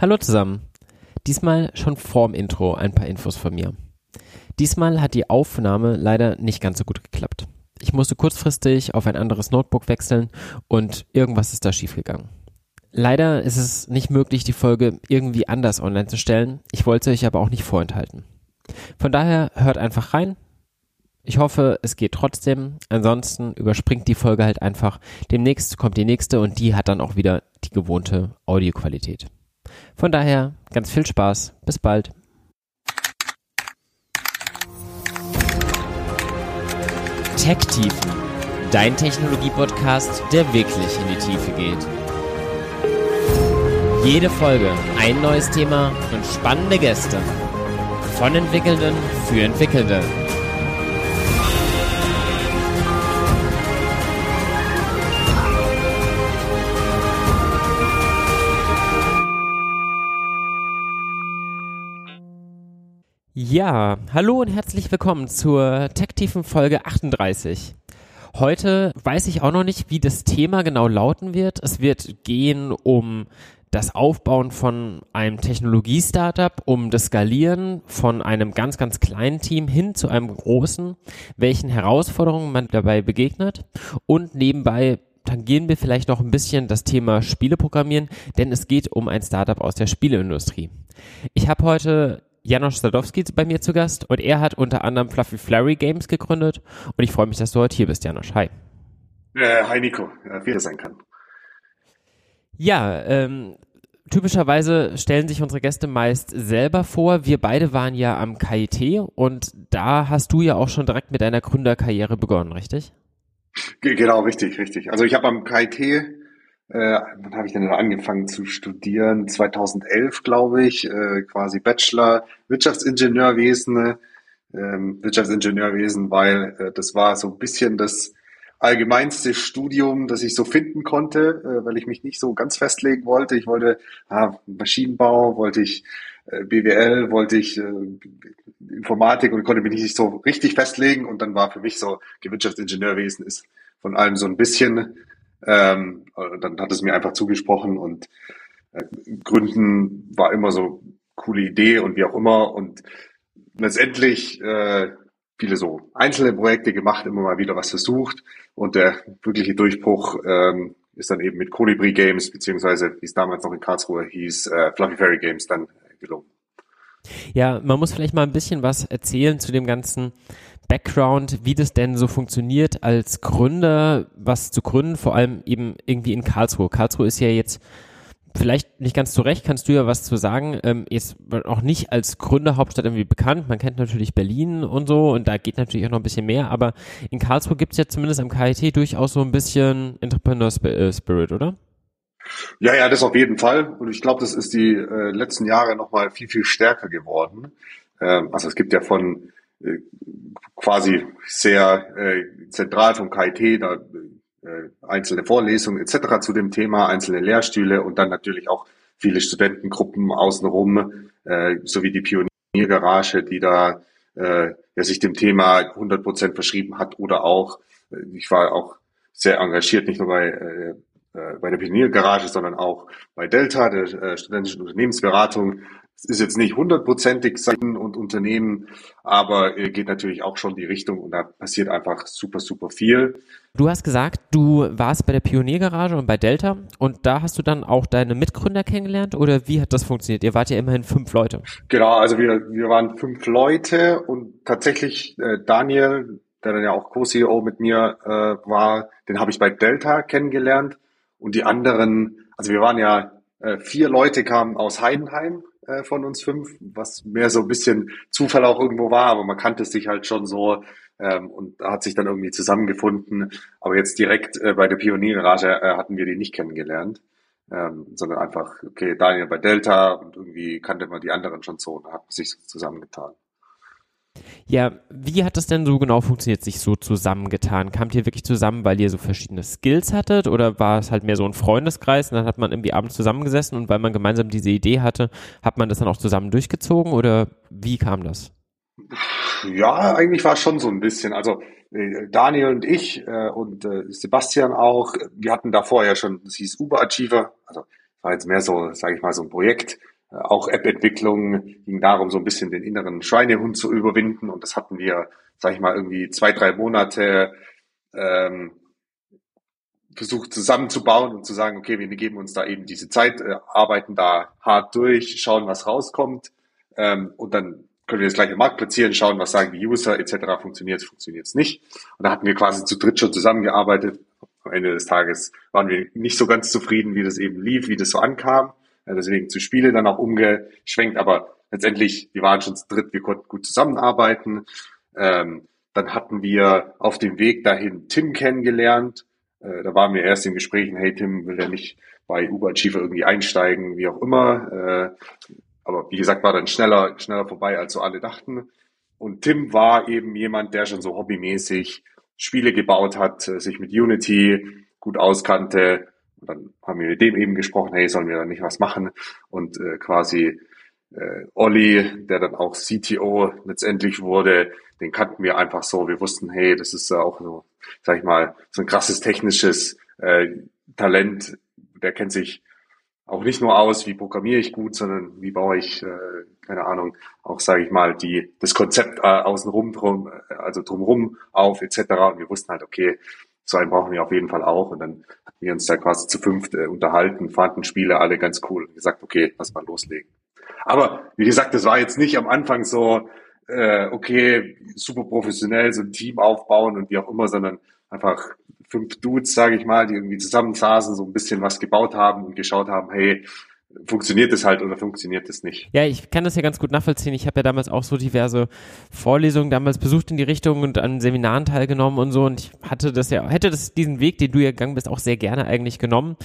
Hallo zusammen. Diesmal schon vorm Intro ein paar Infos von mir. Diesmal hat die Aufnahme leider nicht ganz so gut geklappt. Ich musste kurzfristig auf ein anderes Notebook wechseln und irgendwas ist da schiefgegangen. Leider ist es nicht möglich, die Folge irgendwie anders online zu stellen. Ich wollte euch aber auch nicht vorenthalten. Von daher hört einfach rein. Ich hoffe, es geht trotzdem. Ansonsten überspringt die Folge halt einfach. Demnächst kommt die nächste und die hat dann auch wieder die gewohnte Audioqualität. Von daher ganz viel Spaß. Bis bald. Tech-Tiefen. Dein Technologie-Podcast, der wirklich in die Tiefe geht. Jede Folge ein neues Thema und spannende Gäste. Von Entwickelnden für Entwickelnde. Ja, hallo und herzlich willkommen zur Tech-Tiefen Folge 38. Heute weiß ich auch noch nicht, wie das Thema genau lauten wird. Es wird gehen um das Aufbauen von einem Technologie-Startup, um das Skalieren von einem ganz, ganz kleinen Team hin zu einem großen, welchen Herausforderungen man dabei begegnet und nebenbei tangieren wir vielleicht noch ein bisschen das Thema Spiele programmieren, denn es geht um ein Startup aus der Spieleindustrie. Ich habe heute Janosch Sadowski bei mir zu Gast und er hat unter anderem Fluffy Flurry Games gegründet und ich freue mich, dass du heute hier bist, Janosch. Hi. Äh, hi Nico, wie das sein kann. Ja, ähm, typischerweise stellen sich unsere Gäste meist selber vor. Wir beide waren ja am KIT und da hast du ja auch schon direkt mit deiner Gründerkarriere begonnen, richtig? Genau, richtig, richtig. Also ich habe am KIT äh, wann habe ich denn angefangen zu studieren? 2011, glaube ich, äh, quasi Bachelor Wirtschaftsingenieurwesen, ähm, Wirtschaftsingenieurwesen, weil äh, das war so ein bisschen das allgemeinste Studium, das ich so finden konnte, äh, weil ich mich nicht so ganz festlegen wollte. Ich wollte ah, Maschinenbau, wollte ich äh, BWL, wollte ich äh, Informatik und konnte mich nicht so richtig festlegen. Und dann war für mich so, Wirtschaftsingenieurwesen ist von allem so ein bisschen ähm, dann hat es mir einfach zugesprochen und äh, Gründen war immer so coole Idee und wie auch immer. Und letztendlich äh, viele so einzelne Projekte gemacht, immer mal wieder was versucht. Und der wirkliche Durchbruch ähm, ist dann eben mit Colibri Games, beziehungsweise wie es damals noch in Karlsruhe hieß, äh, Fluffy Fairy Games dann gelungen. Ja, man muss vielleicht mal ein bisschen was erzählen zu dem ganzen Background, wie das denn so funktioniert als Gründer, was zu gründen, vor allem eben irgendwie in Karlsruhe. Karlsruhe ist ja jetzt vielleicht nicht ganz zu Recht, kannst du ja was zu sagen, ähm, ist auch nicht als Gründerhauptstadt irgendwie bekannt. Man kennt natürlich Berlin und so und da geht natürlich auch noch ein bisschen mehr, aber in Karlsruhe gibt es ja zumindest am KIT durchaus so ein bisschen Entrepreneur äh, Spirit, oder? Ja, ja, das auf jeden Fall. Und ich glaube, das ist die äh, letzten Jahre nochmal viel, viel stärker geworden. Ähm, also es gibt ja von äh, quasi sehr äh, zentral vom KIT, da äh, einzelne Vorlesungen etc. zu dem Thema, einzelne Lehrstühle und dann natürlich auch viele Studentengruppen außenrum, äh, sowie die Pioniergarage, die da äh, ja, sich dem Thema 100 Prozent verschrieben hat oder auch, äh, ich war auch sehr engagiert, nicht nur bei, äh bei der Pioniergarage, sondern auch bei Delta, der äh, studentischen Unternehmensberatung, es ist jetzt nicht hundertprozentig Seiten und Unternehmen, aber geht natürlich auch schon die Richtung und da passiert einfach super, super viel. Du hast gesagt, du warst bei der Pioniergarage und bei Delta und da hast du dann auch deine Mitgründer kennengelernt oder wie hat das funktioniert? Ihr wart ja immerhin fünf Leute. Genau, also wir, wir waren fünf Leute und tatsächlich äh, Daniel, der dann ja auch Co-CEO mit mir äh, war, den habe ich bei Delta kennengelernt und die anderen, also wir waren ja äh, vier Leute kamen aus Heidenheim äh, von uns fünf, was mehr so ein bisschen Zufall auch irgendwo war, aber man kannte sich halt schon so ähm, und hat sich dann irgendwie zusammengefunden. Aber jetzt direkt äh, bei der Pioniergarage äh, hatten wir die nicht kennengelernt, ähm, sondern einfach, okay, Daniel bei Delta und irgendwie kannte man die anderen schon so und hat sich zusammengetan. Ja, wie hat das denn so genau funktioniert, sich so zusammengetan? Kamt ihr wirklich zusammen, weil ihr so verschiedene Skills hattet oder war es halt mehr so ein Freundeskreis und dann hat man irgendwie abends zusammengesessen und weil man gemeinsam diese Idee hatte, hat man das dann auch zusammen durchgezogen oder wie kam das? Ja, eigentlich war es schon so ein bisschen. Also äh, Daniel und ich äh, und äh, Sebastian auch, wir hatten davor ja schon, das hieß Uber Achiever, also war jetzt mehr so, sage ich mal, so ein Projekt. Auch App-Entwicklung ging darum, so ein bisschen den inneren Schweinehund zu überwinden. Und das hatten wir, sage ich mal, irgendwie zwei, drei Monate ähm, versucht zusammenzubauen und zu sagen, okay, wir geben uns da eben diese Zeit, äh, arbeiten da hart durch, schauen, was rauskommt ähm, und dann können wir das gleiche Markt platzieren, schauen, was sagen die User etc. Funktioniert es, funktioniert es nicht. Und da hatten wir quasi zu dritt schon zusammengearbeitet. Am Ende des Tages waren wir nicht so ganz zufrieden, wie das eben lief, wie das so ankam. Ja, deswegen zu Spiele dann auch umgeschwenkt, aber letztendlich, wir waren schon zu dritt, wir konnten gut zusammenarbeiten. Ähm, dann hatten wir auf dem Weg dahin Tim kennengelernt. Äh, da waren wir erst in Gesprächen, hey Tim, will der nicht bei Uber Achiever irgendwie einsteigen, wie auch immer. Äh, aber wie gesagt, war dann schneller, schneller vorbei, als so alle dachten. Und Tim war eben jemand, der schon so hobbymäßig Spiele gebaut hat, äh, sich mit Unity gut auskannte. Und dann haben wir mit dem eben gesprochen, hey, sollen wir da nicht was machen? Und äh, quasi äh, Olli, der dann auch CTO letztendlich wurde, den kannten wir einfach so. Wir wussten, hey, das ist auch so, sag ich mal, so ein krasses technisches äh, Talent. Der kennt sich auch nicht nur aus, wie programmiere ich gut, sondern wie baue ich, äh, keine Ahnung, auch sage ich mal, die das Konzept äh, außenrum drum, äh, also drumrum auf etc. Und wir wussten halt, okay, so einen brauchen wir auf jeden Fall auch. Und dann hatten wir uns da quasi zu fünft äh, unterhalten, fanden Spiele alle ganz cool und gesagt, okay, lass mal loslegen. Aber wie gesagt, das war jetzt nicht am Anfang so, äh, okay, super professionell, so ein Team aufbauen und wie auch immer, sondern einfach fünf Dudes, sage ich mal, die irgendwie zusammensaßen, so ein bisschen was gebaut haben und geschaut haben, hey, funktioniert das halt oder funktioniert das nicht. Ja, ich kann das ja ganz gut nachvollziehen. Ich habe ja damals auch so diverse Vorlesungen damals besucht in die Richtung und an Seminaren teilgenommen und so und ich hatte das ja, hätte das diesen Weg, den du ja gegangen bist, auch sehr gerne eigentlich genommen.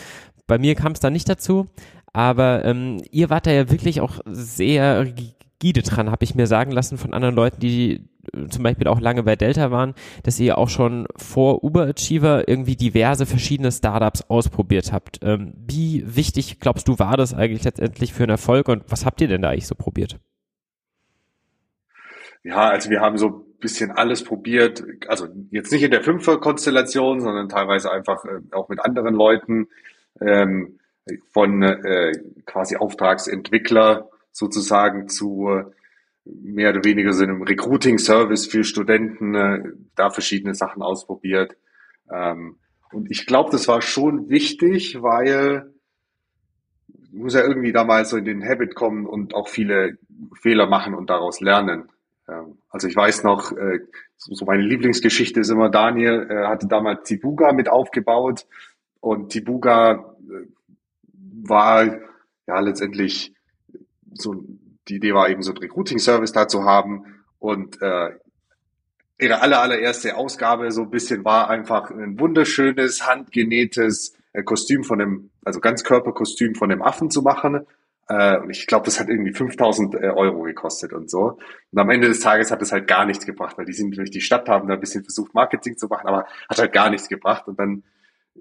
Bei mir kam es da nicht dazu, aber ähm, ihr wart da ja wirklich auch sehr rigide dran, habe ich mir sagen lassen von anderen Leuten, die zum Beispiel auch lange bei Delta waren, dass ihr auch schon vor Uber Achiever irgendwie diverse verschiedene Startups ausprobiert habt. Ähm, wie wichtig, glaubst du, war das eigentlich letztendlich für einen Erfolg und was habt ihr denn da eigentlich so probiert? Ja, also wir haben so ein bisschen alles probiert, also jetzt nicht in der Fünfer-Konstellation, sondern teilweise einfach äh, auch mit anderen Leuten ähm, von äh, quasi Auftragsentwickler sozusagen zu mehr oder weniger so einem Recruiting-Service für Studenten, äh, da verschiedene Sachen ausprobiert. Ähm, und ich glaube, das war schon wichtig, weil muss ja irgendwie da mal so in den Habit kommen und auch viele Fehler machen und daraus lernen. Ähm, also ich weiß noch, äh, so meine Lieblingsgeschichte ist immer, Daniel äh, hatte damals Tibuga mit aufgebaut und Tibuga äh, war ja letztendlich so ein die Idee war eben so ein Recruiting-Service da zu haben und äh, ihre aller, allererste Ausgabe so ein bisschen war einfach ein wunderschönes, handgenähtes äh, Kostüm von dem, also Ganzkörperkostüm von dem Affen zu machen. Äh, und ich glaube, das hat irgendwie 5000 äh, Euro gekostet und so. Und am Ende des Tages hat das halt gar nichts gebracht, weil die sind durch die Stadt, haben da ein bisschen versucht, Marketing zu machen, aber hat halt gar nichts gebracht. Und dann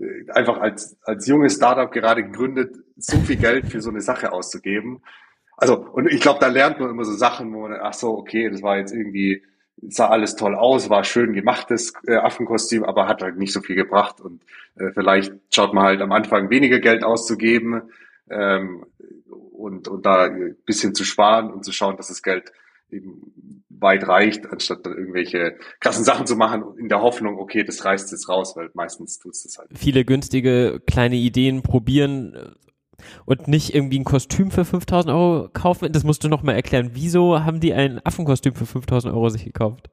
äh, einfach als, als junges Startup gerade gegründet, so viel Geld für so eine Sache auszugeben, also, und ich glaube, da lernt man immer so Sachen, wo man, ach so, okay, das war jetzt irgendwie, sah alles toll aus, war schön gemachtes äh, Affenkostüm, aber hat halt nicht so viel gebracht. Und äh, vielleicht schaut man halt am Anfang weniger Geld auszugeben ähm, und, und da ein bisschen zu sparen und zu schauen, dass das Geld eben weit reicht, anstatt dann irgendwelche krassen Sachen zu machen, in der Hoffnung, okay, das reißt jetzt raus, weil meistens tut es das halt. Viele günstige kleine Ideen probieren, und nicht irgendwie ein Kostüm für 5000 Euro kaufen. Das musst du noch mal erklären. Wieso haben die ein Affenkostüm für 5000 Euro sich gekauft?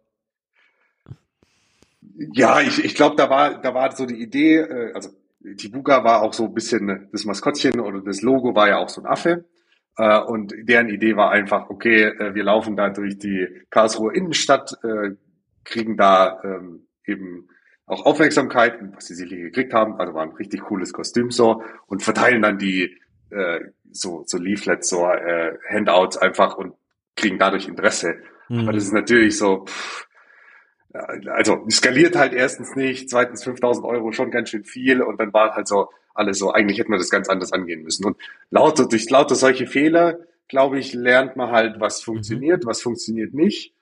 Ja, ich, ich glaube, da war, da war so die Idee, äh, also Tibuka war auch so ein bisschen das Maskottchen oder das Logo war ja auch so ein Affe. Äh, und deren Idee war einfach, okay, äh, wir laufen da durch die Karlsruher Innenstadt, äh, kriegen da ähm, eben auch Aufmerksamkeit, was sie sicherlich gekriegt haben, also war ein richtig cooles Kostüm so und verteilen dann die äh, so, so Leaflets, so äh, Handouts einfach und kriegen dadurch Interesse. Mhm. Aber das ist natürlich so, pff, also skaliert halt erstens nicht, zweitens 5000 Euro schon ganz schön viel und dann war halt so alles so, eigentlich hätte man das ganz anders angehen müssen. Und lauter, durch lauter solche Fehler, glaube ich, lernt man halt, was funktioniert, was funktioniert nicht.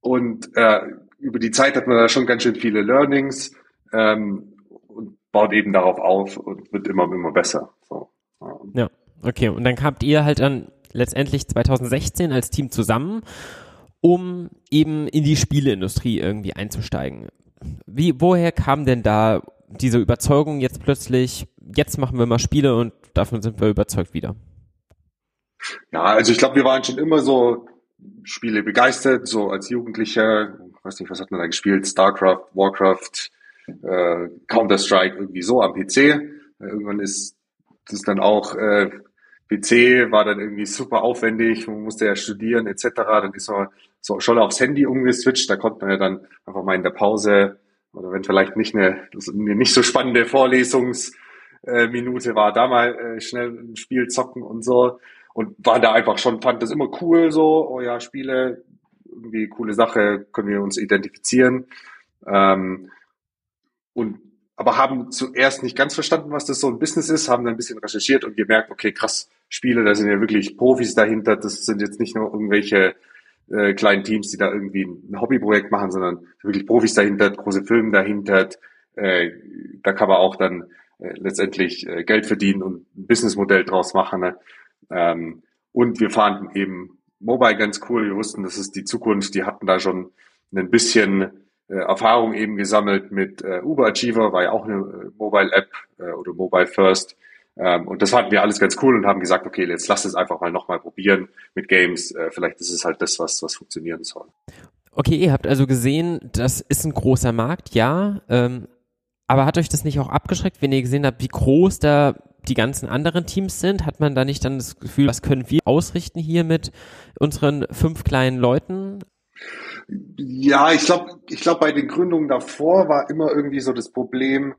Und äh, über die Zeit hat man da schon ganz schön viele Learnings ähm, und baut eben darauf auf und wird immer, immer besser. So. Ja, okay. Und dann kamt ihr halt dann letztendlich 2016 als Team zusammen, um eben in die Spieleindustrie irgendwie einzusteigen. Wie, woher kam denn da diese Überzeugung jetzt plötzlich, jetzt machen wir mal Spiele und davon sind wir überzeugt wieder? Ja, also ich glaube, wir waren schon immer so Spiele begeistert, so als Jugendlicher, weiß nicht, was hat man da gespielt, StarCraft, Warcraft, äh, Counter-Strike, irgendwie so am PC. Äh, irgendwann ist das dann auch, äh, PC war dann irgendwie super aufwendig, man musste ja studieren etc. Dann ist man so schon aufs Handy umgeswitcht, da konnte man ja dann einfach mal in der Pause oder wenn vielleicht nicht eine, eine nicht so spannende Vorlesungsminute war, da mal äh, schnell ein Spiel zocken und so und war da einfach schon, fand das immer cool so, oh ja, Spiele, irgendwie coole Sache, können wir uns identifizieren. Ähm, und aber haben zuerst nicht ganz verstanden, was das so ein Business ist, haben dann ein bisschen recherchiert und gemerkt, okay, krass, Spiele, da sind ja wirklich Profis dahinter, das sind jetzt nicht nur irgendwelche äh, kleinen Teams, die da irgendwie ein Hobbyprojekt machen, sondern wirklich Profis dahinter, große Filme dahinter, äh, da kann man auch dann äh, letztendlich äh, Geld verdienen und ein Businessmodell draus machen. Ne? Ähm, und wir fanden eben Mobile ganz cool. Wir wussten, das ist die Zukunft. Die hatten da schon ein bisschen äh, Erfahrung eben gesammelt mit äh, Uber Achiever, war ja auch eine äh, Mobile App äh, oder Mobile First. Ähm, und das fanden wir alles ganz cool und haben gesagt, okay, jetzt lass es einfach mal nochmal probieren mit Games. Äh, vielleicht ist es halt das, was, was funktionieren soll. Okay, ihr habt also gesehen, das ist ein großer Markt, ja. Ähm, aber hat euch das nicht auch abgeschreckt, wenn ihr gesehen habt, wie groß da die ganzen anderen Teams sind? Hat man da nicht dann das Gefühl, was können wir ausrichten hier mit unseren fünf kleinen Leuten? Ja, ich glaube, ich glaube, bei den Gründungen davor war immer irgendwie so das Problem,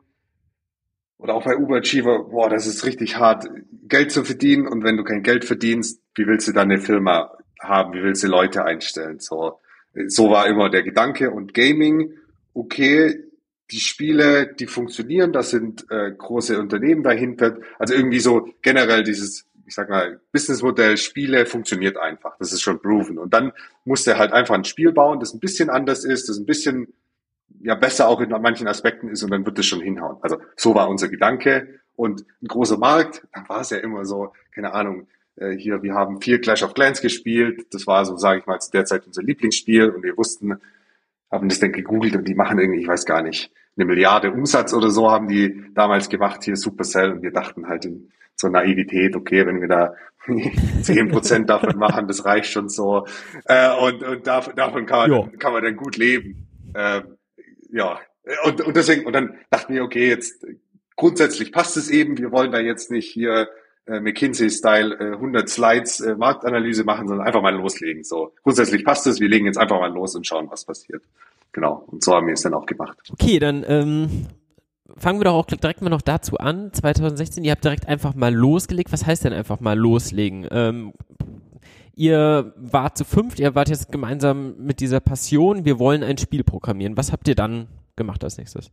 oder auch bei Uber Achiever, boah, das ist richtig hart, Geld zu verdienen und wenn du kein Geld verdienst, wie willst du dann eine Firma haben, wie willst du Leute einstellen? So, so war immer der Gedanke und Gaming, okay, die Spiele, die funktionieren, das sind äh, große Unternehmen dahinter. Also irgendwie so generell dieses, ich sag mal, Businessmodell Spiele funktioniert einfach. Das ist schon proven. Und dann muss er halt einfach ein Spiel bauen, das ein bisschen anders ist, das ein bisschen ja besser auch in manchen Aspekten ist und dann wird es schon hinhauen. Also so war unser Gedanke. Und ein großer Markt, da war es ja immer so, keine Ahnung, äh, hier, wir haben viel Clash of Clans gespielt. Das war so, sage ich mal, zu der Zeit unser Lieblingsspiel und wir wussten, haben das dann gegoogelt und die machen irgendwie, ich weiß gar nicht, eine Milliarde Umsatz oder so haben die damals gemacht, hier Supercell. Und wir dachten halt in so Naivität, okay, wenn wir da zehn Prozent davon machen, das reicht schon so. Äh, und, und davon, davon kann, man, kann man dann gut leben. Äh, ja, und, und deswegen, und dann dachten wir, okay, jetzt grundsätzlich passt es eben, wir wollen da jetzt nicht hier äh, McKinsey-Style äh, 100 Slides äh, Marktanalyse machen, sondern einfach mal loslegen. So grundsätzlich passt es, wir legen jetzt einfach mal los und schauen, was passiert. Genau, und so haben wir es dann auch gemacht. Okay, dann ähm, fangen wir doch auch direkt mal noch dazu an. 2016, ihr habt direkt einfach mal losgelegt. Was heißt denn einfach mal loslegen? Ähm, ihr wart zu fünft, ihr wart jetzt gemeinsam mit dieser Passion, wir wollen ein Spiel programmieren. Was habt ihr dann gemacht als nächstes?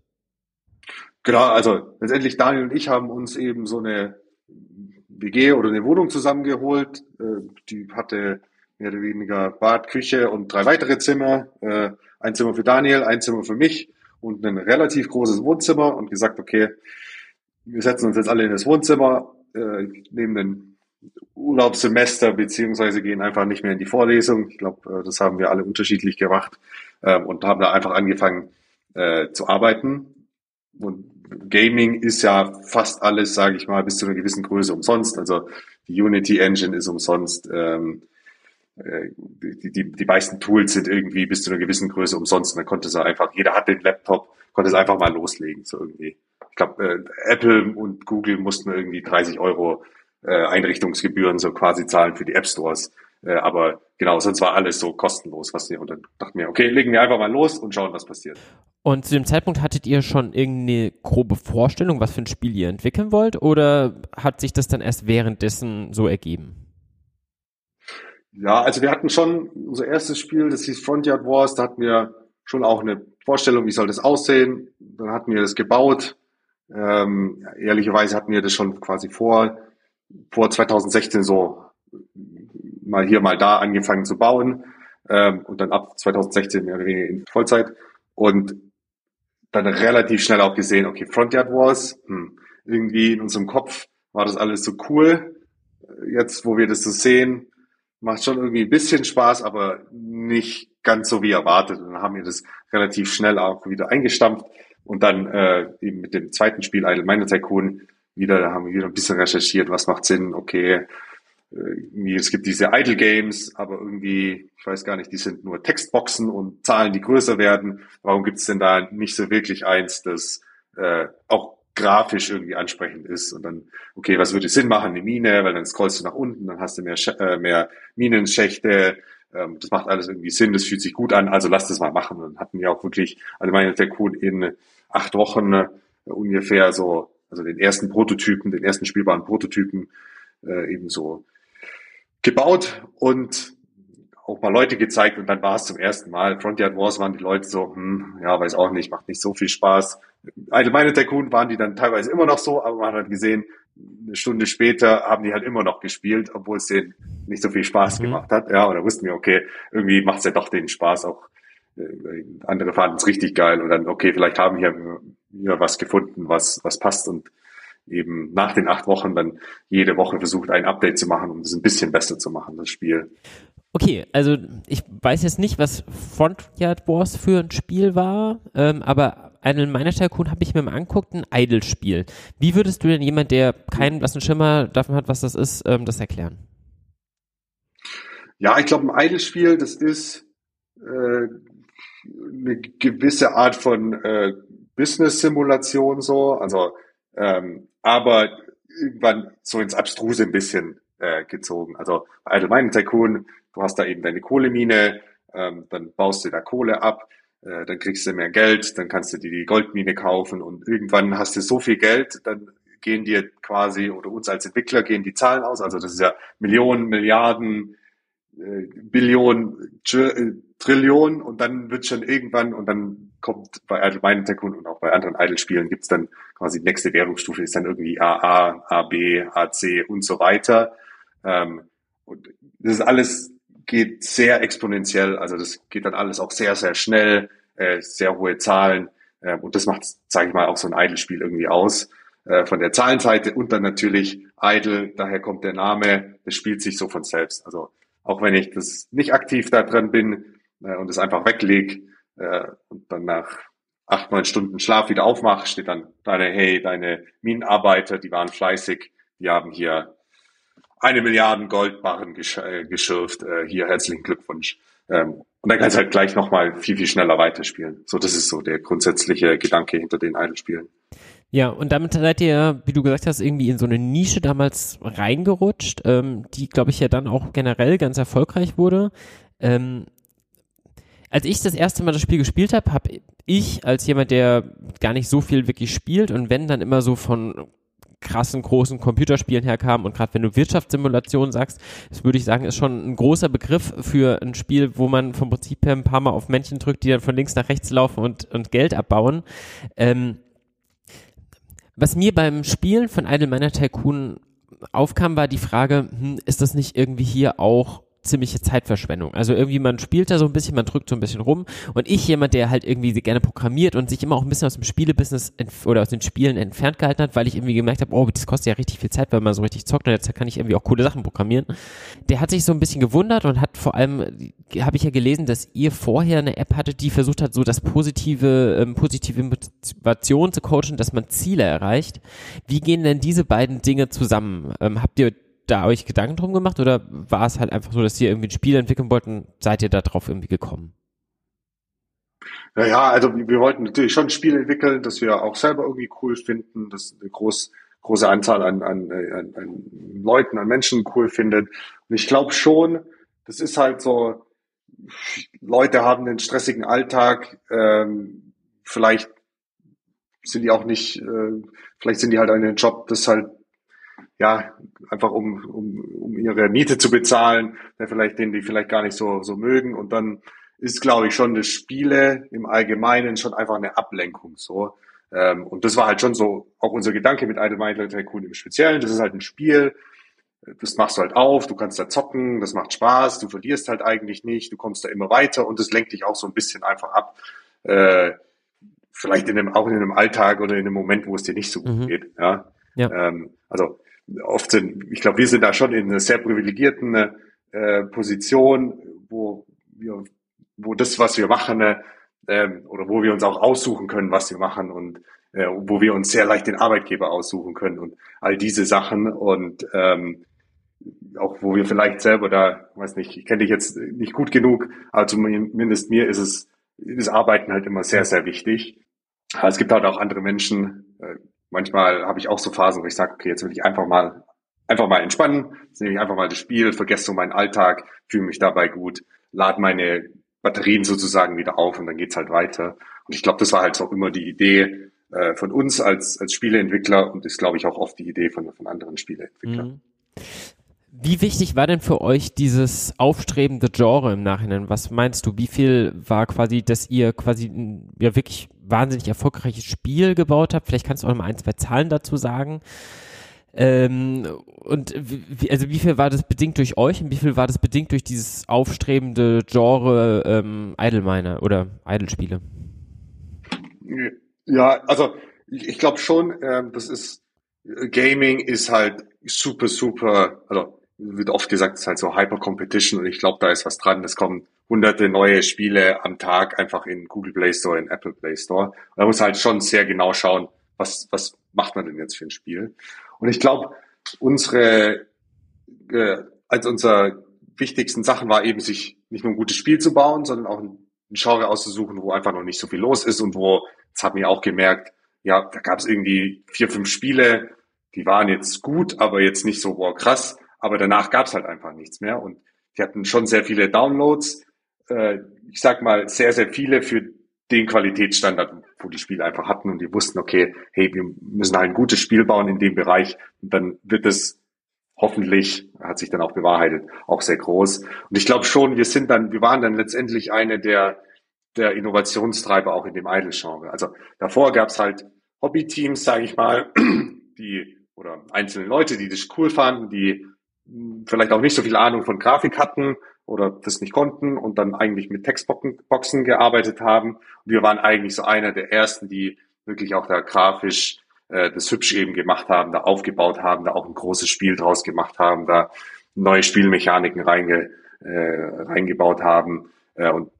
Genau, also letztendlich Daniel und ich haben uns eben so eine WG oder eine Wohnung zusammengeholt. Äh, die hatte mehr oder weniger Bad, Küche und drei weitere Zimmer. Äh, ein Zimmer für Daniel, ein Zimmer für mich und ein relativ großes Wohnzimmer und gesagt, okay, wir setzen uns jetzt alle in das Wohnzimmer, äh, nehmen ein Urlaubssemester beziehungsweise gehen einfach nicht mehr in die Vorlesung. Ich glaube, das haben wir alle unterschiedlich gemacht und haben da einfach angefangen zu arbeiten. Und Gaming ist ja fast alles, sage ich mal, bis zu einer gewissen Größe umsonst. Also die Unity Engine ist umsonst. Ähm, äh, die, die, die meisten Tools sind irgendwie bis zu einer gewissen Größe umsonst. Und dann konnte es einfach, jeder hat den Laptop, konnte es einfach mal loslegen. So irgendwie. Ich glaube, äh, Apple und Google mussten irgendwie 30 Euro äh, Einrichtungsgebühren so quasi zahlen für die App Stores. Äh, aber genau, sonst war alles so kostenlos, was wir, und dann dachten wir, okay, legen wir einfach mal los und schauen, was passiert. Und zu dem Zeitpunkt hattet ihr schon irgendeine grobe Vorstellung, was für ein Spiel ihr entwickeln wollt, oder hat sich das dann erst währenddessen so ergeben? Ja, also wir hatten schon unser erstes Spiel, das hieß Frontyard Wars, da hatten wir schon auch eine Vorstellung, wie soll das aussehen. Dann hatten wir das gebaut. Ähm, ehrlicherweise hatten wir das schon quasi vor, vor 2016 so mal hier, mal da angefangen zu bauen ähm, und dann ab 2016 mehr oder weniger in Vollzeit und dann relativ schnell auch gesehen, okay, Frontyard Wars, hm, irgendwie in unserem Kopf war das alles so cool. Jetzt, wo wir das so sehen, macht schon irgendwie ein bisschen Spaß, aber nicht ganz so wie erwartet. Und dann haben wir das relativ schnell auch wieder eingestampft und dann äh, eben mit dem zweiten Spiel Idle Miner Tycoon wieder, da haben wir wieder ein bisschen recherchiert, was macht Sinn, okay, es gibt diese Idle Games, aber irgendwie, ich weiß gar nicht, die sind nur Textboxen und Zahlen, die größer werden. Warum gibt es denn da nicht so wirklich eins, das äh, auch grafisch irgendwie ansprechend ist und dann, okay, was würde Sinn machen, eine Mine, weil dann scrollst du nach unten, dann hast du mehr, äh, mehr Minenschächte, ähm, das macht alles irgendwie Sinn, das fühlt sich gut an, also lass das mal machen. Und dann hatten wir auch wirklich, also meine Code in acht Wochen äh, ungefähr so, also den ersten Prototypen, den ersten spielbaren Prototypen äh, eben so gebaut und auch mal Leute gezeigt und dann war es zum ersten Mal. Frontier Wars waren die Leute so, hm, ja, weiß auch nicht, macht nicht so viel Spaß. Allgemeine Tycoon waren die dann teilweise immer noch so, aber man hat halt gesehen, eine Stunde später haben die halt immer noch gespielt, obwohl es denen nicht so viel Spaß mhm. gemacht hat. Ja, oder wussten wir, okay, irgendwie macht es ja doch den Spaß auch. Äh, andere fanden es richtig geil und dann, okay, vielleicht haben wir hier was gefunden, was, was passt und eben nach den acht Wochen dann jede Woche versucht, ein Update zu machen, um es ein bisschen besser zu machen, das Spiel. Okay, also ich weiß jetzt nicht, was Frontyard Wars für ein Spiel war, ähm, aber einen meiner Tycoon habe ich mir mal anguckt, ein Idle-Spiel. Wie würdest du denn jemand, der keinen blassen Schimmer davon hat, was das ist, ähm, das erklären? Ja, ich glaube, ein Idle-Spiel, das ist äh, eine gewisse Art von äh, Business-Simulation so, also ähm, aber irgendwann so ins Abstruse ein bisschen äh, gezogen. Also bei Allgemeinen Tycoon, du hast da eben deine Kohlemine, ähm, dann baust du da Kohle ab, äh, dann kriegst du mehr Geld, dann kannst du dir die Goldmine kaufen und irgendwann hast du so viel Geld, dann gehen dir quasi oder uns als Entwickler gehen die Zahlen aus. Also das ist ja Millionen, Milliarden, äh, Billionen, äh, Trillionen und dann wird schon irgendwann und dann kommt bei Allgemeinen Tycoon und auch bei anderen Idle-Spielen gibt's dann quasi die nächste Währungsstufe ist dann irgendwie AA, AB, AC und so weiter. Ähm, und das ist alles geht sehr exponentiell, also das geht dann alles auch sehr, sehr schnell, äh, sehr hohe Zahlen äh, und das macht, sage ich mal, auch so ein Idle-Spiel irgendwie aus äh, von der Zahlenseite und dann natürlich Idle, daher kommt der Name, das spielt sich so von selbst. Also auch wenn ich das nicht aktiv da drin bin äh, und es einfach weglege äh, und dann nach acht, neun Stunden Schlaf wieder aufmache, steht dann deine, hey, deine Minenarbeiter, die waren fleißig, die haben hier eine Milliarde Goldbarren gesch äh, geschürft, äh, hier herzlichen Glückwunsch. Ähm, und dann kannst du halt gleich nochmal viel, viel schneller weiterspielen. So, das ist so der grundsätzliche Gedanke hinter den Idle-Spielen. Ja, und damit seid ihr, wie du gesagt hast, irgendwie in so eine Nische damals reingerutscht, ähm, die, glaube ich, ja dann auch generell ganz erfolgreich wurde. Ähm, als ich das erste Mal das Spiel gespielt habe, habe ich als jemand, der gar nicht so viel wirklich spielt und wenn dann immer so von krassen großen Computerspielen herkam und gerade wenn du Wirtschaftssimulation sagst, das würde ich sagen, ist schon ein großer Begriff für ein Spiel, wo man vom Prinzip her ein paar Mal auf Männchen drückt, die dann von links nach rechts laufen und, und Geld abbauen. Ähm, was mir beim Spielen von Idle Miner Tycoon aufkam, war die Frage, hm, ist das nicht irgendwie hier auch ziemliche Zeitverschwendung. Also irgendwie man spielt da so ein bisschen, man drückt so ein bisschen rum und ich jemand, der halt irgendwie gerne programmiert und sich immer auch ein bisschen aus dem Spielebusiness oder aus den Spielen entfernt gehalten hat, weil ich irgendwie gemerkt habe, oh, das kostet ja richtig viel Zeit, weil man so richtig zockt und jetzt kann ich irgendwie auch coole Sachen programmieren. Der hat sich so ein bisschen gewundert und hat vor allem, habe ich ja gelesen, dass ihr vorher eine App hattet, die versucht hat, so das positive, ähm, positive Motivation zu coachen, dass man Ziele erreicht. Wie gehen denn diese beiden Dinge zusammen? Ähm, habt ihr da euch Gedanken drum gemacht oder war es halt einfach so, dass ihr irgendwie ein Spiel entwickeln wollten? Seid ihr da drauf irgendwie gekommen? Naja, also wir wollten natürlich schon ein Spiel entwickeln, das wir auch selber irgendwie cool finden, das eine groß, große Anzahl an, an, an, an Leuten, an Menschen cool findet. Und ich glaube schon, das ist halt so, Leute haben einen stressigen Alltag, ähm, vielleicht sind die auch nicht, äh, vielleicht sind die halt in einem Job, das halt ja, einfach um, um, um ihre Miete zu bezahlen, der vielleicht den die vielleicht gar nicht so, so mögen. Und dann ist, glaube ich, schon das Spiele im Allgemeinen schon einfach eine Ablenkung so. Ähm, und das war halt schon so auch unser Gedanke mit Idle Mindler Tycoon im Speziellen. Das ist halt ein Spiel, das machst du halt auf, du kannst da zocken, das macht Spaß, du verlierst halt eigentlich nicht, du kommst da immer weiter und das lenkt dich auch so ein bisschen einfach ab. Äh, vielleicht in einem, auch in einem Alltag oder in einem Moment, wo es dir nicht so gut mhm. geht. Ja. ja. Ähm, also oft sind, ich glaube, wir sind da schon in einer sehr privilegierten äh, Position, wo wir, wo das, was wir machen, äh, oder wo wir uns auch aussuchen können, was wir machen und äh, wo wir uns sehr leicht den Arbeitgeber aussuchen können und all diese Sachen und ähm, auch wo wir vielleicht selber da, weiß nicht, ich kenne dich jetzt nicht gut genug, aber zumindest mir ist es, das Arbeiten halt immer sehr, sehr wichtig. Aber es gibt halt auch andere Menschen, äh, manchmal habe ich auch so Phasen, wo ich sage, okay, jetzt will ich einfach mal, einfach mal entspannen, jetzt nehme ich einfach mal das Spiel, vergesse so meinen Alltag, fühle mich dabei gut, lade meine Batterien sozusagen wieder auf und dann geht's halt weiter. Und ich glaube, das war halt auch immer die Idee äh, von uns als, als Spieleentwickler und ist, glaube ich, auch oft die Idee von, von anderen Spieleentwicklern. Mhm. Wie wichtig war denn für euch dieses aufstrebende Genre im Nachhinein? Was meinst du? Wie viel war quasi, dass ihr quasi ja wirklich wahnsinnig erfolgreiches Spiel gebaut habt? Vielleicht kannst du auch mal ein, zwei Zahlen dazu sagen. Ähm, und wie, also wie viel war das bedingt durch euch und wie viel war das bedingt durch dieses aufstrebende Genre ähm, Idle oder Idle-Spiele? Ja, also ich, ich glaube schon, ähm, das ist Gaming ist halt super, super, also wird oft gesagt, es ist halt so Hyper Competition und ich glaube, da ist was dran. Es kommen hunderte neue Spiele am Tag einfach in Google Play Store, in Apple Play Store. Und da muss halt schon sehr genau schauen, was, was macht man denn jetzt für ein Spiel. Und ich glaube, unsere, äh, als unser wichtigsten Sachen war eben, sich nicht nur ein gutes Spiel zu bauen, sondern auch ein, Genre auszusuchen, wo einfach noch nicht so viel los ist und wo, das haben wir auch gemerkt, ja, da gab es irgendwie vier, fünf Spiele, die waren jetzt gut, aber jetzt nicht so, wow, krass. Aber danach gab es halt einfach nichts mehr. Und die hatten schon sehr viele Downloads. Äh, ich sag mal, sehr, sehr viele für den Qualitätsstandard, wo die Spiele einfach hatten. Und die wussten, okay, hey, wir müssen halt ein gutes Spiel bauen in dem Bereich. Und dann wird es hoffentlich, hat sich dann auch bewahrheitet, auch sehr groß. Und ich glaube schon, wir sind dann, wir waren dann letztendlich eine der, der Innovationstreiber auch in dem Idle-Genre. Also davor gab es halt Hobby-Teams, sage ich mal, die oder einzelne Leute, die das cool fanden, die vielleicht auch nicht so viel Ahnung von Grafik hatten oder das nicht konnten und dann eigentlich mit Textboxen gearbeitet haben. Und wir waren eigentlich so einer der ersten, die wirklich auch da grafisch äh, das hübsch eben gemacht haben, da aufgebaut haben, da auch ein großes Spiel draus gemacht haben, da neue Spielmechaniken reinge, äh, reingebaut haben äh, und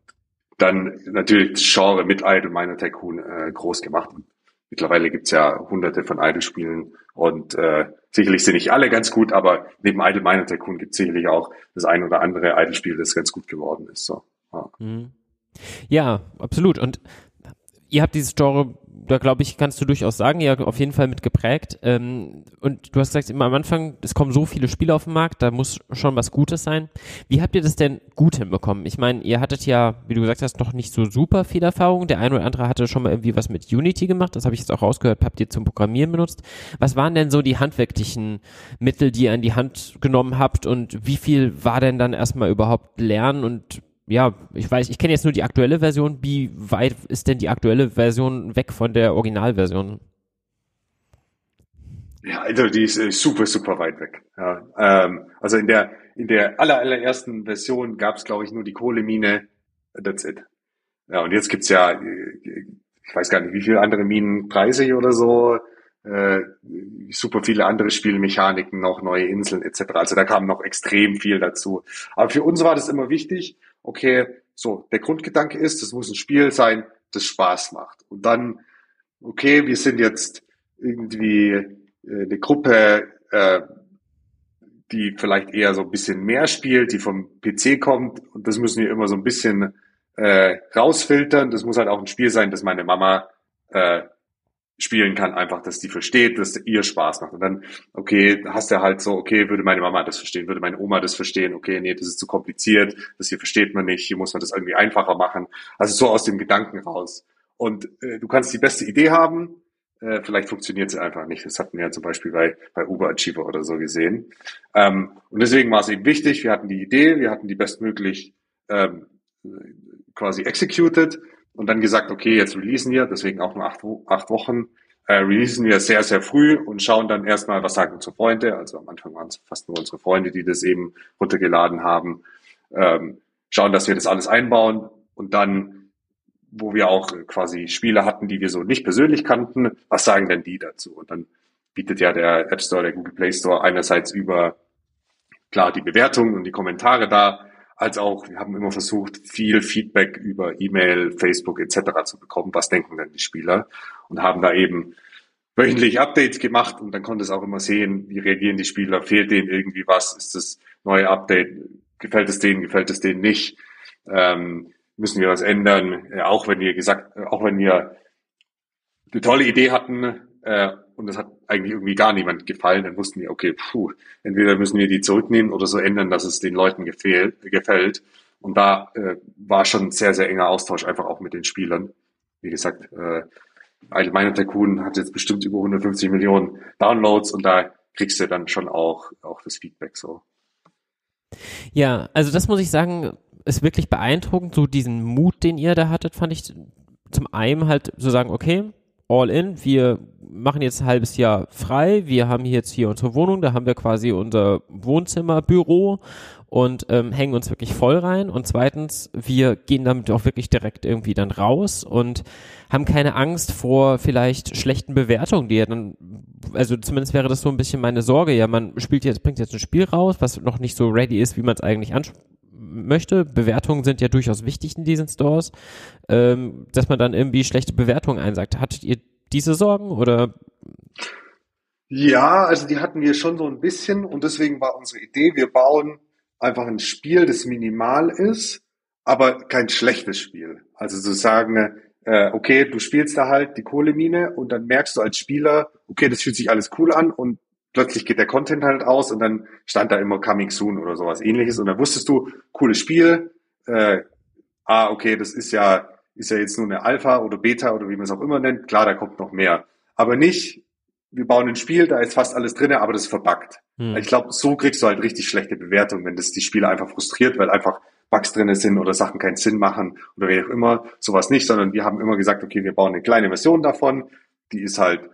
dann natürlich das Genre mit Idle Miner Tycoon äh, groß gemacht. Und mittlerweile gibt's ja hunderte von Idle-Spielen und äh, sicherlich sind nicht alle ganz gut, aber neben Idle Miner Tycoon gibt es sicherlich auch das ein oder andere Idle-Spiel, das ganz gut geworden ist. So. Ja. Mhm. ja, absolut. Und ihr habt dieses Genre da glaube ich, kannst du durchaus sagen, ja, auf jeden Fall mit geprägt. Ähm, und du hast gesagt, immer am Anfang, es kommen so viele Spiele auf den Markt, da muss schon was Gutes sein. Wie habt ihr das denn gut hinbekommen? Ich meine, ihr hattet ja, wie du gesagt hast, noch nicht so super viel Erfahrung. Der eine oder andere hatte schon mal irgendwie was mit Unity gemacht. Das habe ich jetzt auch rausgehört, habt ihr zum Programmieren benutzt. Was waren denn so die handwerklichen Mittel, die ihr an die Hand genommen habt und wie viel war denn dann erstmal überhaupt Lernen und ja, ich weiß, ich kenne jetzt nur die aktuelle Version. Wie weit ist denn die aktuelle Version weg von der Originalversion? Ja, also die ist super, super weit weg. Ja, ähm, also in der in der aller, allerersten Version gab es, glaube ich, nur die Kohlemine. That's it. Ja, und jetzt gibt's ja, ich weiß gar nicht, wie viele andere Minen, 30 oder so, äh, super viele andere Spielmechaniken, noch neue Inseln etc. Also da kam noch extrem viel dazu. Aber für uns war das immer wichtig, okay, so, der Grundgedanke ist, das muss ein Spiel sein, das Spaß macht. Und dann, okay, wir sind jetzt irgendwie äh, eine Gruppe, äh, die vielleicht eher so ein bisschen mehr spielt, die vom PC kommt. Und das müssen wir immer so ein bisschen äh, rausfiltern. Das muss halt auch ein Spiel sein, das meine Mama äh, spielen kann, einfach, dass die versteht, dass ihr Spaß macht. Und dann, okay, hast du halt so, okay, würde meine Mama das verstehen, würde meine Oma das verstehen, okay, nee, das ist zu kompliziert, das hier versteht man nicht, hier muss man das irgendwie einfacher machen. Also so aus dem Gedanken raus. Und äh, du kannst die beste Idee haben, äh, vielleicht funktioniert sie einfach nicht. Das hatten wir ja zum Beispiel bei, bei Uber Achiever oder so gesehen. Ähm, und deswegen war es eben wichtig, wir hatten die Idee, wir hatten die bestmöglich ähm, quasi executed und dann gesagt, okay, jetzt releasen wir, deswegen auch nur acht, acht Wochen, äh, releasen wir sehr, sehr früh und schauen dann erstmal, was sagen unsere Freunde. Also am Anfang waren es fast nur unsere Freunde, die das eben runtergeladen haben. Ähm, schauen, dass wir das alles einbauen und dann, wo wir auch quasi Spiele hatten, die wir so nicht persönlich kannten, was sagen denn die dazu? Und dann bietet ja der App Store, der Google Play Store einerseits über klar die Bewertungen und die Kommentare da, als auch wir haben immer versucht, viel Feedback über E-Mail, Facebook etc. zu bekommen. Was denken denn die Spieler? Und haben da eben wöchentlich Updates gemacht und dann konnte es auch immer sehen, wie reagieren die Spieler, fehlt denen irgendwie was, ist das neue Update, gefällt es denen, gefällt es denen nicht, ähm, müssen wir was ändern, auch wenn wir gesagt, auch wenn wir eine tolle Idee hatten äh, und das hat eigentlich irgendwie gar niemand gefallen, dann wussten wir, okay, puh, entweder müssen wir die zurücknehmen oder so ändern, dass es den Leuten gefällt. gefällt. Und da äh, war schon sehr, sehr enger Austausch einfach auch mit den Spielern. Wie gesagt, äh, Allgemeiner Tycoon hat jetzt bestimmt über 150 Millionen Downloads und da kriegst du dann schon auch, auch das Feedback so. Ja, also das muss ich sagen, ist wirklich beeindruckend, so diesen Mut, den ihr da hattet, fand ich zum einen halt so sagen, okay, all in, wir machen jetzt ein halbes Jahr frei, wir haben jetzt hier unsere Wohnung, da haben wir quasi unser Wohnzimmer, Büro und ähm, hängen uns wirklich voll rein. Und zweitens, wir gehen damit auch wirklich direkt irgendwie dann raus und haben keine Angst vor vielleicht schlechten Bewertungen, die ja dann, also zumindest wäre das so ein bisschen meine Sorge, ja, man spielt jetzt, bringt jetzt ein Spiel raus, was noch nicht so ready ist, wie man es eigentlich anspricht möchte. Bewertungen sind ja durchaus wichtig in diesen Stores, ähm, dass man dann irgendwie schlechte Bewertungen einsagt. Hattet ihr diese Sorgen oder? Ja, also die hatten wir schon so ein bisschen und deswegen war unsere Idee, wir bauen einfach ein Spiel, das minimal ist, aber kein schlechtes Spiel. Also zu sagen, äh, okay, du spielst da halt die Kohlemine und dann merkst du als Spieler, okay, das fühlt sich alles cool an und plötzlich geht der Content halt aus und dann stand da immer Coming Soon oder sowas ähnliches und dann wusstest du, cooles Spiel, äh, ah, okay, das ist ja, ist ja jetzt nur eine Alpha oder Beta oder wie man es auch immer nennt, klar, da kommt noch mehr. Aber nicht, wir bauen ein Spiel, da ist fast alles drinne, aber das ist verbuggt. Hm. Ich glaube, so kriegst du halt richtig schlechte Bewertungen, wenn das die Spieler einfach frustriert, weil einfach Bugs drinne sind oder Sachen keinen Sinn machen oder wie auch immer, sowas nicht, sondern wir haben immer gesagt, okay, wir bauen eine kleine Version davon, die ist halt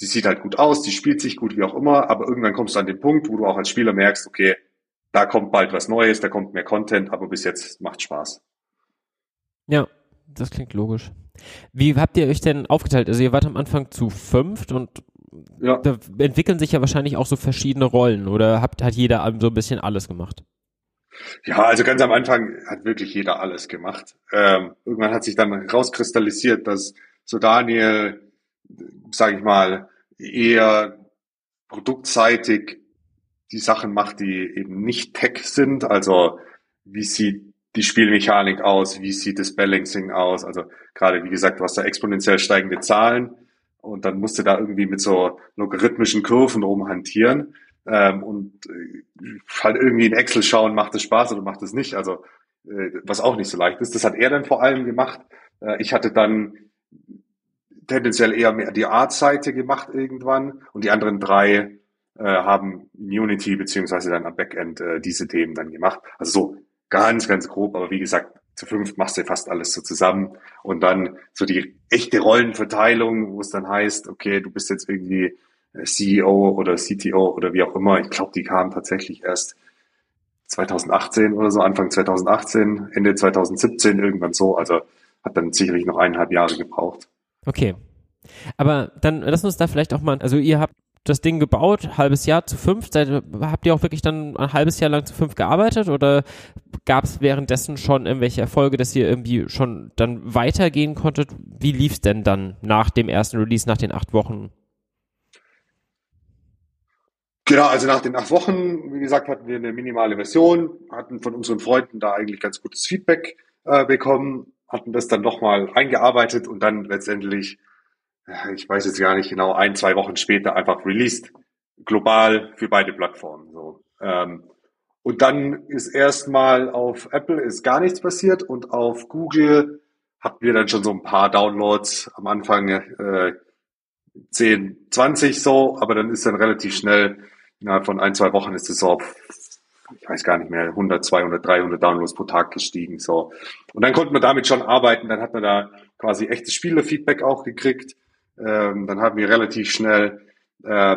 die sieht halt gut aus, die spielt sich gut, wie auch immer, aber irgendwann kommst du an den Punkt, wo du auch als Spieler merkst, okay, da kommt bald was Neues, da kommt mehr Content, aber bis jetzt macht Spaß. Ja, das klingt logisch. Wie habt ihr euch denn aufgeteilt? Also ihr wart am Anfang zu fünft und ja. da entwickeln sich ja wahrscheinlich auch so verschiedene Rollen oder habt, hat jeder so ein bisschen alles gemacht? Ja, also ganz am Anfang hat wirklich jeder alles gemacht. Ähm, irgendwann hat sich dann rauskristallisiert, dass so Daniel sage ich mal, eher produktseitig die Sachen macht, die eben nicht Tech sind. Also wie sieht die Spielmechanik aus, wie sieht das Balancing aus. Also gerade wie gesagt, du hast da exponentiell steigende Zahlen und dann musst du da irgendwie mit so logarithmischen Kurven rumhantieren. Ähm, und äh, halt irgendwie in Excel schauen, macht es Spaß oder macht es nicht. Also äh, was auch nicht so leicht ist. Das hat er dann vor allem gemacht. Äh, ich hatte dann tendenziell eher mehr die Art-Seite gemacht irgendwann und die anderen drei äh, haben Unity beziehungsweise dann am Backend äh, diese Themen dann gemacht. Also so ganz, ganz grob, aber wie gesagt, zu fünf machst du fast alles so zusammen und dann so die echte Rollenverteilung, wo es dann heißt, okay, du bist jetzt irgendwie äh, CEO oder CTO oder wie auch immer. Ich glaube, die kamen tatsächlich erst 2018 oder so, Anfang 2018, Ende 2017, irgendwann so. Also hat dann sicherlich noch eineinhalb Jahre gebraucht. Okay. Aber dann lass uns da vielleicht auch mal, also ihr habt das Ding gebaut, halbes Jahr zu fünf. Seid, habt ihr auch wirklich dann ein halbes Jahr lang zu fünf gearbeitet oder gab es währenddessen schon irgendwelche Erfolge, dass ihr irgendwie schon dann weitergehen konntet? Wie lief es denn dann nach dem ersten Release, nach den acht Wochen? Genau, also nach den acht Wochen, wie gesagt, hatten wir eine minimale Version, hatten von unseren Freunden da eigentlich ganz gutes Feedback äh, bekommen hatten das dann nochmal eingearbeitet und dann letztendlich, äh, ich weiß jetzt gar nicht genau, ein, zwei Wochen später einfach released. Global für beide Plattformen. So. Ähm, und dann ist erstmal auf Apple ist gar nichts passiert und auf Google hatten wir dann schon so ein paar Downloads am Anfang äh, 10, 20 so, aber dann ist dann relativ schnell, innerhalb von ein, zwei Wochen ist es so auf ich weiß gar nicht mehr, 100, 200, 300 Downloads pro Tag gestiegen, so. Und dann konnte man damit schon arbeiten, dann hat man da quasi echtes Spielerfeedback auch gekriegt, ähm, dann haben wir relativ schnell äh,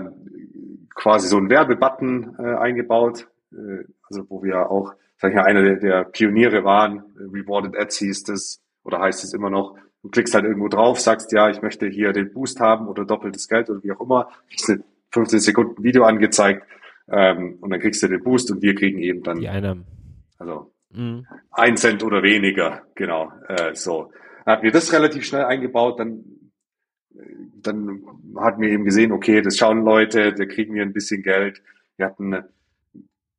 quasi so einen Werbebutton äh, eingebaut, äh, also wo wir auch, sag ich mal, einer der, der Pioniere waren, Rewarded Ads hieß das, oder heißt es immer noch, du klickst halt irgendwo drauf, sagst, ja, ich möchte hier den Boost haben oder doppeltes Geld oder wie auch immer, kriegst eine 15 Sekunden Video angezeigt ähm, und dann kriegst du den Boost und wir kriegen eben dann die Einnahmen. Also mhm. ein Cent oder weniger, genau. Äh, so. Dann hatten wir das relativ schnell eingebaut, dann dann hatten wir eben gesehen, okay, das schauen Leute, da kriegen wir ein bisschen Geld. Wir hatten ein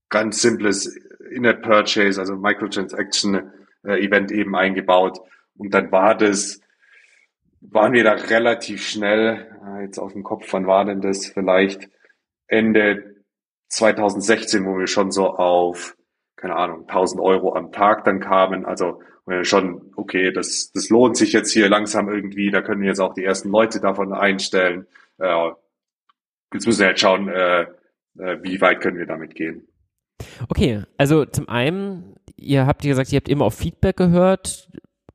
ganz simples In-App-Purchase, also Microtransaction-Event äh, eben eingebaut. Und dann war das, waren wir da relativ schnell, äh, jetzt auf dem Kopf, wann war denn das? Vielleicht Ende 2016, wo wir schon so auf, keine Ahnung, 1000 Euro am Tag dann kamen. Also schon, okay, das, das lohnt sich jetzt hier langsam irgendwie, da können wir jetzt auch die ersten Leute davon einstellen. Äh, jetzt müssen wir jetzt schauen, äh, äh, wie weit können wir damit gehen. Okay, also zum einen, ihr habt gesagt, ihr habt immer auf Feedback gehört.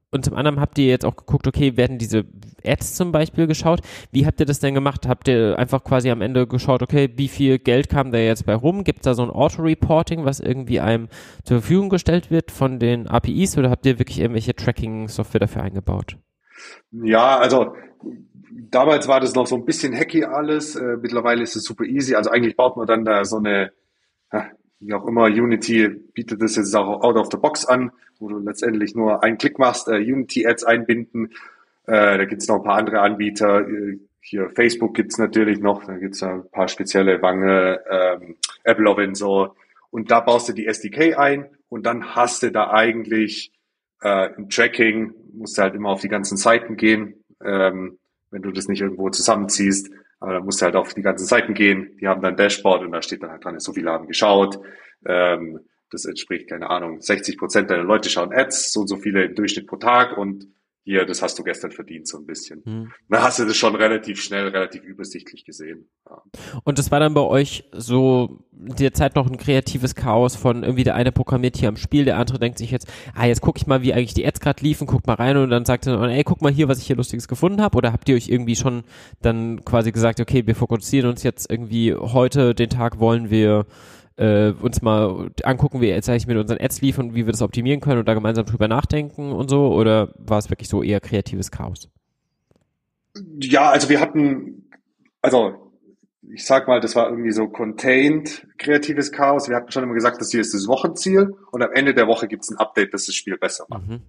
Und zum anderen habt ihr jetzt auch geguckt, okay, werden diese Ads zum Beispiel geschaut? Wie habt ihr das denn gemacht? Habt ihr einfach quasi am Ende geschaut, okay, wie viel Geld kam da jetzt bei rum? Gibt es da so ein Auto-Reporting, was irgendwie einem zur Verfügung gestellt wird von den APIs oder habt ihr wirklich irgendwelche Tracking-Software dafür eingebaut? Ja, also damals war das noch so ein bisschen hacky alles. Äh, mittlerweile ist es super easy. Also eigentlich baut man dann da so eine, wie auch immer, Unity bietet das jetzt auch out of the box an, wo du letztendlich nur einen Klick machst, äh, Unity-Ads einbinden. Äh, da gibt's noch ein paar andere Anbieter. Äh, hier Facebook gibt's natürlich noch, da gibt's ein paar spezielle Wange, ähm, Apple so. Und da baust du die SDK ein und dann hast du da eigentlich äh, ein Tracking, musst du halt immer auf die ganzen Seiten gehen, ähm, wenn du das nicht irgendwo zusammenziehst. Aber dann musst du halt auf die ganzen Seiten gehen, die haben dann Dashboard und da steht dann halt dran, so viele haben geschaut. Ähm, das entspricht, keine Ahnung, 60 Prozent deiner Leute schauen Ads, so und so viele im Durchschnitt pro Tag und hier, das hast du gestern verdient, so ein bisschen. Hm. Dann hast du das schon relativ schnell, relativ übersichtlich gesehen. Ja. Und das war dann bei euch so derzeit noch ein kreatives Chaos von irgendwie der eine programmiert hier am Spiel, der andere denkt sich jetzt, ah, jetzt gucke ich mal, wie eigentlich die Ads gerade liefen, guck mal rein und dann sagt er, ey, guck mal hier, was ich hier Lustiges gefunden habe. Oder habt ihr euch irgendwie schon dann quasi gesagt, okay, wir fokussieren uns jetzt irgendwie heute, den Tag wollen wir äh, uns mal angucken, wie jetzt eigentlich mit unseren Ads liefern, wie wir das optimieren können und da gemeinsam drüber nachdenken und so? Oder war es wirklich so eher kreatives Chaos? Ja, also wir hatten, also ich sag mal, das war irgendwie so contained kreatives Chaos. Wir hatten schon immer gesagt, das hier ist das Wochenziel und am Ende der Woche gibt es ein Update, das das Spiel besser macht. Mhm.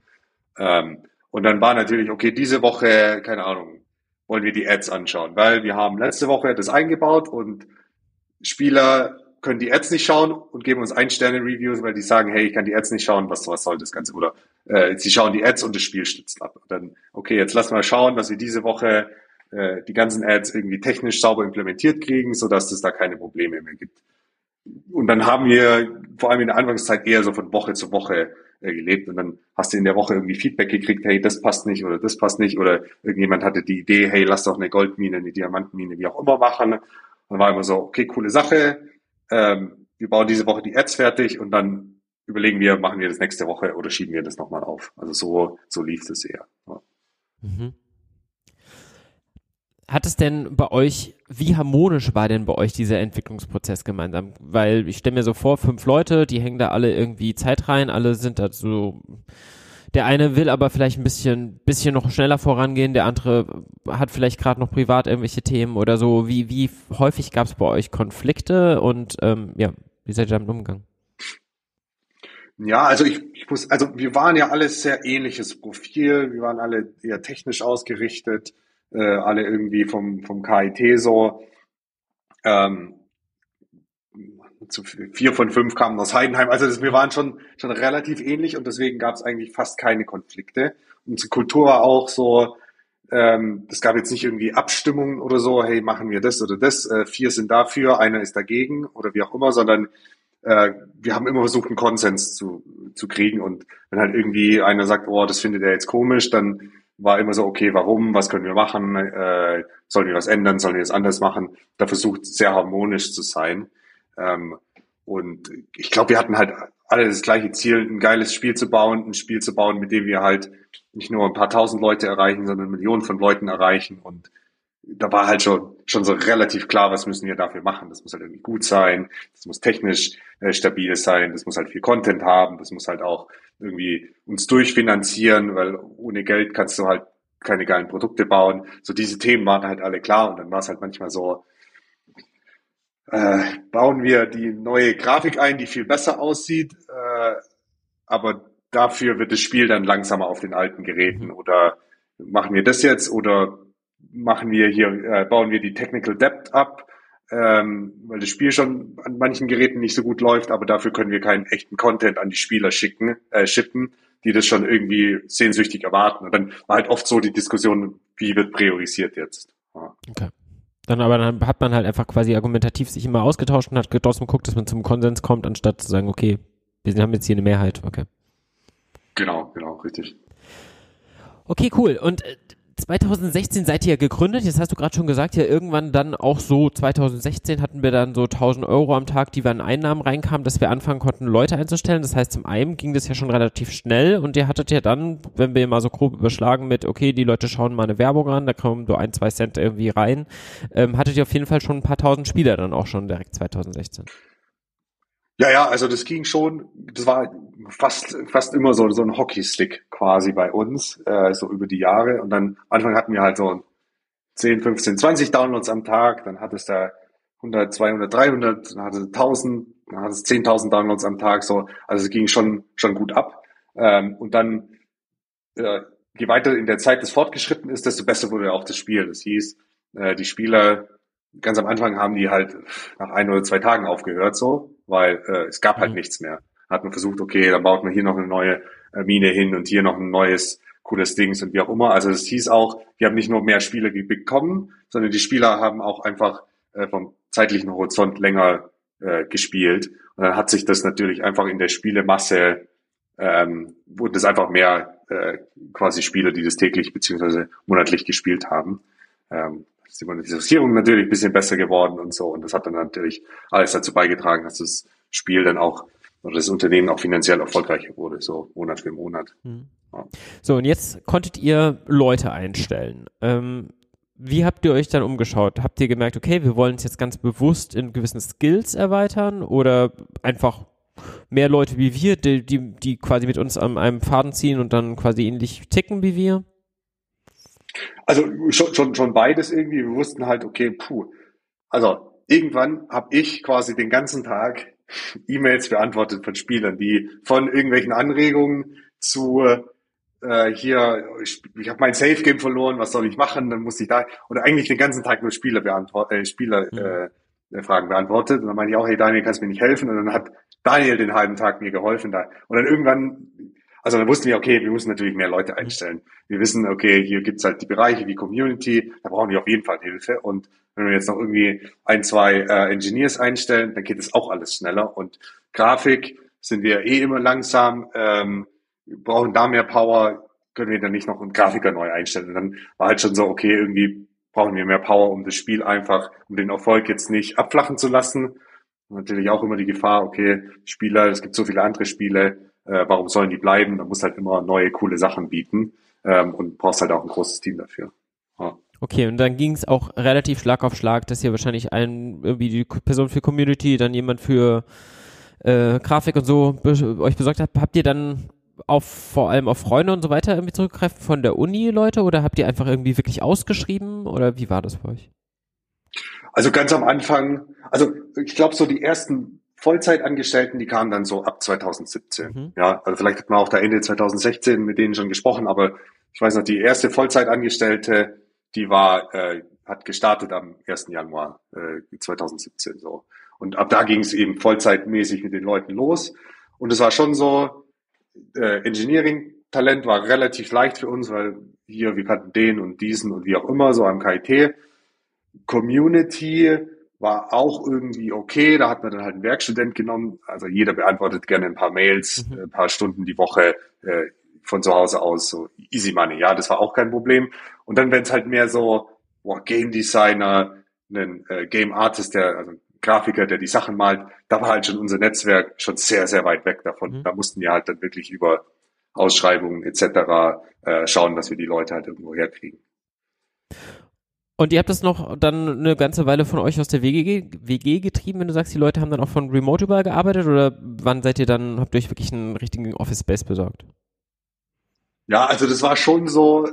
Ähm, und dann war natürlich, okay, diese Woche, keine Ahnung, wollen wir die Ads anschauen, weil wir haben letzte Woche das eingebaut und Spieler können die Ads nicht schauen und geben uns Ein-Sterne-Reviews, weil die sagen, hey, ich kann die Ads nicht schauen, was, was soll das Ganze? Oder äh, sie schauen die Ads und das Spiel stützt ab. Und dann, okay, jetzt lass mal schauen, dass wir diese Woche äh, die ganzen Ads irgendwie technisch sauber implementiert kriegen, sodass es da keine Probleme mehr gibt. Und dann haben wir vor allem in der Anfangszeit eher so von Woche zu Woche äh, gelebt und dann hast du in der Woche irgendwie Feedback gekriegt, hey, das passt nicht oder das passt nicht oder irgendjemand hatte die Idee, hey, lass doch eine Goldmine, eine Diamantmine, wie auch immer machen. Dann war immer so, okay, coole Sache, ähm, wir bauen diese Woche die Ads fertig und dann überlegen wir, machen wir das nächste Woche oder schieben wir das nochmal auf. Also so, so lief es eher. Ja. Mhm. Hat es denn bei euch, wie harmonisch war denn bei euch dieser Entwicklungsprozess gemeinsam? Weil ich stelle mir so vor, fünf Leute, die hängen da alle irgendwie Zeit rein, alle sind da so der eine will aber vielleicht ein bisschen, bisschen noch schneller vorangehen, der andere hat vielleicht gerade noch privat irgendwelche Themen oder so. Wie, wie häufig gab es bei euch Konflikte und ähm, ja, wie seid ihr damit umgegangen? Ja, also ich, ich muss, also wir waren ja alles sehr ähnliches Profil, wir waren alle eher technisch ausgerichtet, äh, alle irgendwie vom, vom KIT so. Ähm, zu vier von fünf kamen aus Heidenheim. Also das, wir waren schon, schon relativ ähnlich und deswegen gab es eigentlich fast keine Konflikte. Unsere Kultur war auch so, ähm, es gab jetzt nicht irgendwie Abstimmungen oder so, hey, machen wir das oder das, äh, vier sind dafür, einer ist dagegen oder wie auch immer, sondern äh, wir haben immer versucht, einen Konsens zu, zu kriegen und wenn halt irgendwie einer sagt, oh, das findet er jetzt komisch, dann war immer so, okay, warum, was können wir machen, äh, sollen wir was ändern, sollen wir es anders machen, da versucht sehr harmonisch zu sein. Ähm, und ich glaube, wir hatten halt alle das gleiche Ziel, ein geiles Spiel zu bauen, ein Spiel zu bauen, mit dem wir halt nicht nur ein paar tausend Leute erreichen, sondern Millionen von Leuten erreichen. Und da war halt schon, schon so relativ klar, was müssen wir dafür machen. Das muss halt irgendwie gut sein, das muss technisch äh, stabil sein, das muss halt viel Content haben, das muss halt auch irgendwie uns durchfinanzieren, weil ohne Geld kannst du halt keine geilen Produkte bauen. So diese Themen waren halt alle klar und dann war es halt manchmal so, äh, bauen wir die neue Grafik ein, die viel besser aussieht, äh, aber dafür wird das Spiel dann langsamer auf den alten Geräten oder machen wir das jetzt oder machen wir hier, äh, bauen wir die Technical Depth ab, ähm, weil das Spiel schon an manchen Geräten nicht so gut läuft, aber dafür können wir keinen echten Content an die Spieler schicken, äh, schippen, die das schon irgendwie sehnsüchtig erwarten. Und dann war halt oft so die Diskussion, wie wird priorisiert jetzt. Ja. Okay. Dann aber dann hat man halt einfach quasi argumentativ sich immer ausgetauscht und hat trotzdem geguckt, dass man zum Konsens kommt, anstatt zu sagen, okay, wir haben jetzt hier eine Mehrheit. Okay. Genau, genau, richtig. Okay, cool. Und 2016 äh, seid ihr ja gegründet, jetzt hast du gerade schon gesagt, ja irgendwann dann auch so 2016 hatten wir dann so 1000 Euro am Tag, die wir an Einnahmen reinkamen, dass wir anfangen konnten, Leute einzustellen. Das heißt, zum einen ging das ja schon relativ schnell und ihr hattet ja dann, wenn wir mal so grob überschlagen mit, okay, die Leute schauen mal eine Werbung an, da kommen so ein, zwei Cent irgendwie rein, ähm, hattet ihr auf jeden Fall schon ein paar tausend Spieler dann auch schon direkt 2016. Ja, ja, also das ging schon, das war fast, fast immer so, so ein Hockeystick quasi bei uns, äh, so über die Jahre. Und dann Anfang hatten wir halt so 10, 15, 20 Downloads am Tag, dann hat es da 100, 200, 300, dann hatte es 1000, dann hat es 10.000 Downloads am Tag, so. Also es ging schon, schon gut ab. Ähm, und dann, äh, je weiter in der Zeit das fortgeschritten ist, desto besser wurde auch das Spiel. Das hieß, äh, die Spieler, ganz am Anfang haben die halt nach ein oder zwei Tagen aufgehört, so weil äh, es gab halt mhm. nichts mehr. Hat man versucht, okay, dann baut man hier noch eine neue äh, Mine hin und hier noch ein neues cooles Dings und wie auch immer. Also es hieß auch, wir haben nicht nur mehr Spieler bekommen, sondern die Spieler haben auch einfach äh, vom zeitlichen Horizont länger äh, gespielt. Und dann hat sich das natürlich einfach in der Spielemasse, ähm, wurden es einfach mehr äh, quasi Spieler, die das täglich beziehungsweise monatlich gespielt haben. Ähm, ist die Monetarisierung natürlich ein bisschen besser geworden und so. Und das hat dann natürlich alles dazu beigetragen, dass das Spiel dann auch oder das Unternehmen auch finanziell erfolgreicher wurde, so Monat für Monat. Mhm. Ja. So, und jetzt konntet ihr Leute einstellen. Ähm, wie habt ihr euch dann umgeschaut? Habt ihr gemerkt, okay, wir wollen es jetzt ganz bewusst in gewissen Skills erweitern oder einfach mehr Leute wie wir, die, die, die quasi mit uns an einem Faden ziehen und dann quasi ähnlich ticken wie wir? Also schon, schon, schon beides irgendwie. Wir wussten halt, okay, puh. Also irgendwann habe ich quasi den ganzen Tag E-Mails beantwortet von Spielern, die von irgendwelchen Anregungen zu äh, hier, ich, ich habe mein Safe Game verloren, was soll ich machen? Dann muss ich da oder eigentlich den ganzen Tag nur Spieler beantworten, äh, Spieler mhm. äh, Fragen beantwortet. Und dann meinte ich auch, hey Daniel, kannst du mir nicht helfen? Und dann hat Daniel den halben Tag mir geholfen da. Und dann irgendwann also dann wussten wir, okay, wir müssen natürlich mehr Leute einstellen. Wir wissen, okay, hier gibt's halt die Bereiche wie Community, da brauchen wir auf jeden Fall Hilfe. Und wenn wir jetzt noch irgendwie ein, zwei äh, Engineers einstellen, dann geht es auch alles schneller. Und Grafik sind wir eh immer langsam, ähm, wir brauchen da mehr Power, können wir dann nicht noch einen Grafiker neu einstellen. Und dann war halt schon so, okay, irgendwie brauchen wir mehr Power, um das Spiel einfach, um den Erfolg jetzt nicht abflachen zu lassen. Und natürlich auch immer die Gefahr, okay, Spieler, es gibt so viele andere Spiele, äh, warum sollen die bleiben? Man muss halt immer neue, coole Sachen bieten ähm, und brauchst halt auch ein großes Team dafür. Ja. Okay, und dann ging es auch relativ Schlag auf Schlag, dass ihr wahrscheinlich ein, irgendwie die Person für Community, dann jemand für äh, Grafik und so be euch besorgt habt. Habt ihr dann auf vor allem auf Freunde und so weiter irgendwie zurückgegriffen von der Uni, Leute, oder habt ihr einfach irgendwie wirklich ausgeschrieben oder wie war das bei euch? Also ganz am Anfang, also ich glaube so die ersten Vollzeitangestellten, die kamen dann so ab 2017. Mhm. Ja, also vielleicht hat man auch da Ende 2016 mit denen schon gesprochen, aber ich weiß noch, die erste Vollzeitangestellte, die war, äh, hat gestartet am 1. Januar äh, 2017 so. Und ab da ging es eben vollzeitmäßig mit den Leuten los. Und es war schon so, äh, Engineering-Talent war relativ leicht für uns, weil hier, wir kannten den und diesen und wie auch immer, so am KIT. Community war auch irgendwie okay. Da hat man dann halt einen Werkstudent genommen. Also jeder beantwortet gerne ein paar Mails, mhm. ein paar Stunden die Woche äh, von zu Hause aus, so easy money. Ja, das war auch kein Problem. Und dann, wenn es halt mehr so, boah, Game Designer, ein äh, Game Artist, der, also Grafiker, der die Sachen malt, da war halt schon unser Netzwerk schon sehr, sehr weit weg davon. Mhm. Da mussten wir halt dann wirklich über Ausschreibungen etc. Äh, schauen, dass wir die Leute halt irgendwo herkriegen. Und ihr habt das noch dann eine ganze Weile von euch aus der WG, WG getrieben, wenn du sagst, die Leute haben dann auch von Remote überall gearbeitet? Oder wann seid ihr dann, habt ihr euch wirklich einen richtigen Office Space besorgt? Ja, also das war schon so,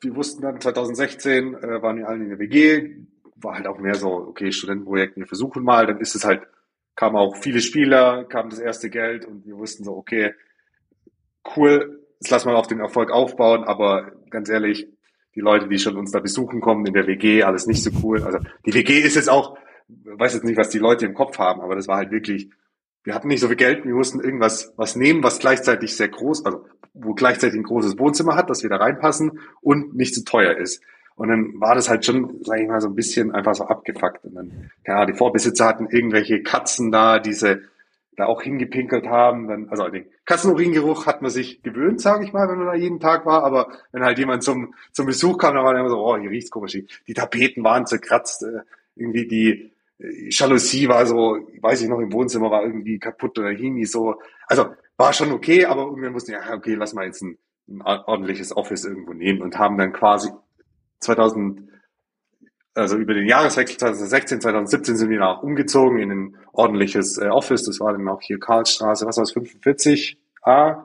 wir wussten dann 2016, äh, waren wir alle in der WG, war halt auch mehr so, okay, Studentenprojekt, wir versuchen mal, dann ist es halt, kamen auch viele Spieler, kam das erste Geld und wir wussten so, okay, cool, jetzt lass mal auf den Erfolg aufbauen, aber ganz ehrlich, die Leute, die schon uns da besuchen kommen in der WG, alles nicht so cool. Also die WG ist jetzt auch, weiß jetzt nicht, was die Leute im Kopf haben, aber das war halt wirklich, wir hatten nicht so viel Geld, wir mussten irgendwas was nehmen, was gleichzeitig sehr groß, also wo gleichzeitig ein großes Wohnzimmer hat, dass wir da reinpassen und nicht zu teuer ist. Und dann war das halt schon, sage ich mal, so ein bisschen einfach so abgefuckt. Und dann, ja, die Vorbesitzer hatten irgendwelche Katzen da, diese da auch hingepinkelt haben. Dann, also den Katzenuringeruch hat man sich gewöhnt, sage ich mal, wenn man da jeden Tag war. Aber wenn halt jemand zum, zum Besuch kam, dann war dann immer so, oh, hier riecht's komisch. Die Tapeten waren zerkratzt, äh, irgendwie die äh, Jalousie war so, weiß ich noch, im Wohnzimmer war irgendwie kaputt oder hing nicht so. Also war schon okay, aber irgendwann mussten ja, okay, lass mal jetzt ein, ein ordentliches Office irgendwo nehmen und haben dann quasi 2000 also über den Jahreswechsel 2016, 2017 sind wir auch umgezogen in ein ordentliches äh, Office. Das war dann auch hier Karlstraße, was war es, 45a?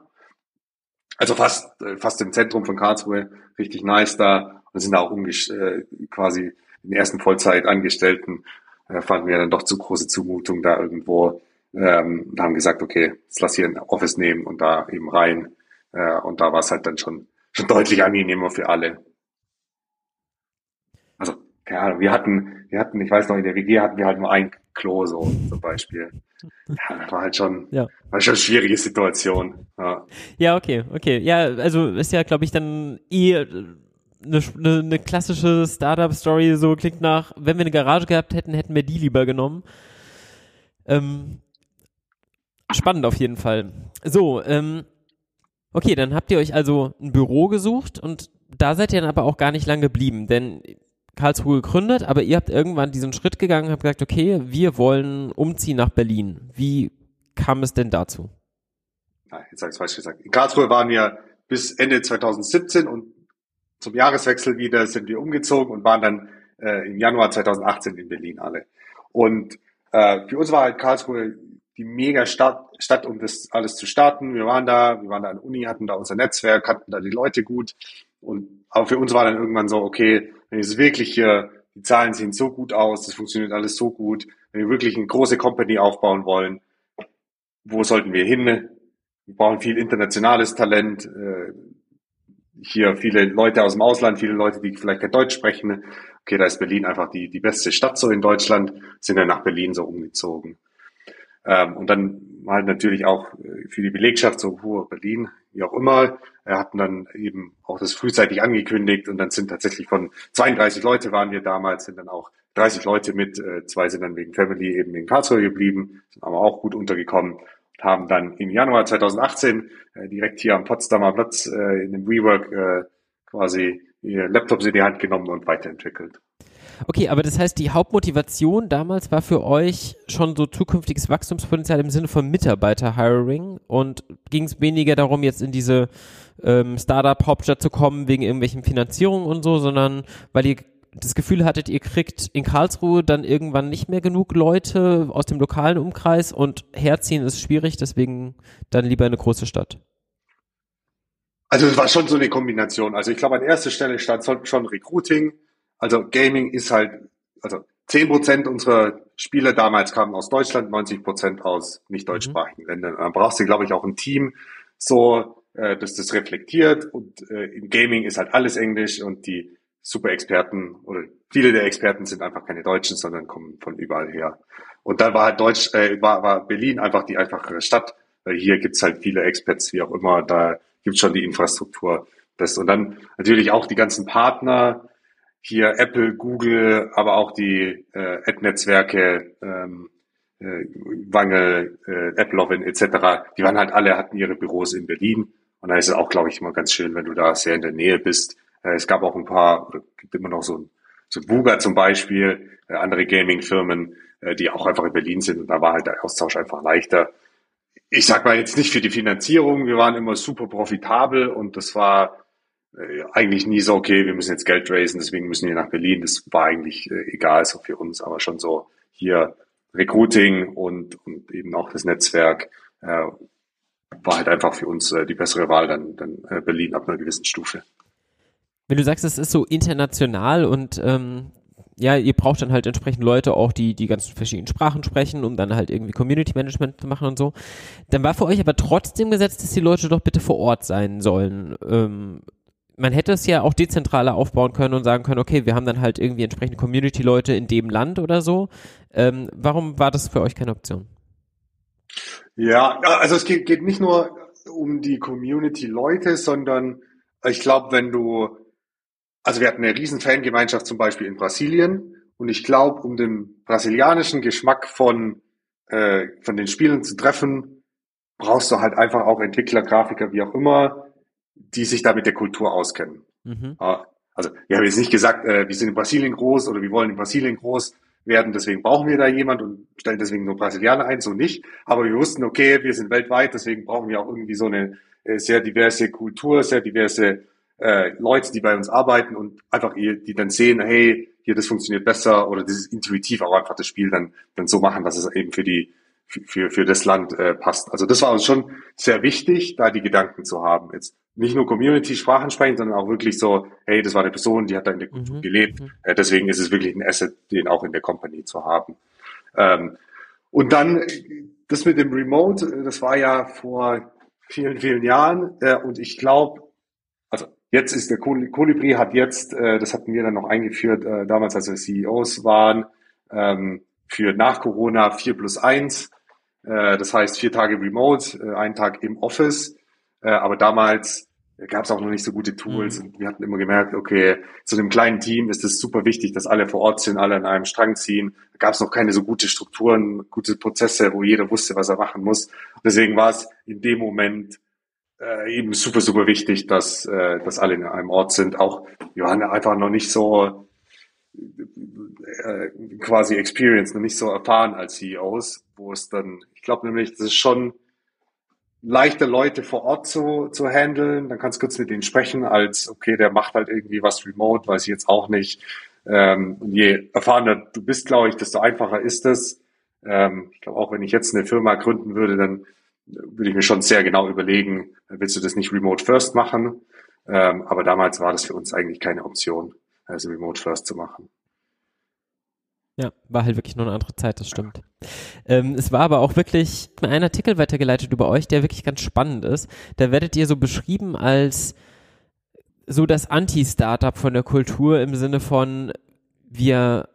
Also fast, äh, fast im Zentrum von Karlsruhe, richtig nice da. Und sind da auch äh, quasi den ersten Vollzeitangestellten äh, fanden wir dann doch zu große Zumutung da irgendwo ähm, haben gesagt, okay, jetzt lass hier ein Office nehmen und da eben rein. Äh, und da war es halt dann schon, schon deutlich angenehmer für alle. Also Ahnung, wir hatten, wir hatten, ich weiß noch, in der WG hatten wir halt nur ein Klo so zum Beispiel. Ja, das war halt schon, ja. war schon eine schwierige Situation. Ja. ja, okay, okay. Ja, also ist ja, glaube ich, dann eh eine, eine, eine klassische Startup-Story, so klingt nach, wenn wir eine Garage gehabt hätten, hätten wir die lieber genommen. Ähm, spannend auf jeden Fall. So, ähm, okay, dann habt ihr euch also ein Büro gesucht und da seid ihr dann aber auch gar nicht lange geblieben, denn Karlsruhe gegründet, aber ihr habt irgendwann diesen Schritt gegangen und habt gesagt, okay, wir wollen umziehen nach Berlin. Wie kam es denn dazu? Nein, jetzt habe ich es falsch gesagt. In Karlsruhe waren wir bis Ende 2017 und zum Jahreswechsel wieder sind wir umgezogen und waren dann äh, im Januar 2018 in Berlin alle. Und äh, für uns war halt Karlsruhe die mega Stadt, Stadt, um das alles zu starten. Wir waren da, wir waren da an der Uni, hatten da unser Netzwerk, hatten da die Leute gut. Und aber für uns war dann irgendwann so, okay, wenn es wirklich hier, die Zahlen sehen so gut aus, das funktioniert alles so gut, wenn wir wirklich eine große Company aufbauen wollen, wo sollten wir hin? Wir brauchen viel internationales Talent, äh, hier viele Leute aus dem Ausland, viele Leute, die vielleicht kein Deutsch sprechen. Okay, da ist Berlin einfach die, die beste Stadt so in Deutschland, sind dann nach Berlin so umgezogen. Ähm, und dann halt natürlich auch äh, für die Belegschaft so, hohe Berlin, wie auch immer, wir hatten dann eben auch das frühzeitig angekündigt und dann sind tatsächlich von 32 Leute waren wir damals, sind dann auch 30 Leute mit, äh, zwei sind dann wegen Family eben in Karlsruhe geblieben, sind aber auch gut untergekommen und haben dann im Januar 2018 äh, direkt hier am Potsdamer Platz äh, in dem WeWork äh, quasi Laptops in die Hand genommen und weiterentwickelt. Okay, aber das heißt, die Hauptmotivation damals war für euch schon so zukünftiges Wachstumspotenzial im Sinne von Mitarbeiter-Hiring und ging es weniger darum, jetzt in diese ähm, Startup-Hauptstadt zu kommen wegen irgendwelchen Finanzierungen und so, sondern weil ihr das Gefühl hattet, ihr kriegt in Karlsruhe dann irgendwann nicht mehr genug Leute aus dem lokalen Umkreis und herziehen ist schwierig, deswegen dann lieber eine große Stadt. Also es war schon so eine Kombination. Also ich glaube, an erster Stelle stand schon Recruiting, also Gaming ist halt, also zehn Prozent unserer Spieler damals kamen aus Deutschland, 90 Prozent aus nicht deutschsprachigen mhm. Ländern. Dann brauchst du, glaube ich, auch ein Team, so, äh, dass das reflektiert. Und äh, im Gaming ist halt alles Englisch und die Super-Experten oder viele der Experten sind einfach keine Deutschen, sondern kommen von überall her. Und dann war halt Deutsch, äh, war, war Berlin einfach die einfachere Stadt, weil hier gibt's halt viele Experts, wie auch immer, da gibt's schon die Infrastruktur. Das, und dann natürlich auch die ganzen Partner, hier Apple, Google, aber auch die äh, Ad-Netzwerke, ähm, äh, Wangel, äh, AppLovin etc., die waren halt alle, hatten ihre Büros in Berlin. Und da ist es auch, glaube ich, immer ganz schön, wenn du da sehr in der Nähe bist. Äh, es gab auch ein paar, oder gibt immer noch so, so Buga zum Beispiel, äh, andere Gaming-Firmen, äh, die auch einfach in Berlin sind. Und da war halt der Austausch einfach leichter. Ich sag mal jetzt nicht für die Finanzierung, wir waren immer super profitabel und das war äh, eigentlich nie so, okay, wir müssen jetzt Geld raisen, deswegen müssen wir nach Berlin. Das war eigentlich äh, egal so für uns, aber schon so hier Recruiting und, und eben auch das Netzwerk äh, war halt einfach für uns äh, die bessere Wahl, dann, dann äh, Berlin ab einer gewissen Stufe. Wenn du sagst, es ist so international und ähm, ja, ihr braucht dann halt entsprechend Leute auch, die die ganzen verschiedenen Sprachen sprechen, um dann halt irgendwie Community Management zu machen und so. Dann war für euch aber trotzdem gesetzt, dass die Leute doch bitte vor Ort sein sollen. Ähm, man hätte es ja auch dezentraler aufbauen können und sagen können, okay, wir haben dann halt irgendwie entsprechende Community-Leute in dem Land oder so. Ähm, warum war das für euch keine Option? Ja, also es geht, geht nicht nur um die Community-Leute, sondern ich glaube, wenn du, also wir hatten eine riesen Fangemeinschaft zum Beispiel in Brasilien und ich glaube, um den brasilianischen Geschmack von, äh, von den Spielen zu treffen, brauchst du halt einfach auch Entwickler, Grafiker, wie auch immer, die sich da mit der Kultur auskennen. Mhm. Also wir haben jetzt nicht gesagt, äh, wir sind in Brasilien groß oder wir wollen in Brasilien groß werden, deswegen brauchen wir da jemand und stellen deswegen nur Brasilianer ein, so nicht. Aber wir wussten, okay, wir sind weltweit, deswegen brauchen wir auch irgendwie so eine äh, sehr diverse Kultur, sehr diverse äh, Leute, die bei uns arbeiten und einfach die dann sehen, hey, hier das funktioniert besser oder das ist intuitiv auch einfach das Spiel dann dann so machen, dass es eben für die für, für das Land äh, passt. Also das war uns schon sehr wichtig, da die Gedanken zu haben. Jetzt nicht nur Community-Sprachen sprechen, sondern auch wirklich so, hey, das war eine Person, die hat da in der Kultur mhm. gelebt. Mhm. Äh, deswegen ist es wirklich ein Asset, den auch in der Company zu haben. Ähm, und dann das mit dem Remote, das war ja vor vielen, vielen Jahren. Äh, und ich glaube, also jetzt ist der Colibri hat jetzt, äh, das hatten wir dann noch eingeführt, äh, damals als wir CEOs waren, ähm, für nach Corona 4 plus 1 äh, das heißt vier Tage remote, äh, einen Tag im Office. Äh, aber damals gab es auch noch nicht so gute Tools mhm. und wir hatten immer gemerkt, okay, zu einem kleinen Team ist es super wichtig, dass alle vor Ort sind, alle an einem Strang ziehen. Da gab es noch keine so gute Strukturen, gute Prozesse, wo jeder wusste, was er machen muss. Deswegen war es in dem Moment äh, eben super, super wichtig, dass, äh, dass alle in einem Ort sind. Auch waren einfach noch nicht so äh, quasi Experience, noch nicht so erfahren als CEOs, wo es dann, ich glaube nämlich, das ist schon leichter Leute vor Ort zu, zu handeln, dann kannst du kurz mit denen sprechen, als okay, der macht halt irgendwie was remote, weiß ich jetzt auch nicht. Ähm, und je erfahrener du bist, glaube ich, desto einfacher ist es. Ähm, ich glaube, auch wenn ich jetzt eine Firma gründen würde, dann würde ich mir schon sehr genau überlegen, willst du das nicht remote first machen? Ähm, aber damals war das für uns eigentlich keine Option, also remote first zu machen. Ja, war halt wirklich nur eine andere Zeit, das stimmt. Ähm, es war aber auch wirklich ein Artikel weitergeleitet über euch, der wirklich ganz spannend ist. Da werdet ihr so beschrieben als so das Anti-Startup von der Kultur im Sinne von, wir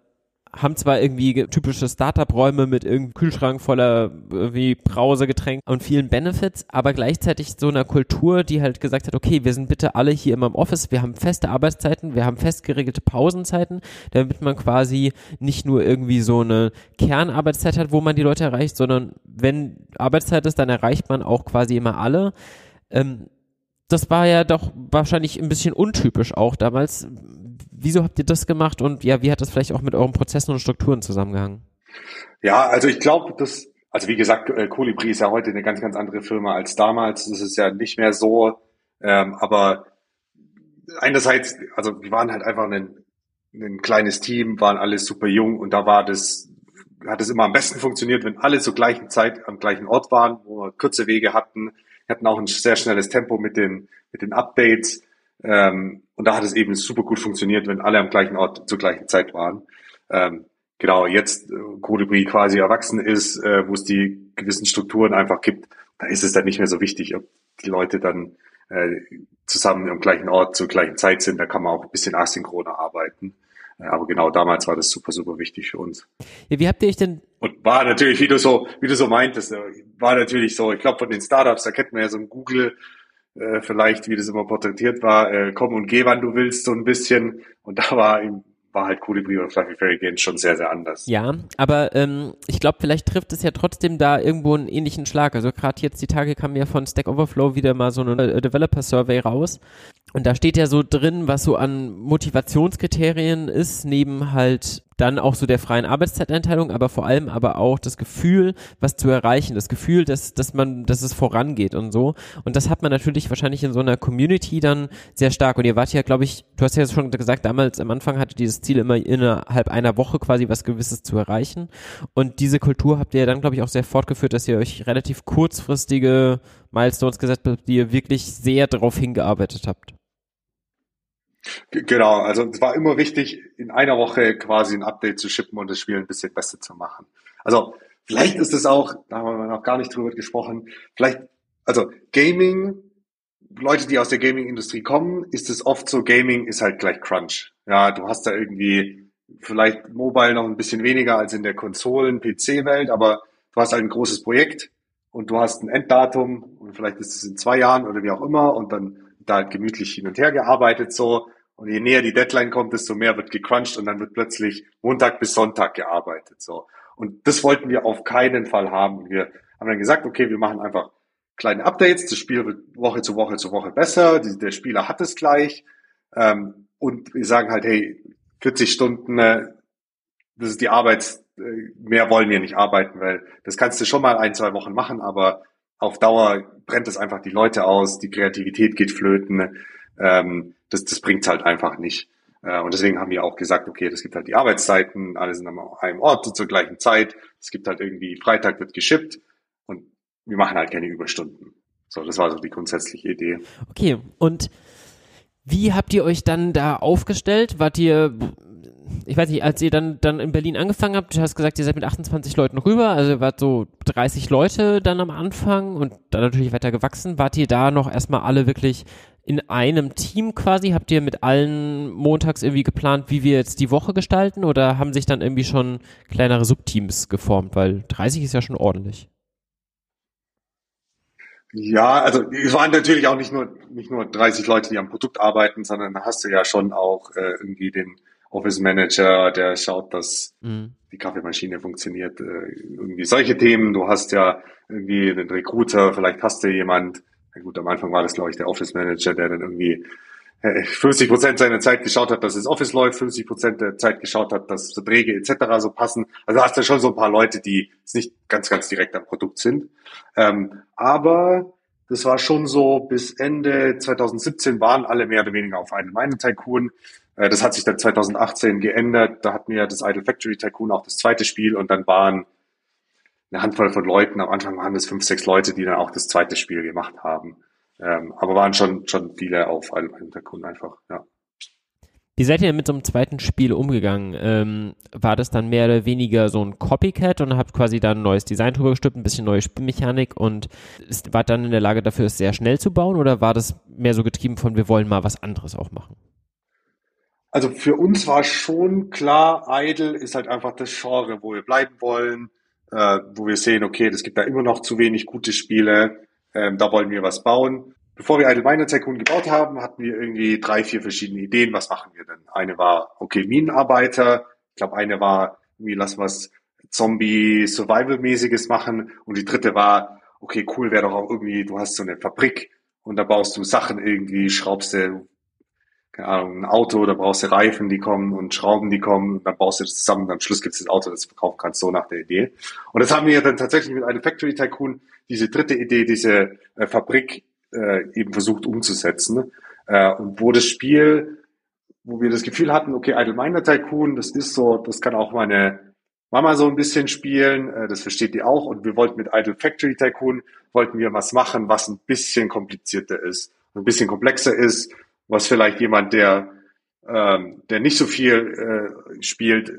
haben zwar irgendwie typische Startup-Räume mit irgendeinem Kühlschrank voller irgendwie Brausegetränk und vielen Benefits, aber gleichzeitig so einer Kultur, die halt gesagt hat, okay, wir sind bitte alle hier immer im Office, wir haben feste Arbeitszeiten, wir haben fest geregelte Pausenzeiten, damit man quasi nicht nur irgendwie so eine Kernarbeitszeit hat, wo man die Leute erreicht, sondern wenn Arbeitszeit ist, dann erreicht man auch quasi immer alle. Ähm, das war ja doch wahrscheinlich ein bisschen untypisch auch damals wieso habt ihr das gemacht und ja, wie hat das vielleicht auch mit euren Prozessen und Strukturen zusammengehangen? Ja, also ich glaube, dass, also wie gesagt, äh, Colibri ist ja heute eine ganz, ganz andere Firma als damals. Das ist ja nicht mehr so, ähm, aber einerseits, also wir waren halt einfach ein, ein kleines Team, waren alle super jung und da war das, hat es immer am besten funktioniert, wenn alle zur gleichen Zeit am gleichen Ort waren, wo wir kurze Wege hatten, wir hatten auch ein sehr schnelles Tempo mit den, mit den Updates ähm, und da hat es eben super gut funktioniert, wenn alle am gleichen Ort zur gleichen Zeit waren. Ähm, genau, jetzt, äh, Colibri quasi erwachsen ist, äh, wo es die gewissen Strukturen einfach gibt, da ist es dann nicht mehr so wichtig, ob die Leute dann äh, zusammen am gleichen Ort zur gleichen Zeit sind. Da kann man auch ein bisschen asynchroner arbeiten. Äh, aber genau damals war das super, super wichtig für uns. Ja, wie habt ihr euch denn? Und war natürlich, wie du so, wie du so meintest, äh, war natürlich so, ich glaube von den Startups, da kennt man ja so ein Google, äh, vielleicht, wie das immer porträtiert war, äh, komm und geh, wann du willst, so ein bisschen. Und da war ihm war halt Colibri oder Fluffy Fairy Games schon sehr, sehr anders. Ja, aber ähm, ich glaube, vielleicht trifft es ja trotzdem da irgendwo einen ähnlichen Schlag. Also gerade jetzt die Tage kam ja von Stack Overflow wieder mal so eine äh, Developer Survey raus. Und da steht ja so drin, was so an Motivationskriterien ist, neben halt dann auch so der freien Arbeitszeiteinteilung, aber vor allem aber auch das Gefühl, was zu erreichen, das Gefühl, dass, dass man, dass es vorangeht und so. Und das hat man natürlich wahrscheinlich in so einer Community dann sehr stark. Und ihr wart ja, glaube ich, du hast ja schon gesagt, damals am Anfang hatte dieses Ziel immer innerhalb einer Woche quasi was Gewisses zu erreichen. Und diese Kultur habt ihr ja dann, glaube ich, auch sehr fortgeführt, dass ihr euch relativ kurzfristige Milestones gesetzt habt, die ihr wirklich sehr darauf hingearbeitet habt. Genau, also es war immer wichtig, in einer Woche quasi ein Update zu schippen und das Spiel ein bisschen besser zu machen. Also vielleicht ist es auch, da haben wir noch gar nicht drüber gesprochen, vielleicht, also Gaming, Leute, die aus der Gaming-Industrie kommen, ist es oft so, Gaming ist halt gleich Crunch. Ja, du hast da irgendwie vielleicht Mobile noch ein bisschen weniger als in der Konsolen-PC-Welt, aber du hast halt ein großes Projekt und du hast ein Enddatum und vielleicht ist es in zwei Jahren oder wie auch immer und dann da gemütlich hin und her gearbeitet so. Und je näher die Deadline kommt, desto mehr wird gecrunched und dann wird plötzlich Montag bis Sonntag gearbeitet so. Und das wollten wir auf keinen Fall haben. Wir haben dann gesagt, okay, wir machen einfach kleine Updates, das Spiel wird Woche zu Woche zu Woche besser, die, der Spieler hat es gleich. Ähm, und wir sagen halt, hey, 40 Stunden, äh, das ist die Arbeit, äh, mehr wollen wir nicht arbeiten, weil das kannst du schon mal ein, zwei Wochen machen, aber auf Dauer brennt es einfach die Leute aus, die Kreativität geht flöten, ähm, das, das bringt halt einfach nicht. Äh, und deswegen haben wir auch gesagt, okay, das gibt halt die Arbeitszeiten, alle sind am einem Ort zur gleichen Zeit, es gibt halt irgendwie, Freitag wird geschippt und wir machen halt keine Überstunden. So, das war so die grundsätzliche Idee. Okay, und wie habt ihr euch dann da aufgestellt? Wart ihr, ich weiß nicht, als ihr dann, dann in Berlin angefangen habt, du hast gesagt, ihr seid mit 28 Leuten rüber, also ihr wart so 30 Leute dann am Anfang und dann natürlich weiter gewachsen. Wart ihr da noch erstmal alle wirklich in einem Team quasi? Habt ihr mit allen montags irgendwie geplant, wie wir jetzt die Woche gestalten oder haben sich dann irgendwie schon kleinere Subteams geformt? Weil 30 ist ja schon ordentlich. Ja, also es waren natürlich auch nicht nur nicht nur 30 Leute, die am Produkt arbeiten, sondern da hast du ja schon auch äh, irgendwie den Office Manager, der schaut, dass mhm. die Kaffeemaschine funktioniert. Äh, irgendwie solche Themen. Du hast ja irgendwie einen Recruiter, vielleicht hast du jemand. Na gut, am Anfang war das glaube ich der Office Manager, der dann irgendwie 50 äh, Prozent seiner Zeit geschaut hat, dass das Office läuft, 50 Prozent der Zeit geschaut hat, dass Verträge etc. so passen. Also hast du schon so ein paar Leute, die jetzt nicht ganz, ganz direkt am Produkt sind. Ähm, aber das war schon so, bis Ende 2017 waren alle mehr oder weniger auf einen meinen Tycoon. Äh, das hat sich dann 2018 geändert. Da hatten wir das Idle Factory Tycoon auch das zweite Spiel und dann waren eine Handvoll von Leuten, am Anfang waren es fünf, sechs Leute, die dann auch das zweite Spiel gemacht haben. Ähm, aber waren schon, schon viele auf einem Hintergrund einfach, ja. Wie seid ihr mit so einem zweiten Spiel umgegangen? Ähm, war das dann mehr oder weniger so ein Copycat und habt quasi dann ein neues Design drüber gestülpt, ein bisschen neue Spielmechanik und ist, wart dann in der Lage dafür, es sehr schnell zu bauen oder war das mehr so getrieben von, wir wollen mal was anderes auch machen? Also für uns war schon klar, Idle ist halt einfach das Genre, wo wir bleiben wollen, äh, wo wir sehen, okay, es gibt da immer noch zu wenig gute Spiele ähm, da wollen wir was bauen. Bevor wir Idle Miner Tycoon gebaut haben, hatten wir irgendwie drei, vier verschiedene Ideen. Was machen wir denn? Eine war, okay, Minenarbeiter. Ich glaube, eine war, wie lass was Zombie-Survival-mäßiges machen. Und die dritte war, okay, cool wäre doch auch irgendwie, du hast so eine Fabrik und da baust du Sachen irgendwie, schraubst du keine Ahnung, ein Auto, da brauchst du Reifen, die kommen und Schrauben, die kommen, dann baust du das zusammen und am Schluss gibt es das Auto, das du verkaufen kannst, so nach der Idee. Und das haben wir dann tatsächlich mit einem Factory Tycoon, diese dritte Idee, diese äh, Fabrik äh, eben versucht umzusetzen. Äh, und wo das Spiel, wo wir das Gefühl hatten, okay, Idle Tycoon, das ist so, das kann auch meine Mama so ein bisschen spielen, äh, das versteht die auch. Und wir wollten mit Idle Factory Tycoon, wollten wir was machen, was ein bisschen komplizierter ist, ein bisschen komplexer ist, was vielleicht jemand, der, ähm, der nicht so viel äh, spielt,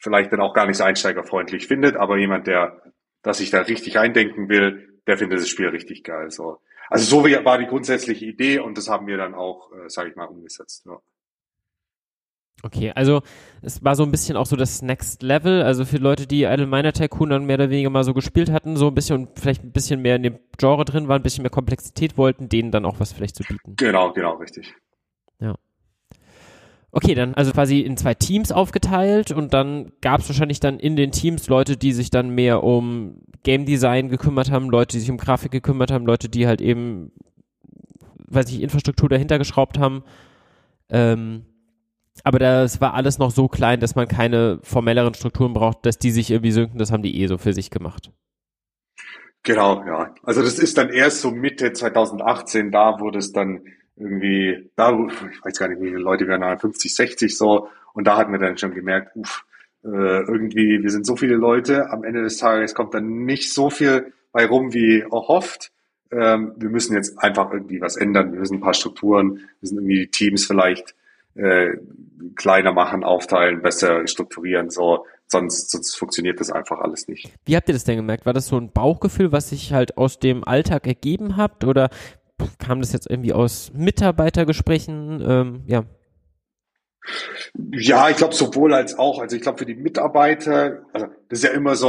vielleicht dann auch gar nicht so einsteigerfreundlich findet, aber jemand, der, dass sich da richtig eindenken will, der findet das Spiel richtig geil. So. Also so war die grundsätzliche Idee und das haben wir dann auch, äh, sage ich mal, umgesetzt. Ja. Okay, also es war so ein bisschen auch so das Next Level, also für Leute, die Idle Miner Tycoon dann mehr oder weniger mal so gespielt hatten, so ein bisschen und vielleicht ein bisschen mehr in dem Genre drin waren, ein bisschen mehr Komplexität wollten, denen dann auch was vielleicht zu bieten. Genau, genau, richtig. Ja. Okay, dann also quasi in zwei Teams aufgeteilt und dann gab es wahrscheinlich dann in den Teams Leute, die sich dann mehr um Game Design gekümmert haben, Leute, die sich um Grafik gekümmert haben, Leute, die halt eben, weiß ich, Infrastruktur dahinter geschraubt haben. Ähm, aber das war alles noch so klein, dass man keine formelleren Strukturen braucht, dass die sich irgendwie sinken, das haben die eh so für sich gemacht. Genau, ja. Also das ist dann erst so Mitte 2018, da wurde es dann irgendwie, da, ich weiß gar nicht, wie viele Leute wir waren, 50, 60 so, und da hatten wir dann schon gemerkt, uff, äh, irgendwie, wir sind so viele Leute, am Ende des Tages kommt dann nicht so viel bei rum wie erhofft. Ähm, wir müssen jetzt einfach irgendwie was ändern, wir müssen ein paar Strukturen, wir müssen irgendwie die Teams vielleicht äh, kleiner machen, aufteilen, besser strukturieren, so. Sonst, sonst funktioniert das einfach alles nicht. Wie habt ihr das denn gemerkt? War das so ein Bauchgefühl, was sich halt aus dem Alltag ergeben habt oder kam das jetzt irgendwie aus Mitarbeitergesprächen? Ähm, ja. Ja, ich glaube sowohl als auch. Also ich glaube für die Mitarbeiter, also das ist ja immer so,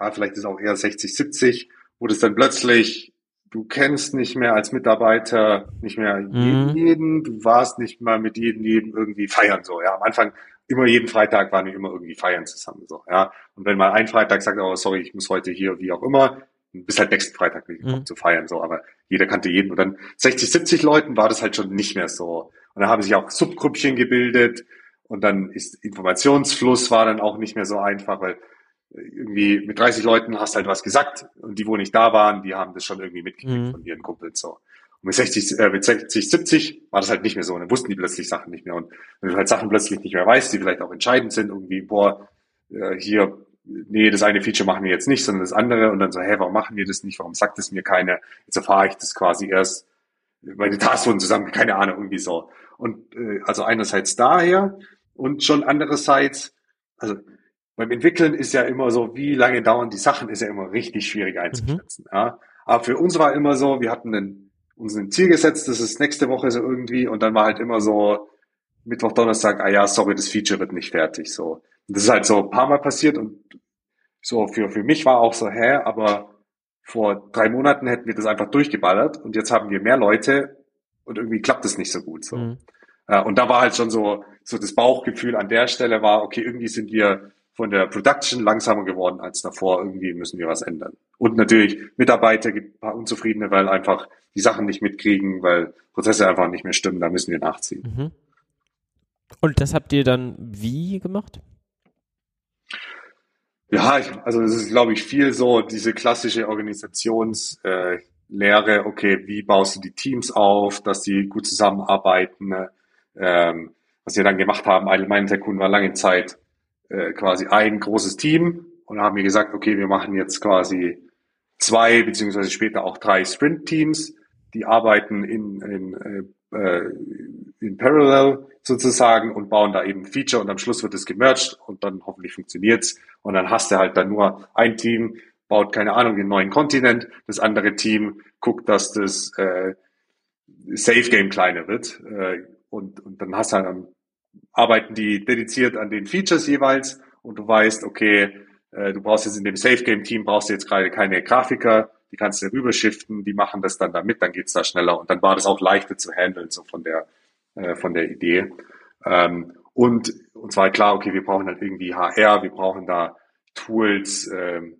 ja, vielleicht ist es auch eher 60, 70, wo das dann plötzlich, du kennst nicht mehr als Mitarbeiter nicht mehr jeden, mhm. jeden, du warst nicht mal mit jedem, jedem irgendwie feiern so. Ja, am Anfang immer jeden Freitag waren wir immer irgendwie feiern zusammen so. Ja, und wenn mal ein Freitag sagt, oh sorry, ich muss heute hier wie auch immer, bis halt nächsten Freitag mhm. zu feiern so. Aber jeder kannte jeden und dann 60, 70 Leuten war das halt schon nicht mehr so. Und dann haben sich auch Subgruppchen gebildet und dann ist Informationsfluss war dann auch nicht mehr so einfach, weil irgendwie mit 30 Leuten hast halt was gesagt und die, wo nicht da waren, die haben das schon irgendwie mitgekriegt mhm. von ihren Kumpels so. Und mit 60, äh, mit 60, 70 war das halt nicht mehr so. Und dann wussten die plötzlich Sachen nicht mehr. Und wenn du halt Sachen plötzlich nicht mehr weißt, die vielleicht auch entscheidend sind, irgendwie, boah, äh, hier, nee, das eine Feature machen wir jetzt nicht, sondern das andere. Und dann so, hä, warum machen wir das nicht? Warum sagt es mir keiner? Jetzt erfahre ich das quasi erst, meine Tasks wurden zusammen, keine Ahnung, irgendwie so. Und äh, also einerseits daher und schon andererseits, also beim Entwickeln ist ja immer so, wie lange dauern die Sachen, ist ja immer richtig schwierig einzuschätzen. Mhm. Ja. Aber für uns war immer so, wir hatten einen, uns ein Ziel gesetzt, das ist nächste Woche so irgendwie, und dann war halt immer so Mittwoch, Donnerstag, ah ja, sorry, das Feature wird nicht fertig. So. Und das ist halt so ein paar Mal passiert und so für, für mich war auch so, hä, aber vor drei Monaten hätten wir das einfach durchgeballert und jetzt haben wir mehr Leute und irgendwie klappt es nicht so gut. So. Mhm. Und da war halt schon so, so das Bauchgefühl an der Stelle war, okay, irgendwie sind wir von der Production langsamer geworden als davor. Irgendwie müssen wir was ändern. Und natürlich Mitarbeiter gibt ein paar Unzufriedene, weil einfach die Sachen nicht mitkriegen, weil Prozesse einfach nicht mehr stimmen. Da müssen wir nachziehen. Mhm. Und das habt ihr dann wie gemacht? Ja, ich, also es ist, glaube ich, viel so diese klassische Organisationslehre. Äh, okay, wie baust du die Teams auf, dass die gut zusammenarbeiten? Ne? Ähm, was wir dann gemacht haben, der Kunden war lange Zeit äh, quasi ein großes Team und haben mir gesagt, okay, wir machen jetzt quasi zwei beziehungsweise später auch drei Sprint-Teams, die arbeiten in, in, äh, äh, in Parallel sozusagen und bauen da eben Feature und am Schluss wird es gemerged und dann hoffentlich funktioniert's. Und dann hast du halt dann nur ein Team, baut keine Ahnung den neuen Kontinent, das andere Team guckt, dass das äh, Safe Game kleiner wird äh, und, und dann hast du halt arbeiten die dediziert an den Features jeweils und du weißt, okay, äh, du brauchst jetzt in dem Safe Game Team brauchst du jetzt gerade keine Grafiker, die kannst du rüberschiften, die machen das dann damit, dann geht's da schneller und dann war das auch leichter zu handeln, so von der äh, von der Idee. Ähm, und und zwar klar, okay, wir brauchen halt irgendwie HR, wir brauchen da Tools, ähm,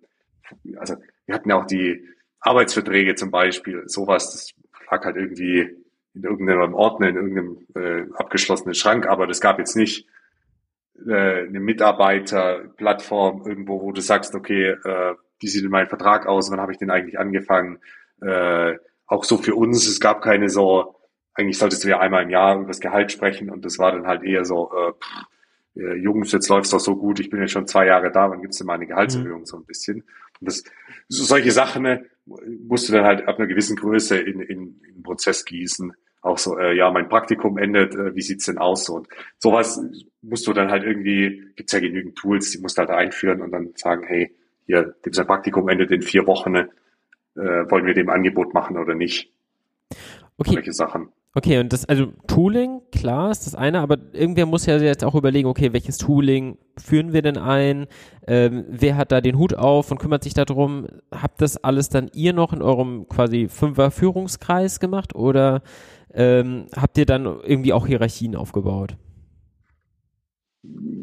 also wir hatten ja auch die Arbeitsverträge zum Beispiel, sowas, das lag halt irgendwie in irgendeinem Ordner, in irgendeinem äh, abgeschlossenen Schrank, aber das gab jetzt nicht äh, eine Mitarbeiterplattform irgendwo, wo du sagst, okay, äh, wie sieht denn mein Vertrag aus, wann habe ich den eigentlich angefangen? Äh, auch so für uns, es gab keine so, eigentlich solltest du ja einmal im Jahr über das Gehalt sprechen und das war dann halt eher so, äh, pff, äh, Jungs, jetzt läuft's doch so gut, ich bin ja schon zwei Jahre da, wann gibt's denn mal eine Gehaltserhöhung mhm. so ein bisschen? Und das, so solche Sachen ne, musst du dann halt ab einer gewissen Größe in, in, in den Prozess gießen auch so, äh, ja, mein Praktikum endet, äh, wie sieht's denn aus? Und sowas musst du dann halt irgendwie, gibt's ja genügend Tools, die musst du halt einführen und dann sagen, hey, hier, dem sein Praktikum endet in vier Wochen, äh, wollen wir dem Angebot machen oder nicht? Okay. Solche Sachen. Okay, und das, also Tooling, klar, ist das eine, aber irgendwer muss ja jetzt auch überlegen, okay, welches Tooling führen wir denn ein? Ähm, wer hat da den Hut auf und kümmert sich darum? Habt das alles dann ihr noch in eurem quasi Fünfer Führungskreis gemacht oder ähm, habt ihr dann irgendwie auch Hierarchien aufgebaut?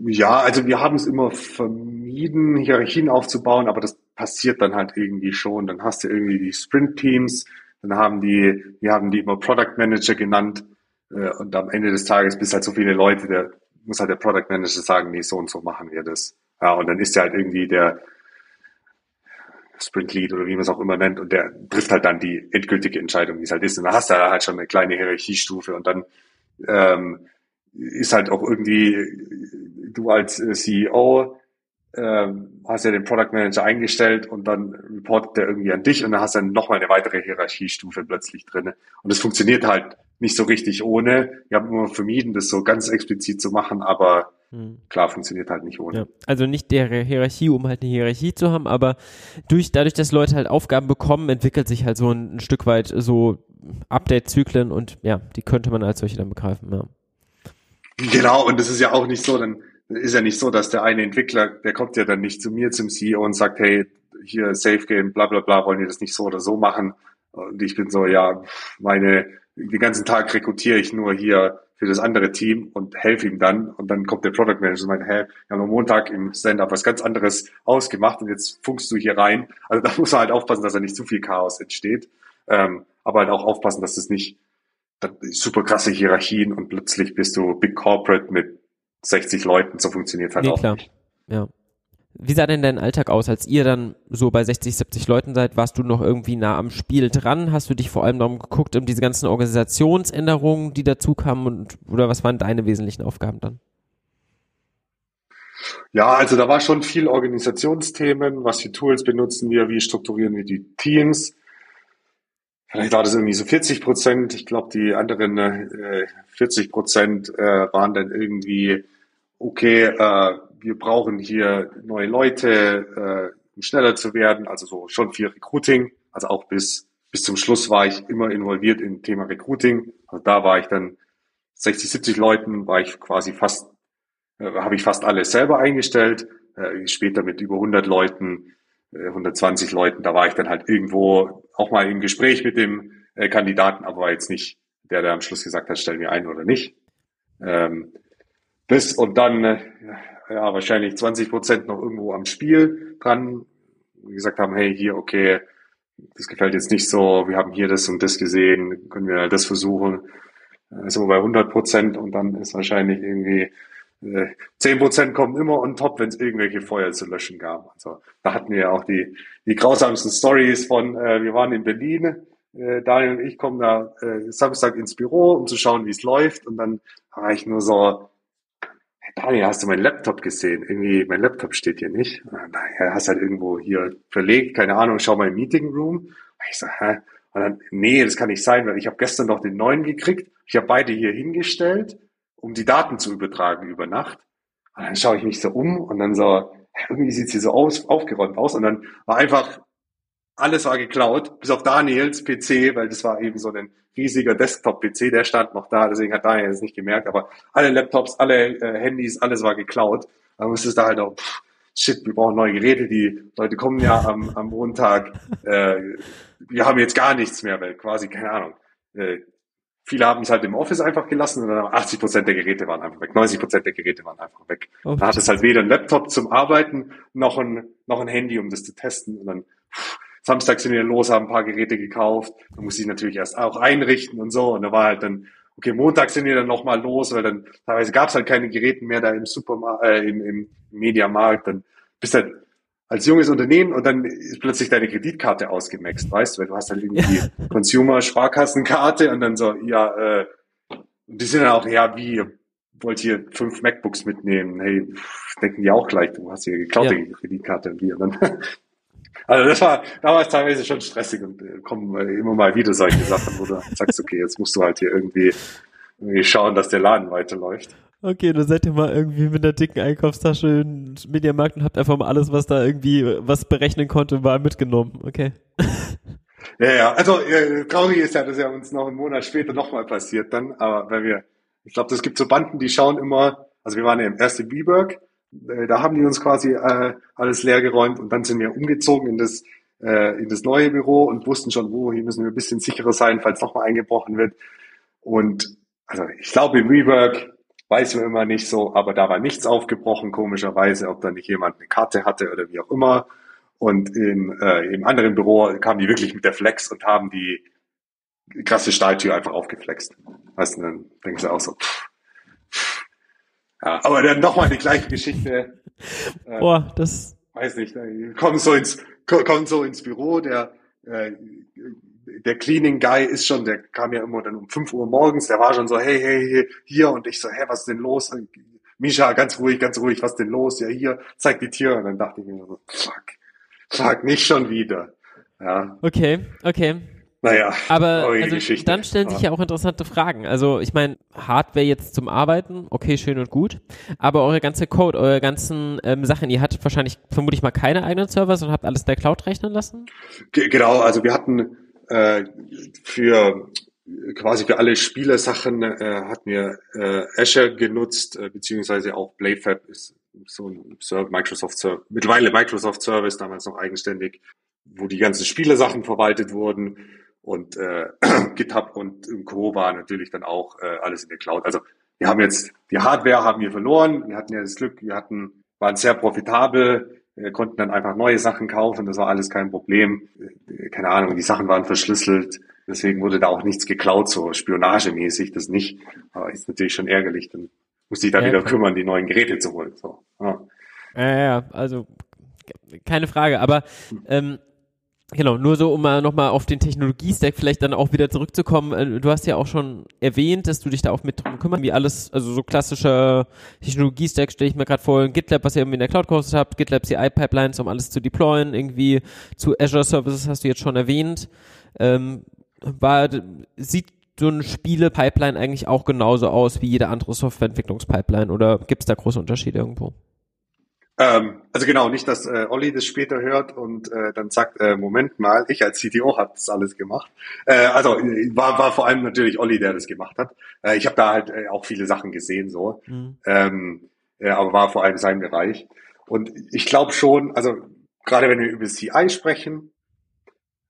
Ja, also wir haben es immer vermieden, Hierarchien aufzubauen, aber das passiert dann halt irgendwie schon. Dann hast du irgendwie die Sprint-Teams, dann haben die, wir haben die immer Product Manager genannt äh, und am Ende des Tages bist halt so viele Leute, der muss halt der Product Manager sagen, nee, so und so machen wir das. Ja, und dann ist ja halt irgendwie der Sprint Lead oder wie man es auch immer nennt und der trifft halt dann die endgültige Entscheidung, wie es halt ist. Und da hast du halt schon eine kleine Hierarchiestufe und dann ähm, ist halt auch irgendwie du als äh, CEO ähm, hast ja den Product Manager eingestellt und dann reportet der irgendwie an dich und dann hast du dann nochmal eine weitere Hierarchiestufe plötzlich drin. Und es funktioniert halt nicht so richtig ohne. Wir haben immer vermieden, das so ganz explizit zu machen, aber hm. klar, funktioniert halt nicht ohne. Ja, also nicht der Hierarchie, um halt eine Hierarchie zu haben, aber durch, dadurch, dass Leute halt Aufgaben bekommen, entwickelt sich halt so ein, ein Stück weit so Update-Zyklen und ja, die könnte man als solche dann begreifen, ja. Genau, und es ist ja auch nicht so, dann ist ja nicht so, dass der eine Entwickler, der kommt ja dann nicht zu mir, zum CEO und sagt, hey, hier Safe Game, bla bla bla, wollen wir das nicht so oder so machen? Und ich bin so, ja, meine, den ganzen Tag rekrutiere ich nur hier für das andere Team und helfe ihm dann. Und dann kommt der Product Manager und meint, hey, wir haben am Montag im Stand-up was ganz anderes ausgemacht und jetzt funkst du hier rein. Also da muss er halt aufpassen, dass da nicht zu viel Chaos entsteht. Ähm, aber halt auch aufpassen, dass das nicht super krasse Hierarchien und plötzlich bist du Big Corporate mit 60 Leuten, so funktioniert halt nee, auch klar. nicht. Ja. Wie sah denn dein Alltag aus, als ihr dann so bei 60, 70 Leuten seid? Warst du noch irgendwie nah am Spiel dran? Hast du dich vor allem darum geguckt, um diese ganzen Organisationsänderungen, die dazu kamen und oder was waren deine wesentlichen Aufgaben dann? Ja, also da war schon viel Organisationsthemen, was für Tools benutzen wir, wie strukturieren wir die Teams. Vielleicht war das irgendwie so 40 Prozent. Ich glaube, die anderen äh, 40 Prozent äh, waren dann irgendwie, okay, äh, wir brauchen hier neue Leute, äh, um schneller zu werden. Also so schon viel Recruiting. Also auch bis, bis zum Schluss war ich immer involviert im Thema Recruiting. Also da war ich dann 60, 70 Leuten, war ich quasi fast, äh, habe ich fast alles selber eingestellt. Äh, später mit über 100 Leuten 120 äh, Leuten, da war ich dann halt irgendwo auch mal im Gespräch mit dem äh, Kandidaten, aber war jetzt nicht der, der am Schluss gesagt hat, stellen wir ein oder nicht. Ähm, das und dann äh, ja wahrscheinlich 20 Prozent noch irgendwo am Spiel dran, gesagt haben, hey, hier, okay, das gefällt jetzt nicht so, wir haben hier das und das gesehen, können wir das versuchen. Äh, sind wir bei 100 Prozent und dann ist wahrscheinlich irgendwie Zehn Prozent kommen immer on top, wenn es irgendwelche Feuer zu löschen gab. Also da hatten wir ja auch die, die grausamsten Stories von, äh, wir waren in Berlin, äh, Daniel und ich kommen da äh, Samstag ins Büro, um zu schauen, wie es läuft. Und dann war ich nur so, Daniel, hast du meinen Laptop gesehen? Irgendwie, mein Laptop steht hier nicht. Ja, hast halt irgendwo hier verlegt, keine Ahnung, schau mal im Meeting Room. Ich so, hä? Und dann, nee, das kann nicht sein, weil ich habe gestern noch den neuen gekriegt. Ich habe beide hier hingestellt um die Daten zu übertragen über Nacht. Und dann schaue ich mich so um und dann so, irgendwie sieht's hier so aus, aufgeräumt aus. Und dann war einfach, alles war geklaut, bis auf Daniels PC, weil das war eben so ein riesiger Desktop-PC, der stand noch da, deswegen hat Daniel es nicht gemerkt, aber alle Laptops, alle äh, Handys, alles war geklaut. Da musste es da halt auch, pff, shit, wir brauchen neue Geräte, die Leute kommen ja am, am Montag, äh, wir haben jetzt gar nichts mehr, weil quasi, keine Ahnung, äh, Viele haben es halt im Office einfach gelassen und dann 80 Prozent der Geräte waren einfach weg. 90 Prozent der Geräte waren einfach weg. Oh, dann hat es halt weder ein Laptop zum Arbeiten noch ein, noch ein Handy, um das zu testen. Und dann pff, Samstag sind wir los, haben ein paar Geräte gekauft. Dann muss ich natürlich erst auch einrichten und so. Und da war halt dann, okay, Montag sind wir dann nochmal los, weil dann teilweise gab es halt keine Geräte mehr da im Supermarkt, äh, im, im Mediamarkt. Dann bist halt als junges Unternehmen und dann ist plötzlich deine Kreditkarte ausgemaxt, weißt du, weil du hast halt irgendwie ja. Consumer-Sparkassenkarte und dann so, ja, äh, die sind dann auch, ja, wie, wollt ihr fünf MacBooks mitnehmen? Hey, denken die auch gleich, du hast hier geklaute ja. Kreditkarte und wie. Und dann, also das war damals teilweise schon stressig und äh, kommen immer mal wieder solche Sachen, wo du sagst, okay, jetzt musst du halt hier irgendwie, irgendwie schauen, dass der Laden weiterläuft. Okay, du seid ihr mal irgendwie mit einer dicken Einkaufstasche in den Mediamarkt und habt einfach mal alles, was da irgendwie was berechnen konnte, mal mitgenommen. Okay. Ja, ja, also äh, traurig ist ja, dass ja uns noch einen Monat später nochmal passiert dann, aber weil wir, ich glaube, es gibt so Banden, die schauen immer, also wir waren ja im ersten äh, da haben die uns quasi äh, alles leer geräumt und dann sind wir umgezogen in das äh, in das neue Büro und wussten schon, wo, hier müssen wir ein bisschen sicherer sein, falls nochmal eingebrochen wird. Und also ich glaube, im Rework weiß man immer nicht so, aber da war nichts aufgebrochen, komischerweise, ob da nicht jemand eine Karte hatte oder wie auch immer. Und in, äh, im anderen Büro kamen die wirklich mit der Flex und haben die krasse Stahltür einfach aufgeflext. Weißt du, dann denkst du auch so, pff. Ja, aber dann nochmal die gleiche Geschichte. Äh, Boah, das. Weiß nicht, kommen so ins, kommen so ins Büro, der, äh, der Cleaning Guy ist schon, der kam ja immer dann um 5 Uhr morgens, der war schon so, hey, hey, hier und ich so, hey, was ist denn los? Misha, ganz ruhig, ganz ruhig, was ist denn los? Ja, hier, zeig die Tür. Und dann dachte ich mir so, fuck, fuck, nicht schon wieder. Ja. Okay, okay. Naja, aber also, dann stellen sich ja auch interessante Fragen. Also ich meine, Hardware jetzt zum Arbeiten, okay, schön und gut, aber eure ganze Code, eure ganzen ähm, Sachen, ihr hattet wahrscheinlich vermutlich mal keine eigenen Server, sondern habt alles in der Cloud rechnen lassen? G genau, also wir hatten äh, für quasi für alle Spielersachen äh, hatten wir äh, Azure genutzt, äh, beziehungsweise auch Playfab ist so ein Server, Microsoft Service, mittlerweile Microsoft Service, damals noch eigenständig, wo die ganzen Spielersachen verwaltet wurden und äh, GitHub und Co. war natürlich dann auch äh, alles in der Cloud. Also wir haben jetzt die Hardware haben wir verloren. Wir hatten ja das Glück, wir hatten waren sehr profitabel, wir konnten dann einfach neue Sachen kaufen. Das war alles kein Problem. Äh, keine Ahnung, die Sachen waren verschlüsselt. Deswegen wurde da auch nichts geklaut, so spionagemäßig, das nicht. Aber ist natürlich schon ärgerlich. Dann muss ich da ja, wieder kümmern, die neuen Geräte zu holen. So, ja. ja, ja, also keine Frage. Aber ähm, Genau, nur so, um mal nochmal auf den Technologie-Stack vielleicht dann auch wieder zurückzukommen. Äh, du hast ja auch schon erwähnt, dass du dich da auch mit drum kümmerst, wie alles, also so klassischer Technologie-Stack stelle ich mir gerade vor, GitLab, was ihr irgendwie in der Cloud gehostet habt, GitLab CI-Pipelines, um alles zu deployen, irgendwie zu Azure Services hast du jetzt schon erwähnt. Ähm, war, sieht so eine Spiele-Pipeline eigentlich auch genauso aus wie jede andere Softwareentwicklungspipeline oder gibt es da große Unterschiede irgendwo? Ähm, also genau, nicht, dass äh, Olli das später hört und äh, dann sagt, äh, Moment mal, ich als CTO habe das alles gemacht. Äh, also war, war vor allem natürlich Olli, der das gemacht hat. Äh, ich habe da halt äh, auch viele Sachen gesehen, so, mhm. ähm, äh, aber war vor allem sein Bereich. Und ich glaube schon, also gerade wenn wir über CI sprechen,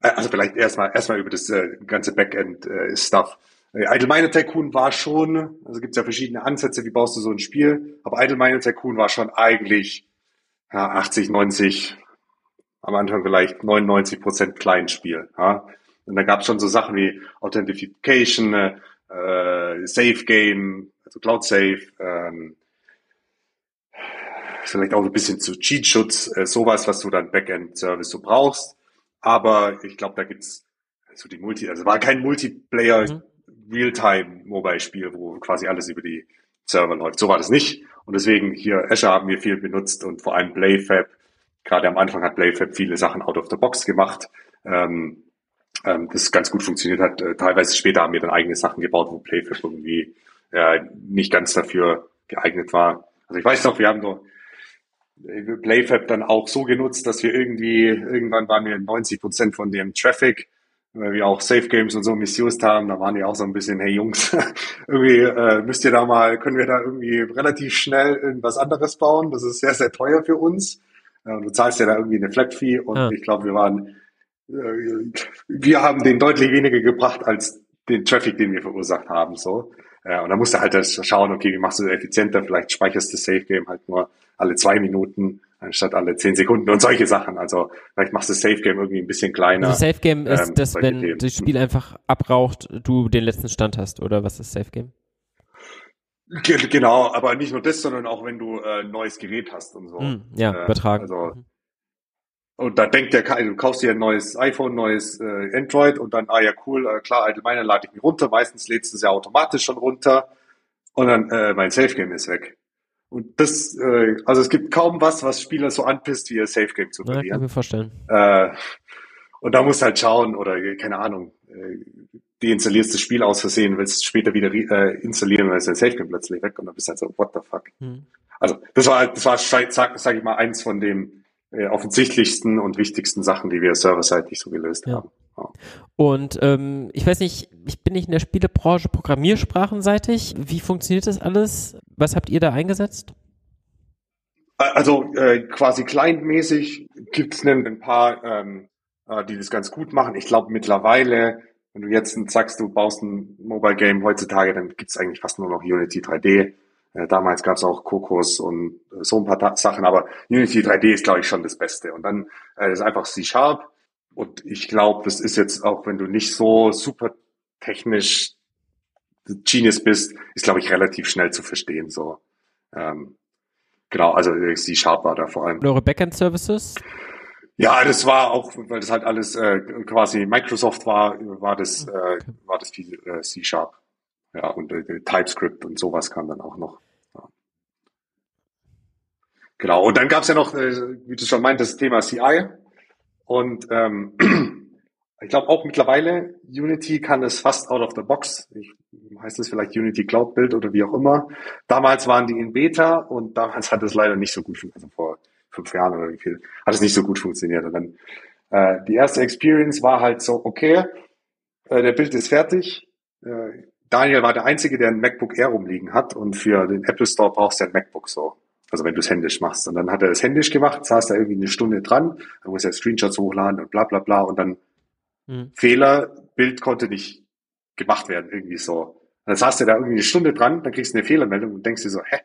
äh, also vielleicht erstmal erstmal über das äh, ganze Backend-Stuff. Äh, Idle Miner Tycoon war schon, also gibt es ja verschiedene Ansätze, wie baust du so ein Spiel, aber Idle Miner Tycoon war schon eigentlich ja, 80, 90, am Anfang vielleicht 99 Prozent Kleinspiel. Ja. Und da gab es schon so Sachen wie Authentification, äh, Safe Game, also Cloud Safe, ähm, vielleicht auch ein bisschen zu Cheat-Schutz, äh, sowas, was du dann Backend-Service so brauchst. Aber ich glaube, da gibt's so die Multi, also war kein Multiplayer mhm. Realtime-Mobile-Spiel, wo quasi alles über die Server läuft. So war das nicht. Und deswegen hier Azure haben wir viel benutzt und vor allem Playfab. Gerade am Anfang hat Playfab viele Sachen out of the box gemacht. Ähm, ähm, das ganz gut funktioniert hat. Äh, teilweise später haben wir dann eigene Sachen gebaut, wo Playfab irgendwie äh, nicht ganz dafür geeignet war. Also ich weiß noch, wir haben so äh, Playfab dann auch so genutzt, dass wir irgendwie, irgendwann waren wir 90 Prozent von dem Traffic weil wir auch Safe Games und so misused haben, da waren die auch so ein bisschen, hey Jungs, irgendwie äh, müsst ihr da mal, können wir da irgendwie relativ schnell irgendwas anderes bauen? Das ist sehr, sehr teuer für uns. Äh, du zahlst ja da irgendwie eine Flat Fee und ja. ich glaube, wir waren, äh, wir haben den deutlich weniger gebracht als den Traffic, den wir verursacht haben. So. Äh, und da musst du halt das schauen, okay, wie machst du das effizienter? Vielleicht speicherst du das Safe Game halt nur alle zwei Minuten anstatt alle zehn Sekunden und solche Sachen. Also vielleicht machst du das Safe Game irgendwie ein bisschen kleiner. Also Safe Game ist ähm, das, wenn Themen. das Spiel einfach abraucht, du den letzten Stand hast, oder was ist Safe Game? Genau, aber nicht nur das, sondern auch wenn du äh, ein neues Gerät hast und so. Mm, ja, äh, übertragen. Also, mhm. und da denkt der, du kaufst dir ein neues iPhone, neues äh, Android und dann, ah ja, cool, äh, klar, allgemeine lade ich mir runter. Meistens lädst du es ja automatisch schon runter und dann äh, mein Safe Game ist weg. Und das, äh, also es gibt kaum was, was Spieler so anpisst, wie ihr Safe Game zu verlieren. Ja, kann ich mir vorstellen. Äh, und da musst du halt schauen, oder keine Ahnung, äh, deinstallierst das Spiel aus Versehen, willst später wieder äh, installieren und dann ist dein Safe Game plötzlich weg und dann bist du halt so, what the fuck. Hm. Also das war, das war, sag, sag ich mal, eins von den äh, offensichtlichsten und wichtigsten Sachen, die wir serverseitig so gelöst ja. haben. Und ähm, ich weiß nicht, ich bin nicht in der Spielebranche programmiersprachenseitig. Wie funktioniert das alles? Was habt ihr da eingesetzt? Also äh, quasi clientmäßig gibt es ein paar, ähm, äh, die das ganz gut machen. Ich glaube mittlerweile, wenn du jetzt sagst, du baust ein Mobile Game heutzutage, dann gibt es eigentlich fast nur noch Unity 3D. Äh, damals gab es auch Kokos und äh, so ein paar Sachen, aber Unity 3D ist, glaube ich, schon das Beste. Und dann äh, ist einfach C-Sharp und ich glaube, das ist jetzt auch, wenn du nicht so super technisch Genius bist, ist, glaube ich, relativ schnell zu verstehen. So, ähm, genau, also C Sharp war da vor allem. Und eure Backend Services? Ja, das war auch, weil das halt alles äh, quasi Microsoft war, war das, äh, war das viel äh, C Sharp. Ja, und äh, TypeScript und sowas kam dann auch noch. Ja. Genau, und dann gab's ja noch, äh, wie du schon meintest, das Thema CI. Und ähm, ich glaube auch mittlerweile, Unity kann es fast out of the box. Ich, heißt es vielleicht Unity Cloud Build oder wie auch immer. Damals waren die in Beta und damals hat es leider nicht so gut funktioniert. Also vor fünf Jahren oder wie viel, hat es nicht so gut funktioniert. Und dann äh, die erste Experience war halt so, okay, äh, der Bild ist fertig. Äh, Daniel war der Einzige, der ein MacBook Air rumliegen hat und für den Apple Store brauchst du ein MacBook so. Also wenn du es händisch machst. Und dann hat er das händisch gemacht, saß da irgendwie eine Stunde dran, dann muss er Screenshots hochladen und bla bla bla und dann mhm. Fehler, Bild konnte nicht gemacht werden, irgendwie so. Und dann saß du da irgendwie eine Stunde dran, dann kriegst du eine Fehlermeldung und denkst dir so, hä,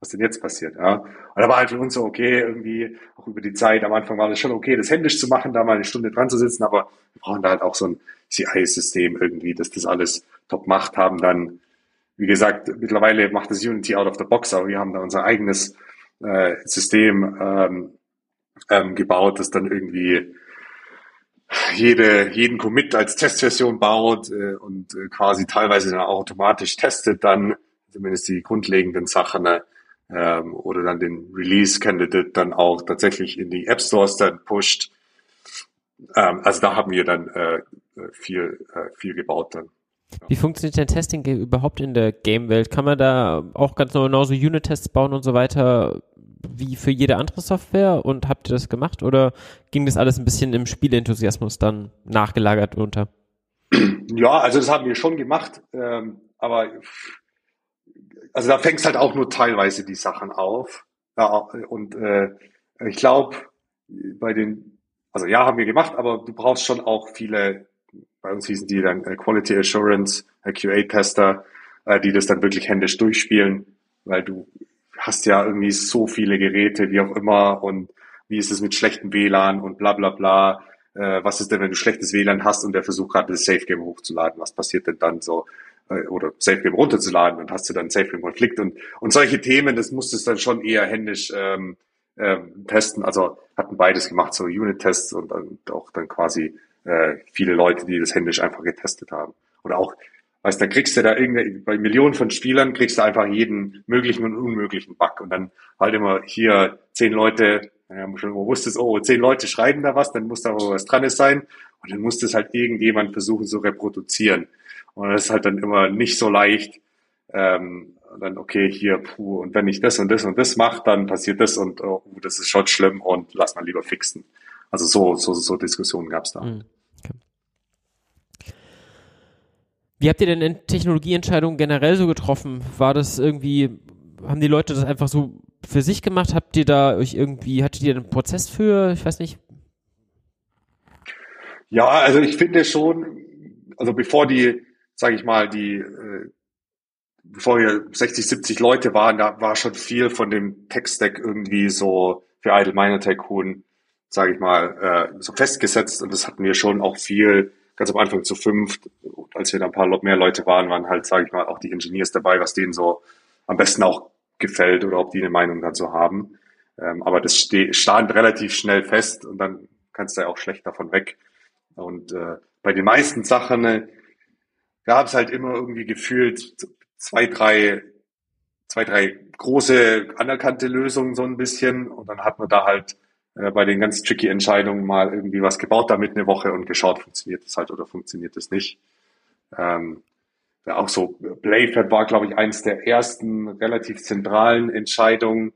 was denn jetzt passiert? Ja? Und da war halt für uns so, okay, irgendwie auch über die Zeit, am Anfang war das schon okay, das händisch zu machen, da mal eine Stunde dran zu sitzen, aber wir brauchen da halt auch so ein CI-System irgendwie, dass das alles top macht, haben dann, wie gesagt, mittlerweile macht das Unity out of the box, aber wir haben da unser eigenes äh, System ähm, ähm, gebaut, das dann irgendwie jede, jeden Commit als Testversion baut äh, und äh, quasi teilweise dann automatisch testet dann, zumindest die grundlegenden Sachen, ähm, oder dann den Release Candidate dann auch tatsächlich in die App Stores dann pusht. Ähm, also da haben wir dann äh, viel, äh, viel gebaut dann. Wie funktioniert denn Testing überhaupt in der Game-Welt? Kann man da auch ganz genauso Unit-Tests bauen und so weiter wie für jede andere Software? Und habt ihr das gemacht oder ging das alles ein bisschen im Spielenthusiasmus dann nachgelagert unter? Ja, also das haben wir schon gemacht, ähm, aber also da fängst halt auch nur teilweise die Sachen auf. Ja, und äh, ich glaube, bei den, also ja, haben wir gemacht, aber du brauchst schon auch viele, bei uns hießen die dann äh, Quality Assurance, äh, QA-Tester, äh, die das dann wirklich händisch durchspielen, weil du hast ja irgendwie so viele Geräte, wie auch immer, und wie ist es mit schlechtem WLAN und bla bla bla. Was ist denn, wenn du schlechtes WLAN hast und der versucht gerade das Safe Game hochzuladen? Was passiert denn dann so? Oder Safe Game runterzuladen und hast du dann Safe Game Konflikt und, und solche Themen, das musstest du dann schon eher händisch ähm, ähm, testen. Also hatten beides gemacht, so Unit-Tests und, und auch dann quasi äh, viele Leute, die das händisch einfach getestet haben. Oder auch, weißt dann kriegst du da irgendwie, bei Millionen von Spielern kriegst du einfach jeden möglichen und unmöglichen Bug und dann halt immer hier zehn Leute, naja, schon wusstest, oh, zehn Leute schreiben da was, dann muss da was dran sein und dann muss das halt irgendjemand versuchen zu reproduzieren. Und das ist halt dann immer nicht so leicht. Ähm, dann, okay, hier, puh, und wenn ich das und das und das mache, dann passiert das und oh, das ist schon schlimm und lass mal lieber fixen. Also so, so, so Diskussionen gab es da. Mhm. Okay. Wie habt ihr denn Technologieentscheidungen generell so getroffen? War das irgendwie, haben die Leute das einfach so für sich gemacht? Habt ihr da euch irgendwie, hattet ihr einen Prozess für? Ich weiß nicht. Ja, also ich finde schon, also bevor die sage ich mal, die, äh, bevor wir 60, 70 Leute waren, da war schon viel von dem Tech-Stack irgendwie so für Idle Miner Tycoon, sage ich mal, äh, so festgesetzt und das hatten wir schon auch viel, ganz am Anfang zu fünft, als wir da ein paar mehr Leute waren, waren halt, sage ich mal, auch die Engineers dabei, was denen so am besten auch gefällt oder ob die eine Meinung dazu haben. Ähm, aber das stand relativ schnell fest und dann kannst du ja auch schlecht davon weg. Und äh, bei den meisten Sachen, äh, gab es halt immer irgendwie gefühlt zwei, drei, zwei, drei große anerkannte Lösungen so ein bisschen und dann hat man da halt äh, bei den ganz tricky Entscheidungen mal irgendwie was gebaut damit eine Woche und geschaut, funktioniert das halt oder funktioniert das nicht. Ähm, ja, auch so Playfab war, glaube ich, eines der ersten relativ zentralen Entscheidungen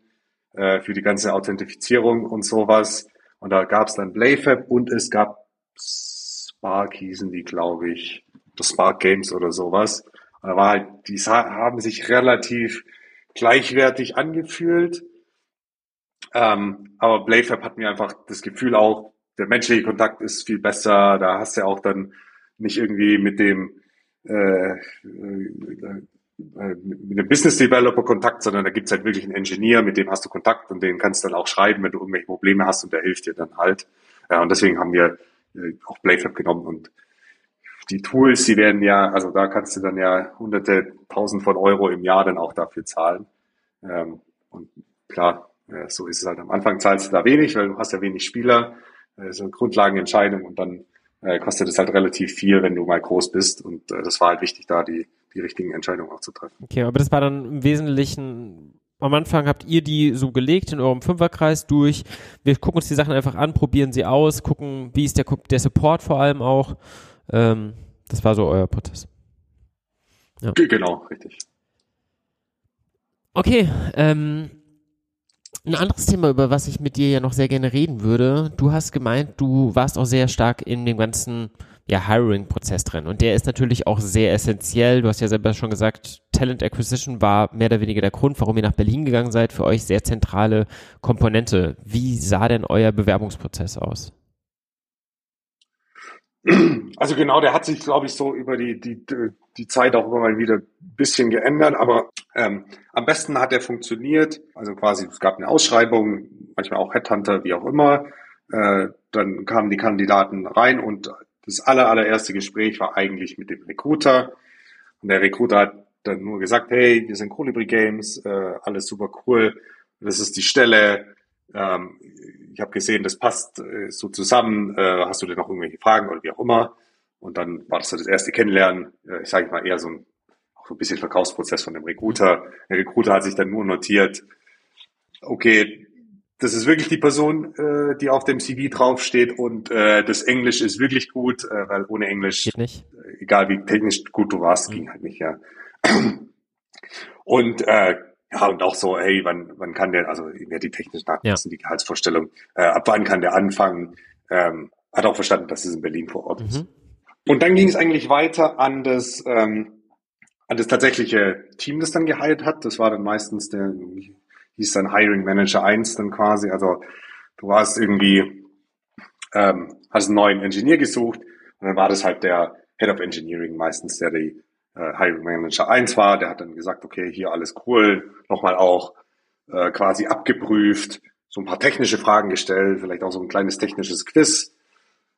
äh, für die ganze Authentifizierung und sowas. Und da gab es dann Playfab und es gab Spark hießen die, glaube ich das Spark Games oder sowas. Und da war halt, die haben sich relativ gleichwertig angefühlt. Ähm, aber Playfab hat mir einfach das Gefühl auch, der menschliche Kontakt ist viel besser. Da hast du ja auch dann nicht irgendwie mit dem äh, äh, mit dem Business Developer Kontakt, sondern da gibt's halt wirklich einen Engineer, mit dem hast du Kontakt und den kannst du dann auch schreiben, wenn du irgendwelche Probleme hast und der hilft dir dann halt. Ja, und deswegen haben wir äh, auch Playfab genommen und die Tools, die werden ja, also da kannst du dann ja hunderte, tausend von Euro im Jahr dann auch dafür zahlen. Ähm, und klar, äh, so ist es halt. Am Anfang zahlst du da wenig, weil du hast ja wenig Spieler. Äh, so eine Grundlagenentscheidung und dann äh, kostet es halt relativ viel, wenn du mal groß bist. Und äh, das war halt wichtig, da die, die richtigen Entscheidungen auch zu treffen. Okay, aber das war dann im Wesentlichen am Anfang habt ihr die so gelegt in eurem Fünferkreis durch. Wir gucken uns die Sachen einfach an, probieren sie aus, gucken, wie ist der, der Support vor allem auch. Ähm, das war so euer Prozess. Ja. Genau, richtig. Okay, ähm, ein anderes Thema, über was ich mit dir ja noch sehr gerne reden würde. Du hast gemeint, du warst auch sehr stark in dem ganzen ja, Hiring-Prozess drin. Und der ist natürlich auch sehr essentiell. Du hast ja selber schon gesagt, Talent Acquisition war mehr oder weniger der Grund, warum ihr nach Berlin gegangen seid. Für euch sehr zentrale Komponente. Wie sah denn euer Bewerbungsprozess aus? Also genau, der hat sich, glaube ich, so über die, die, die Zeit auch immer mal wieder ein bisschen geändert, aber ähm, am besten hat er funktioniert. Also quasi, es gab eine Ausschreibung, manchmal auch Headhunter, wie auch immer. Äh, dann kamen die Kandidaten rein und das aller, allererste Gespräch war eigentlich mit dem Recruiter. Und der Recruiter hat dann nur gesagt, hey, wir sind Colibri Games, äh, alles super cool, das ist die Stelle, ähm, ich habe gesehen, das passt äh, so zusammen, äh, hast du denn noch irgendwelche Fragen oder wie auch immer? Und dann war das so das erste Kennenlernen, äh, ich sage mal eher so ein, auch so ein bisschen Verkaufsprozess von dem Recruiter. Der Recruiter hat sich dann nur notiert, okay, das ist wirklich die Person, äh, die auf dem CV draufsteht und äh, das Englisch ist wirklich gut, äh, weil ohne Englisch, Geht nicht. Egal wie technisch gut du warst, mhm. ging halt nicht, ja. Und äh, ja, und auch so, hey, wann, wann kann der, also ja, die technischen Daten, ja. die Gehaltsvorstellung, äh, ab wann kann der anfangen? Ähm, hat auch verstanden, dass es in Berlin vor Ort mhm. ist. Und dann ging es eigentlich weiter an das, ähm, an das tatsächliche Team, das dann geheilt hat. Das war dann meistens der, hieß dann Hiring Manager 1 dann quasi. Also du warst irgendwie, ähm, hast einen neuen Engineer gesucht und dann war das halt der Head of Engineering meistens, der die äh, Hiring Manager 1 war, der hat dann gesagt, okay, hier alles cool, nochmal auch äh, quasi abgeprüft, so ein paar technische Fragen gestellt, vielleicht auch so ein kleines technisches Quiz.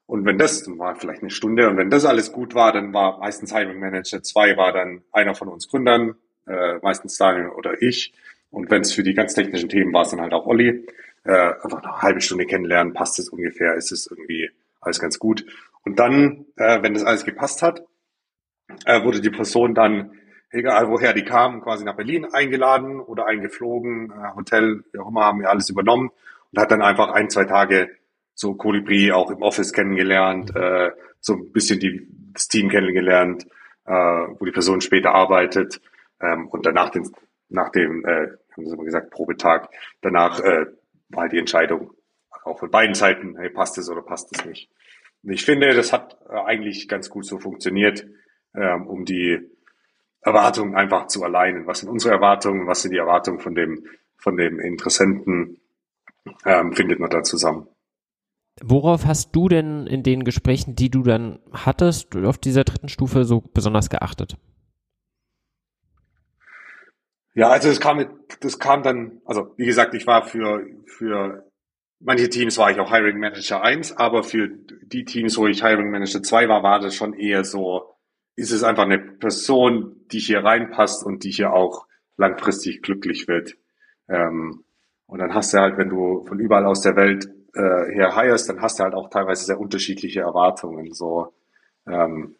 Und wenn das, dann war vielleicht eine Stunde, und wenn das alles gut war, dann war meistens Hiring Manager 2 war dann einer von uns Gründern, äh, meistens Daniel oder ich. Und wenn es für die ganz technischen Themen war, dann halt auch Olli. Äh, einfach eine halbe Stunde kennenlernen, passt es ungefähr, ist es irgendwie alles ganz gut. Und dann, äh, wenn das alles gepasst hat, äh, wurde die Person dann, egal woher die kam, quasi nach Berlin eingeladen oder eingeflogen, äh, Hotel, wie auch immer, haben wir alles übernommen und hat dann einfach ein, zwei Tage so Kolibri auch im Office kennengelernt, äh, so ein bisschen die, das Team kennengelernt, äh, wo die Person später arbeitet ähm, und danach den, nach dem, äh, haben sie mal gesagt, Probetag, danach äh, war halt die Entscheidung auch von beiden Seiten, hey, passt es oder passt es nicht. Und ich finde, das hat äh, eigentlich ganz gut so funktioniert ähm, um die Erwartungen einfach zu alignen. Was sind unsere Erwartungen, was sind die Erwartungen von dem, von dem Interessenten, ähm, findet man da zusammen. Worauf hast du denn in den Gesprächen, die du dann hattest, auf dieser dritten Stufe so besonders geachtet? Ja, also das kam, das kam dann, also wie gesagt, ich war für, für manche Teams war ich auch Hiring Manager 1, aber für die Teams, wo ich Hiring Manager 2 war, war das schon eher so, ist es einfach eine Person, die hier reinpasst und die hier auch langfristig glücklich wird. Ähm, und dann hast du halt, wenn du von überall aus der Welt äh, her hirest, dann hast du halt auch teilweise sehr unterschiedliche Erwartungen. So ähm,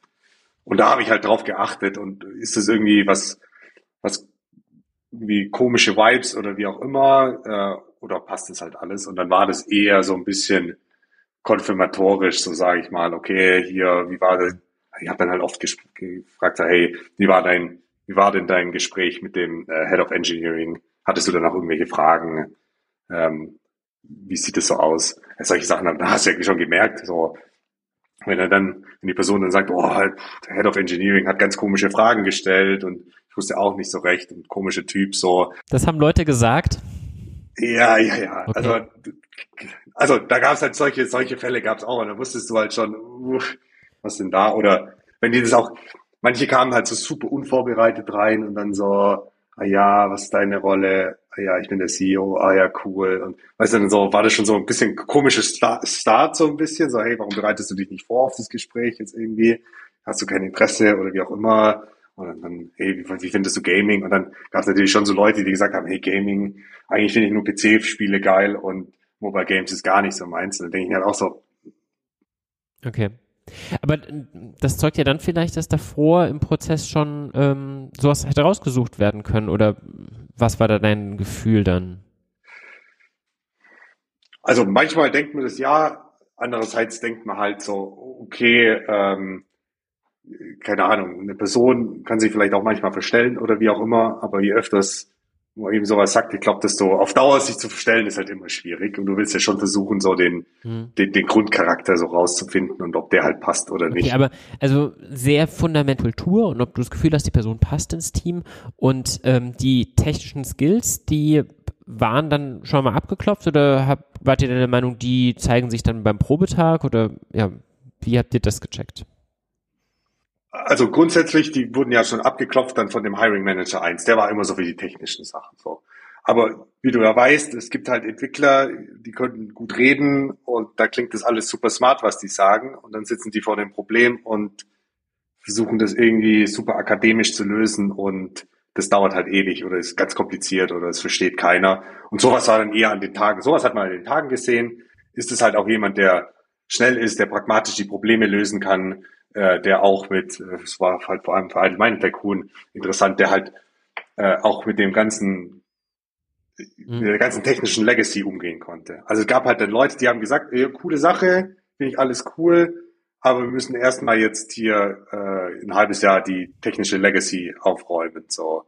und da habe ich halt drauf geachtet und ist es irgendwie was, was wie komische Vibes oder wie auch immer, äh, oder passt es halt alles? Und dann war das eher so ein bisschen konfirmatorisch, so sage ich mal, okay, hier, wie war das, ich habe dann halt oft gefragt, hey, wie war dein, wie war denn dein Gespräch mit dem äh, Head of Engineering? Hattest du dann auch irgendwelche Fragen? Ähm, wie sieht es so aus? Ja, solche Sachen, da hast du ja schon gemerkt, so, wenn er dann, wenn die Person dann sagt, oh, der Head of Engineering hat ganz komische Fragen gestellt und ich wusste auch nicht so recht und komische Typ, so. Das haben Leute gesagt? Ja, ja, ja. Okay. Also, also da gab es halt solche, solche Fälle gab es auch und da wusstest du halt schon, uff, was denn da? Oder wenn die das auch, manche kamen halt so super unvorbereitet rein und dann so, ah ja, was ist deine Rolle? Ah ja, ich bin der CEO, ah ja, cool. Und weißt du, dann so, war das schon so ein bisschen komisches Start, so ein bisschen, so, hey, warum bereitest du dich nicht vor auf das Gespräch jetzt irgendwie? Hast du kein Interesse oder wie auch immer? Und dann, hey, wie, findest du Gaming? Und dann gab es natürlich schon so Leute, die gesagt haben, hey, Gaming, eigentlich finde ich nur PC-Spiele geil und Mobile Games ist gar nicht so meins. Und dann denke ich halt auch so. Okay. Aber das zeugt ja dann vielleicht, dass davor im Prozess schon ähm, sowas hätte rausgesucht werden können oder was war da dein Gefühl dann? Also manchmal denkt man das ja, andererseits denkt man halt so, okay, ähm, keine Ahnung, eine Person kann sich vielleicht auch manchmal verstellen oder wie auch immer, aber je öfters man eben sowas sagt, ich glaube, dass so auf Dauer sich zu verstellen ist halt immer schwierig und du willst ja schon versuchen, so den, hm. den, den Grundcharakter so rauszufinden und ob der halt passt oder okay, nicht. aber also sehr fundamental Kultur und ob du das Gefühl hast, die Person passt ins Team und ähm, die technischen Skills, die waren dann schon mal abgeklopft oder hab, wart ihr der Meinung, die zeigen sich dann beim Probetag oder ja, wie habt ihr das gecheckt? Also grundsätzlich, die wurden ja schon abgeklopft dann von dem Hiring Manager 1. Der war immer so für die technischen Sachen so. Aber wie du ja weißt, es gibt halt Entwickler, die können gut reden und da klingt das alles super smart, was die sagen. Und dann sitzen die vor dem Problem und versuchen das irgendwie super akademisch zu lösen und das dauert halt ewig oder ist ganz kompliziert oder es versteht keiner. Und sowas war dann eher an den Tagen. Sowas hat man an den Tagen gesehen. Ist es halt auch jemand, der schnell ist, der pragmatisch die Probleme lösen kann, äh, der auch mit, äh, es war halt vor allem für allgemeine Tycoon interessant, der halt äh, auch mit dem ganzen mhm. der ganzen technischen Legacy umgehen konnte. Also es gab halt dann Leute, die haben gesagt, ey, coole Sache, finde ich alles cool, aber wir müssen erstmal jetzt hier äh, ein halbes Jahr die technische Legacy aufräumen. So.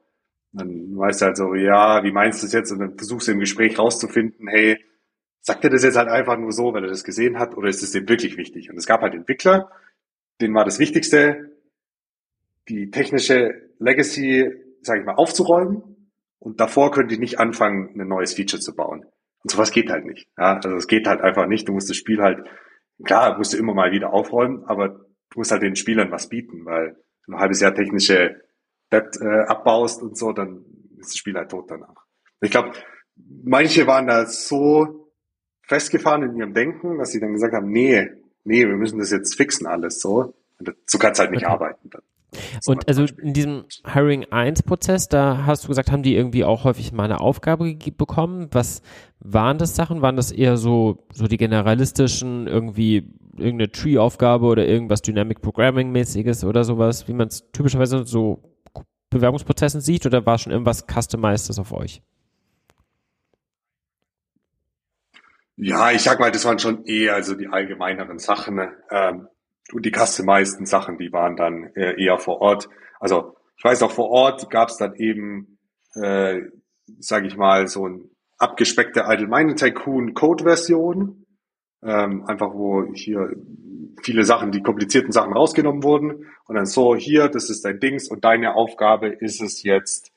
Dann weißt du halt so, ja, wie meinst du das jetzt? Und dann versuchst du im Gespräch rauszufinden, hey, sagt er das jetzt halt einfach nur so, weil er das gesehen hat, oder ist es dem wirklich wichtig? Und es gab halt Entwickler, denen war das Wichtigste, die technische Legacy, sage ich mal, aufzuräumen. Und davor können die nicht anfangen, ein neues Feature zu bauen. Und sowas geht halt nicht. Ja, also es geht halt einfach nicht. Du musst das Spiel halt, klar, musst du immer mal wieder aufräumen, aber du musst halt den Spielern was bieten, weil ein halbes Jahr technische Debt äh, abbaust und so, dann ist das Spiel halt tot danach. Ich glaube, manche waren da so festgefahren in ihrem Denken, dass sie dann gesagt haben, nee, nee, wir müssen das jetzt fixen alles so. Und so kannst halt nicht okay. arbeiten. Dann. Und also in diesem Hiring 1 Prozess, da hast du gesagt, haben die irgendwie auch häufig mal eine Aufgabe bekommen. Was waren das Sachen? Waren das eher so, so die generalistischen, irgendwie irgendeine Tree-Aufgabe oder irgendwas Dynamic Programming-mäßiges oder sowas, wie man es typischerweise so Bewerbungsprozessen sieht oder war schon irgendwas Customized auf euch? Ja, ich sag mal, das waren schon eher also die allgemeineren Sachen. Ne? Ähm, und die customizeden Sachen, die waren dann äh, eher vor Ort. Also ich weiß auch vor Ort gab es dann eben, äh, sage ich mal, so ein abgespeckte Idle Mining Tycoon Code-Version. Ähm, einfach wo hier viele Sachen, die komplizierten Sachen rausgenommen wurden. Und dann so, hier, das ist dein Dings und deine Aufgabe ist es jetzt,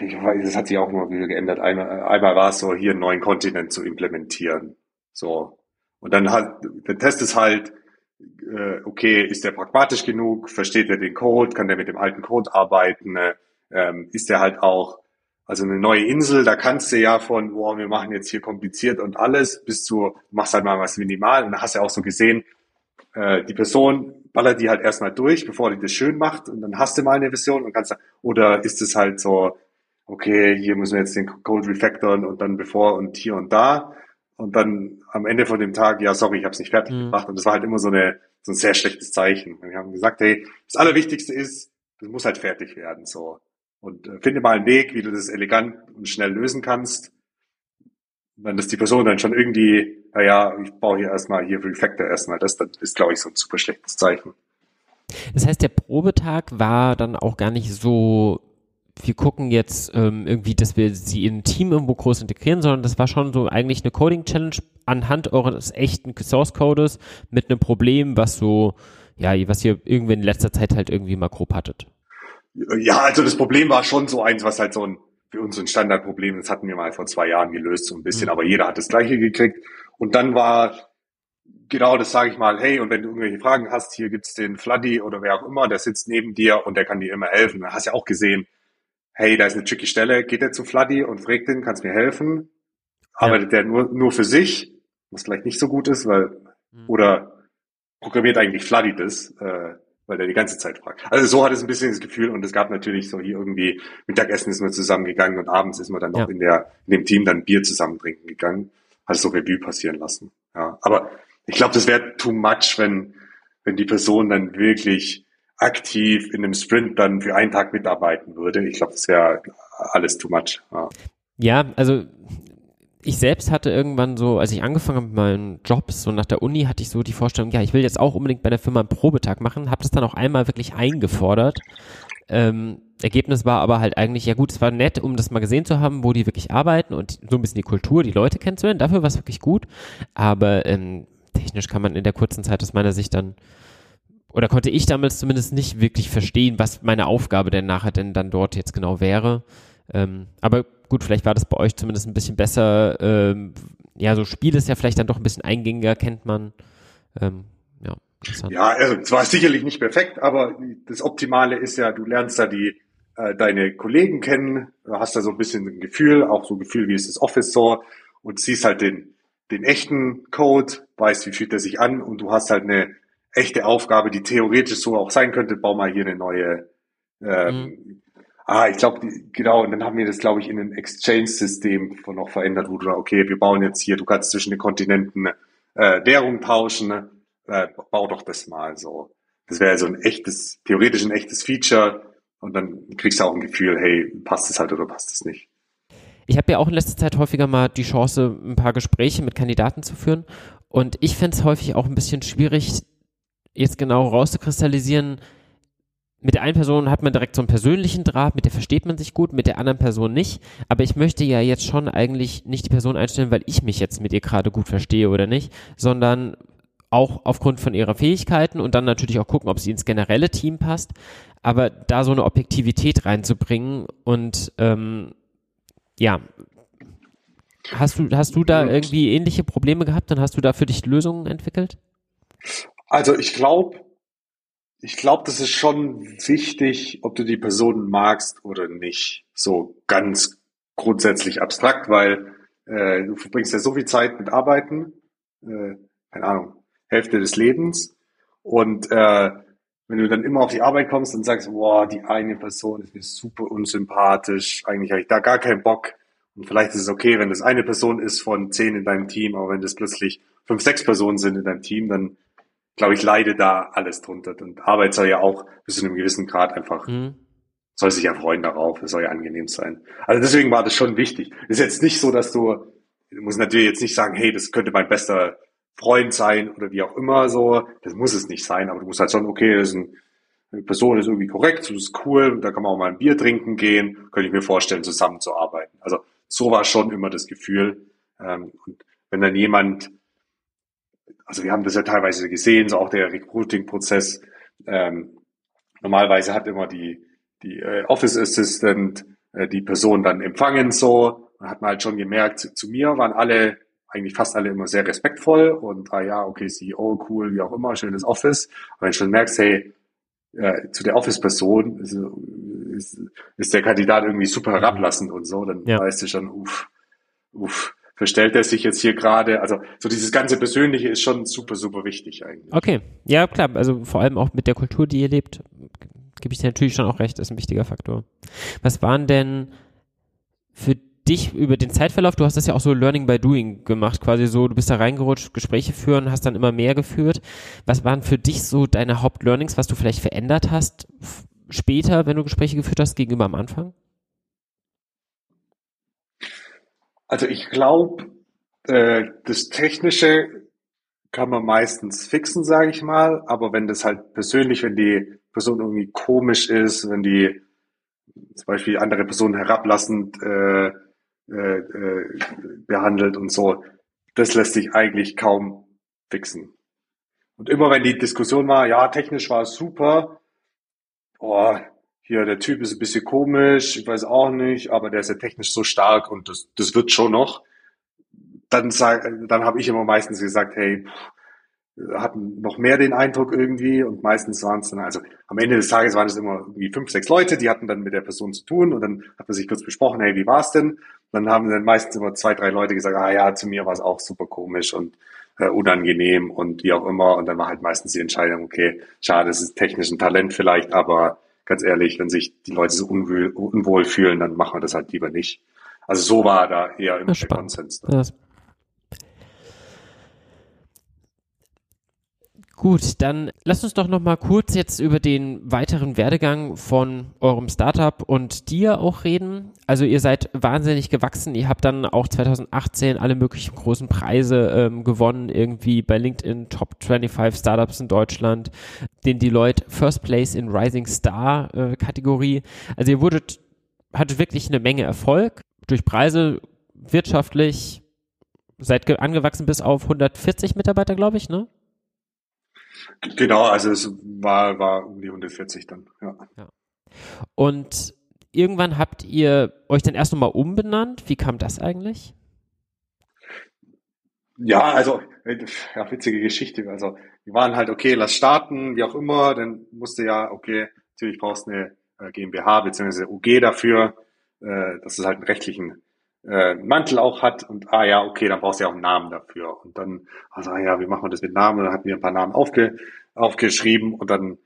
ich weiß, das hat sich auch mal wieder geändert. Einmal, einmal war es so, hier einen neuen Kontinent zu implementieren. So. Und dann halt, der Test ist halt, äh, okay, ist der pragmatisch genug? Versteht er den Code? Kann der mit dem alten Code arbeiten? Ne? Ähm, ist der halt auch, also eine neue Insel, da kannst du ja von, boah, wir machen jetzt hier kompliziert und alles, bis zu, machst halt mal was minimal. Und da hast du ja auch so gesehen, äh, die Person ballert die halt erstmal durch, bevor die das schön macht und dann hast du mal eine Vision und kannst, oder ist es halt so, okay, hier müssen wir jetzt den Code refactoren und dann bevor und hier und da. Und dann am Ende von dem Tag, ja, sorry, ich habe es nicht fertig mhm. gemacht. Und das war halt immer so, eine, so ein sehr schlechtes Zeichen. Wir haben gesagt, hey, das Allerwichtigste ist, das muss halt fertig werden. so. Und äh, finde mal einen Weg, wie du das elegant und schnell lösen kannst. Wenn das die Person dann schon irgendwie, naja, ich baue hier erstmal, hier Refactor erstmal, das, das ist, glaube ich, so ein super schlechtes Zeichen. Das heißt, der Probetag war dann auch gar nicht so wir gucken jetzt ähm, irgendwie, dass wir sie in ein Team irgendwo groß integrieren, sondern das war schon so eigentlich eine Coding-Challenge anhand eures echten Source-Codes mit einem Problem, was so, ja, was ihr irgendwie in letzter Zeit halt irgendwie mal grob hattet. Ja, also das Problem war schon so eins, was halt so ein, für uns ein Standardproblem, das hatten wir mal vor zwei Jahren gelöst, so ein bisschen, mhm. aber jeder hat das gleiche gekriegt. Und dann war genau das sage ich mal, hey, und wenn du irgendwelche Fragen hast, hier gibt's den Fladdy oder wer auch immer, der sitzt neben dir und der kann dir immer helfen. Da hast du ja auch gesehen, hey, da ist eine tricky Stelle, geht er zu Fladdy und fragt ihn, kannst mir helfen? Arbeitet ja. der nur, nur für sich, was vielleicht nicht so gut ist, weil, mhm. oder programmiert eigentlich Fladdy das, äh, weil der die ganze Zeit fragt. Also so hat es ein bisschen das Gefühl und es gab natürlich so hier irgendwie Mittagessen ist man zusammengegangen und abends ist man dann noch ja. in der, in dem Team dann Bier zusammen trinken gegangen, hat so Revue passieren lassen. Ja, aber ich glaube, das wäre too much, wenn, wenn die Person dann wirklich aktiv in einem Sprint dann für einen Tag mitarbeiten würde. Ich glaube, das wäre alles too much. Ja. ja, also ich selbst hatte irgendwann so, als ich angefangen habe mit meinen Jobs, so nach der Uni, hatte ich so die Vorstellung, ja, ich will jetzt auch unbedingt bei der Firma einen Probetag machen, habe das dann auch einmal wirklich eingefordert. Ähm, Ergebnis war aber halt eigentlich, ja gut, es war nett, um das mal gesehen zu haben, wo die wirklich arbeiten und so ein bisschen die Kultur, die Leute kennenzulernen. Dafür war es wirklich gut. Aber ähm, technisch kann man in der kurzen Zeit aus meiner Sicht dann, oder konnte ich damals zumindest nicht wirklich verstehen, was meine Aufgabe denn nachher denn dann dort jetzt genau wäre. Ähm, aber gut, vielleicht war das bei euch zumindest ein bisschen besser. Ähm, ja, so Spiel ist ja vielleicht dann doch ein bisschen eingängiger, kennt man. Ähm, ja, ja, also es war sicherlich nicht perfekt, aber das Optimale ist ja, du lernst da die äh, deine Kollegen kennen, hast da so ein bisschen ein Gefühl, auch so ein Gefühl, wie ist das Office so und siehst halt den den echten Code, weißt, wie fühlt er sich an und du hast halt eine echte Aufgabe, die theoretisch so auch sein könnte, bau mal hier eine neue ähm, mhm. Ah, ich glaube, genau, und dann haben wir das, glaube ich, in ein Exchange-System noch verändert, wo du da, okay, wir bauen jetzt hier, du kannst zwischen den Kontinenten äh, Währung tauschen, äh, bau doch das mal so. Das wäre so ein echtes, theoretisch ein echtes Feature und dann kriegst du auch ein Gefühl, hey, passt es halt oder passt es nicht. Ich habe ja auch in letzter Zeit häufiger mal die Chance, ein paar Gespräche mit Kandidaten zu führen und ich fände es häufig auch ein bisschen schwierig, jetzt genau rauszukristallisieren, mit der einen Person hat man direkt so einen persönlichen Draht, mit der versteht man sich gut, mit der anderen Person nicht. Aber ich möchte ja jetzt schon eigentlich nicht die Person einstellen, weil ich mich jetzt mit ihr gerade gut verstehe oder nicht, sondern auch aufgrund von ihrer Fähigkeiten und dann natürlich auch gucken, ob sie ins generelle Team passt. Aber da so eine Objektivität reinzubringen und ähm, ja, hast du, hast du da irgendwie ähnliche Probleme gehabt und hast du da für dich Lösungen entwickelt? Also ich glaube, ich glaube, das ist schon wichtig, ob du die Person magst oder nicht. So ganz grundsätzlich abstrakt, weil äh, du verbringst ja so viel Zeit mit Arbeiten, äh, keine Ahnung, Hälfte des Lebens. Und äh, wenn du dann immer auf die Arbeit kommst und sagst, boah, die eine Person ist mir super unsympathisch, eigentlich habe ich da gar keinen Bock. Und vielleicht ist es okay, wenn das eine Person ist von zehn in deinem Team, aber wenn das plötzlich fünf, sechs Personen sind in deinem Team, dann glaube ich, leide da alles drunter. Und Arbeit soll ja auch bis zu einem gewissen Grad einfach, mhm. soll sich ja freuen darauf, es soll ja angenehm sein. Also deswegen war das schon wichtig. Ist jetzt nicht so, dass du, du musst natürlich jetzt nicht sagen, hey, das könnte mein bester Freund sein oder wie auch immer so. Das muss es nicht sein, aber du musst halt schon, okay, das ist ein, eine Person ist irgendwie korrekt, das ist cool, da kann man auch mal ein Bier trinken gehen, könnte ich mir vorstellen, zusammenzuarbeiten. Also so war schon immer das Gefühl. Ähm, und wenn dann jemand also wir haben das ja teilweise gesehen, so auch der Recruiting-Prozess. Ähm, normalerweise hat immer die, die äh, Office Assistant äh, die Person dann empfangen so. Und hat man halt schon gemerkt, zu, zu, mir waren alle, eigentlich fast alle immer sehr respektvoll und ah ja, okay, CEO, cool, wie auch immer, schönes Office. Und wenn du schon merkst, hey, äh, zu der Office-Person ist, ist, ist der Kandidat irgendwie super herablassend und so, dann ja. weißt du schon, uff, uff, verstellt er sich jetzt hier gerade? Also so dieses ganze Persönliche ist schon super, super wichtig eigentlich. Okay, ja klar, also vor allem auch mit der Kultur, die ihr lebt, gebe ich dir natürlich schon auch recht, ist ein wichtiger Faktor. Was waren denn für dich über den Zeitverlauf, du hast das ja auch so Learning by Doing gemacht, quasi so, du bist da reingerutscht, Gespräche führen, hast dann immer mehr geführt. Was waren für dich so deine Hauptlearnings, was du vielleicht verändert hast später, wenn du Gespräche geführt hast, gegenüber am Anfang? Also ich glaube, äh, das Technische kann man meistens fixen, sage ich mal. Aber wenn das halt persönlich, wenn die Person irgendwie komisch ist, wenn die zum Beispiel andere Personen herablassend äh, äh, äh, behandelt und so, das lässt sich eigentlich kaum fixen. Und immer wenn die Diskussion war, ja, technisch war es super, oh, hier, der Typ ist ein bisschen komisch, ich weiß auch nicht, aber der ist ja technisch so stark und das, das wird schon noch. Dann, sag, dann habe ich immer meistens gesagt, hey, hatten noch mehr den Eindruck irgendwie und meistens waren es dann, also am Ende des Tages waren es immer irgendwie fünf, sechs Leute, die hatten dann mit der Person zu tun und dann hat man sich kurz besprochen, hey, wie war's denn? dann haben dann meistens immer zwei, drei Leute gesagt, ah ja, zu mir war es auch super komisch und äh, unangenehm und wie auch immer und dann war halt meistens die Entscheidung, okay, schade, es ist technisch ein Talent vielleicht, aber ganz ehrlich, wenn sich die Leute so unwohl, unwohl fühlen, dann machen wir das halt lieber nicht. Also so war da eher immer der Konsens. Ja. Gut, dann lasst uns doch noch mal kurz jetzt über den weiteren Werdegang von eurem Startup und dir auch reden. Also ihr seid wahnsinnig gewachsen. Ihr habt dann auch 2018 alle möglichen großen Preise ähm, gewonnen, irgendwie bei LinkedIn Top 25 Startups in Deutschland, den Deloitte First Place in Rising Star äh, Kategorie. Also ihr wurdet, hattet wirklich eine Menge Erfolg durch Preise wirtschaftlich, seid angewachsen bis auf 140 Mitarbeiter, glaube ich, ne? Genau, also es war, war um die 140 dann, ja. ja. Und irgendwann habt ihr euch dann erst nochmal umbenannt. Wie kam das eigentlich? Ja, also, ja, witzige Geschichte. Also, wir waren halt, okay, lass starten, wie auch immer. Dann musste ja, okay, natürlich brauchst du eine äh, GmbH bzw. UG dafür, äh, dass es halt einen rechtlichen äh, Mantel auch hat und ah ja, okay, dann brauchst du ja auch einen Namen dafür. Und dann, also ah ja, wie machen wir das mit Namen? Und dann hatten wir ein paar Namen aufge, aufgeschrieben und dann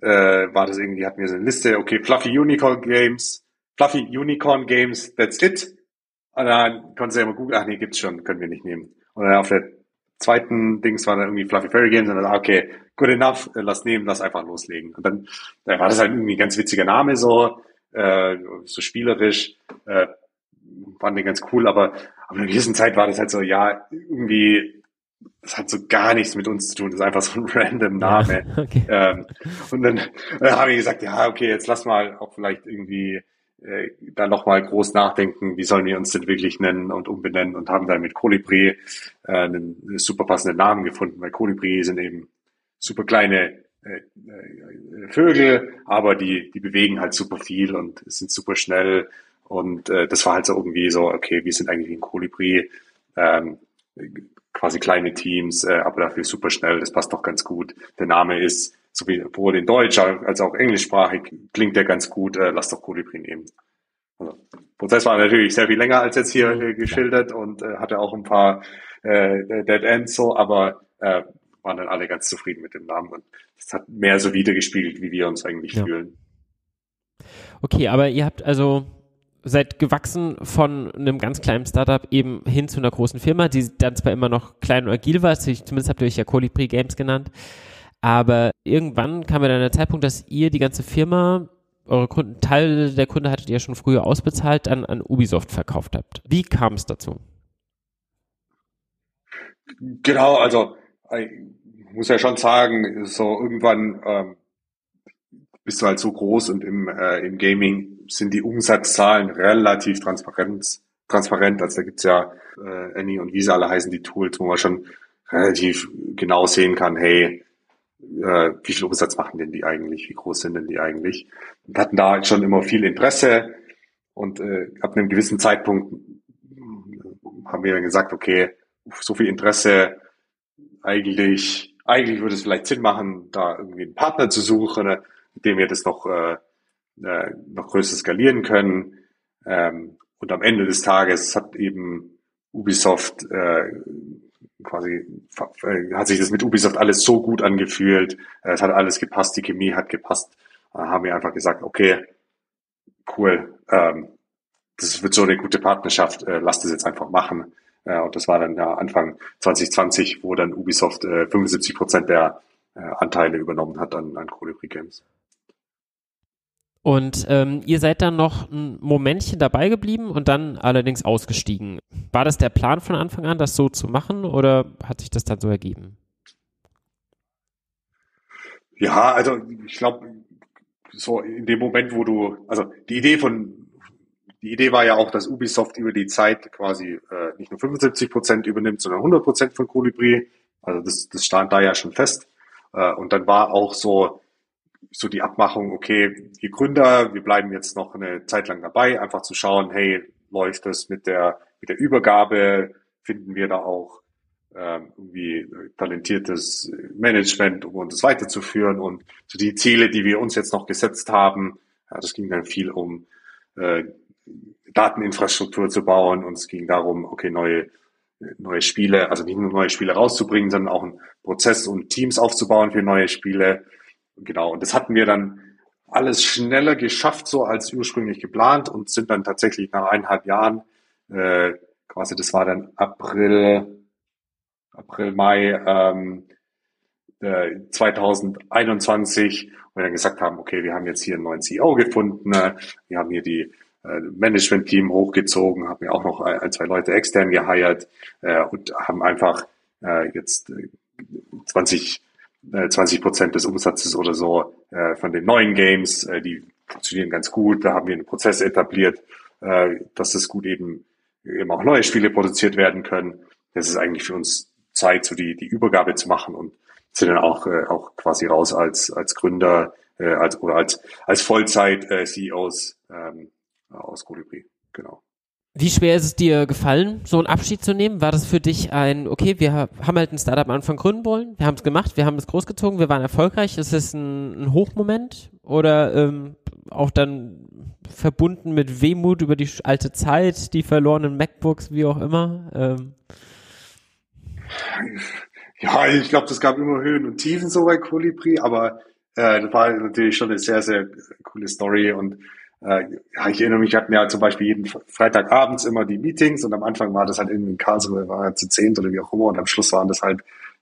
äh, war das irgendwie, hatten wir so eine Liste, okay, Fluffy Unicorn Games, Fluffy Unicorn Games, that's it. Und dann konnten sie ja immer googeln, ach nee, gibt's schon, können wir nicht nehmen. Und dann auf der zweiten Dings war dann irgendwie Fluffy Fairy Games und dann, ah, okay, good enough, äh, lass nehmen, lass einfach loslegen. Und dann, dann war das halt irgendwie ein ganz witziger Name so, äh, so spielerisch. Äh, fand den ganz cool, aber, in einer gewissen Zeit war das halt so, ja, irgendwie, das hat so gar nichts mit uns zu tun, das ist einfach so ein random Name. Ja, okay. ähm, und dann, dann habe ich gesagt, ja, okay, jetzt lass mal auch vielleicht irgendwie äh, da nochmal groß nachdenken, wie sollen wir uns denn wirklich nennen und umbenennen und haben dann mit Kolibri äh, einen super passenden Namen gefunden, weil Kolibri sind eben super kleine äh, äh, Vögel, aber die, die bewegen halt super viel und sind super schnell und äh, das war halt so irgendwie so, okay, wir sind eigentlich wie ein Kolibri, ähm, quasi kleine Teams, äh, aber dafür super schnell, das passt doch ganz gut. Der Name ist, sowohl in Deutsch als auch englischsprachig, klingt der ganz gut, äh, lass doch Kolibri nehmen. Also, Prozess war natürlich sehr viel länger als jetzt hier äh, geschildert und äh, hatte auch ein paar äh, Dead Ends so, aber äh, waren dann alle ganz zufrieden mit dem Namen und das hat mehr so wiedergespiegelt, wie wir uns eigentlich ja. fühlen. Okay, aber ihr habt also seid gewachsen von einem ganz kleinen Startup eben hin zu einer großen Firma, die dann zwar immer noch klein und agil war, zumindest habt ihr euch ja Colibri Games genannt, aber irgendwann kam ja dann der Zeitpunkt, dass ihr die ganze Firma, eure Kunden, Teil der Kunde hattet ihr schon früher ausbezahlt, an, an Ubisoft verkauft habt. Wie kam es dazu? Genau, also ich muss ja schon sagen, so irgendwann ähm, bist du halt so groß und im, äh, im Gaming sind die Umsatzzahlen relativ transparent. transparent. Also da gibt's ja äh, Annie und wie sie alle heißen, die Tools, wo man schon relativ genau sehen kann, hey, äh, wie viel Umsatz machen denn die eigentlich, wie groß sind denn die eigentlich? Und hatten da halt schon immer viel Interesse und äh, ab einem gewissen Zeitpunkt haben wir dann gesagt, okay, so viel Interesse, eigentlich, eigentlich würde es vielleicht Sinn machen, da irgendwie einen Partner zu suchen, mit dem wir das noch, äh, äh, noch größer skalieren können. Ähm, und am Ende des Tages hat eben Ubisoft äh, quasi äh, hat sich das mit Ubisoft alles so gut angefühlt, äh, es hat alles gepasst, die Chemie hat gepasst, da haben wir einfach gesagt, okay, cool, ähm, das wird so eine gute Partnerschaft, äh, lass das jetzt einfach machen. Äh, und das war dann ja Anfang 2020, wo dann Ubisoft äh, 75 Prozent der äh, Anteile übernommen hat an, an Colibri Games. Und ähm, ihr seid dann noch ein Momentchen dabei geblieben und dann allerdings ausgestiegen. War das der Plan von Anfang an, das so zu machen oder hat sich das dann so ergeben? Ja, also ich glaube, so in dem Moment, wo du, also die Idee von, die Idee war ja auch, dass Ubisoft über die Zeit quasi äh, nicht nur 75 Prozent übernimmt, sondern 100 Prozent von Colibri. Also das, das stand da ja schon fest. Äh, und dann war auch so, so die Abmachung, okay, wir Gründer, wir bleiben jetzt noch eine Zeit lang dabei, einfach zu schauen, hey, läuft das mit der, mit der Übergabe, finden wir da auch ähm, irgendwie talentiertes Management, um uns weiterzuführen? Und so die Ziele, die wir uns jetzt noch gesetzt haben, ja, das ging dann viel um äh, Dateninfrastruktur zu bauen und es ging darum, okay, neue neue Spiele, also nicht nur neue Spiele rauszubringen, sondern auch einen Prozess und Teams aufzubauen für neue Spiele Genau, und das hatten wir dann alles schneller geschafft, so als ursprünglich geplant und sind dann tatsächlich nach eineinhalb Jahren, äh, quasi das war dann April, April, Mai, ähm, äh, 2021, wo wir dann gesagt haben, okay, wir haben jetzt hier einen neuen CEO gefunden, äh, wir haben hier die äh, Management-Team hochgezogen, haben ja auch noch ein, zwei Leute extern geheiert äh, und haben einfach äh, jetzt 20 20 Prozent des Umsatzes oder so äh, von den neuen Games, äh, die funktionieren ganz gut. Da haben wir einen Prozess etabliert, äh, dass es gut eben eben auch neue Spiele produziert werden können. Das ist eigentlich für uns Zeit, so die die Übergabe zu machen und sind dann auch äh, auch quasi raus als als Gründer äh, als oder als als Vollzeit äh, ähm, aus Colibri. Genau. Wie schwer ist es dir gefallen, so einen Abschied zu nehmen? War das für dich ein, okay, wir haben halt ein Startup am Anfang gründen wollen, wir haben es gemacht, wir haben es großgezogen, wir waren erfolgreich. Ist es ein, ein Hochmoment oder ähm, auch dann verbunden mit Wehmut über die alte Zeit, die verlorenen MacBooks, wie auch immer? Ähm. Ja, ich glaube, es gab immer Höhen und Tiefen so bei Colibri, aber äh, das war natürlich schon eine sehr, sehr coole Story und äh, ja, ich erinnere mich, wir hatten ja zum Beispiel jeden Freitagabends immer die Meetings und am Anfang war das halt irgendwie in Karlsruhe, war halt zu zehnt oder wie auch immer und am Schluss waren das halt,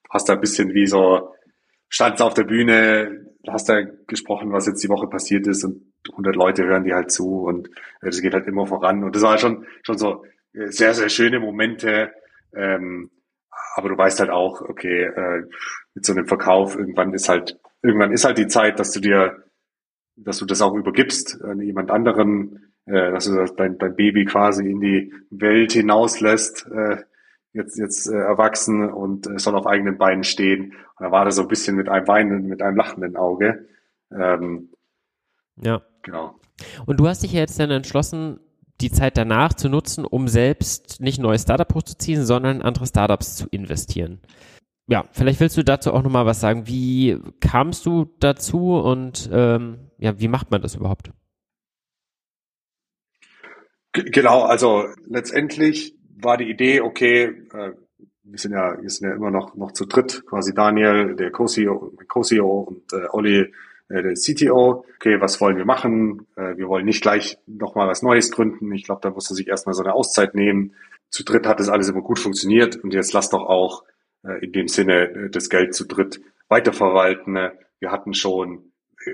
hast da ein bisschen wie so, standst auf der Bühne, hast da gesprochen, was jetzt die Woche passiert ist und 100 Leute hören dir halt zu und äh, das geht halt immer voran und das war schon, schon so äh, sehr, sehr schöne Momente, ähm, aber du weißt halt auch, okay, äh, mit so einem Verkauf, irgendwann ist halt, irgendwann ist halt die Zeit, dass du dir dass du das auch übergibst an jemand anderen, äh, dass du dein, dein Baby quasi in die Welt hinauslässt, äh, jetzt jetzt äh, erwachsen und äh, soll auf eigenen Beinen stehen. Und da war das so ein bisschen mit einem weinenden, mit einem lachenden Auge. Ähm, ja. Genau. Und du hast dich ja jetzt dann entschlossen, die Zeit danach zu nutzen, um selbst nicht ein neues Startup hochzuziehen, sondern in andere Startups zu investieren ja, vielleicht willst du dazu auch nochmal was sagen. Wie kamst du dazu und ähm, ja, wie macht man das überhaupt? Genau, also letztendlich war die Idee, okay, äh, wir sind ja, wir sind ja immer noch, noch zu dritt, quasi Daniel, der Co-CEO, Co-CEO und äh, Olli, äh, der CTO. Okay, was wollen wir machen? Äh, wir wollen nicht gleich nochmal was Neues gründen. Ich glaube, da musste sich erstmal so eine Auszeit nehmen. Zu dritt hat das alles immer gut funktioniert und jetzt lass doch auch äh, in dem Sinne äh, das Geld zu dritt weiterverwalten. Wir hatten schon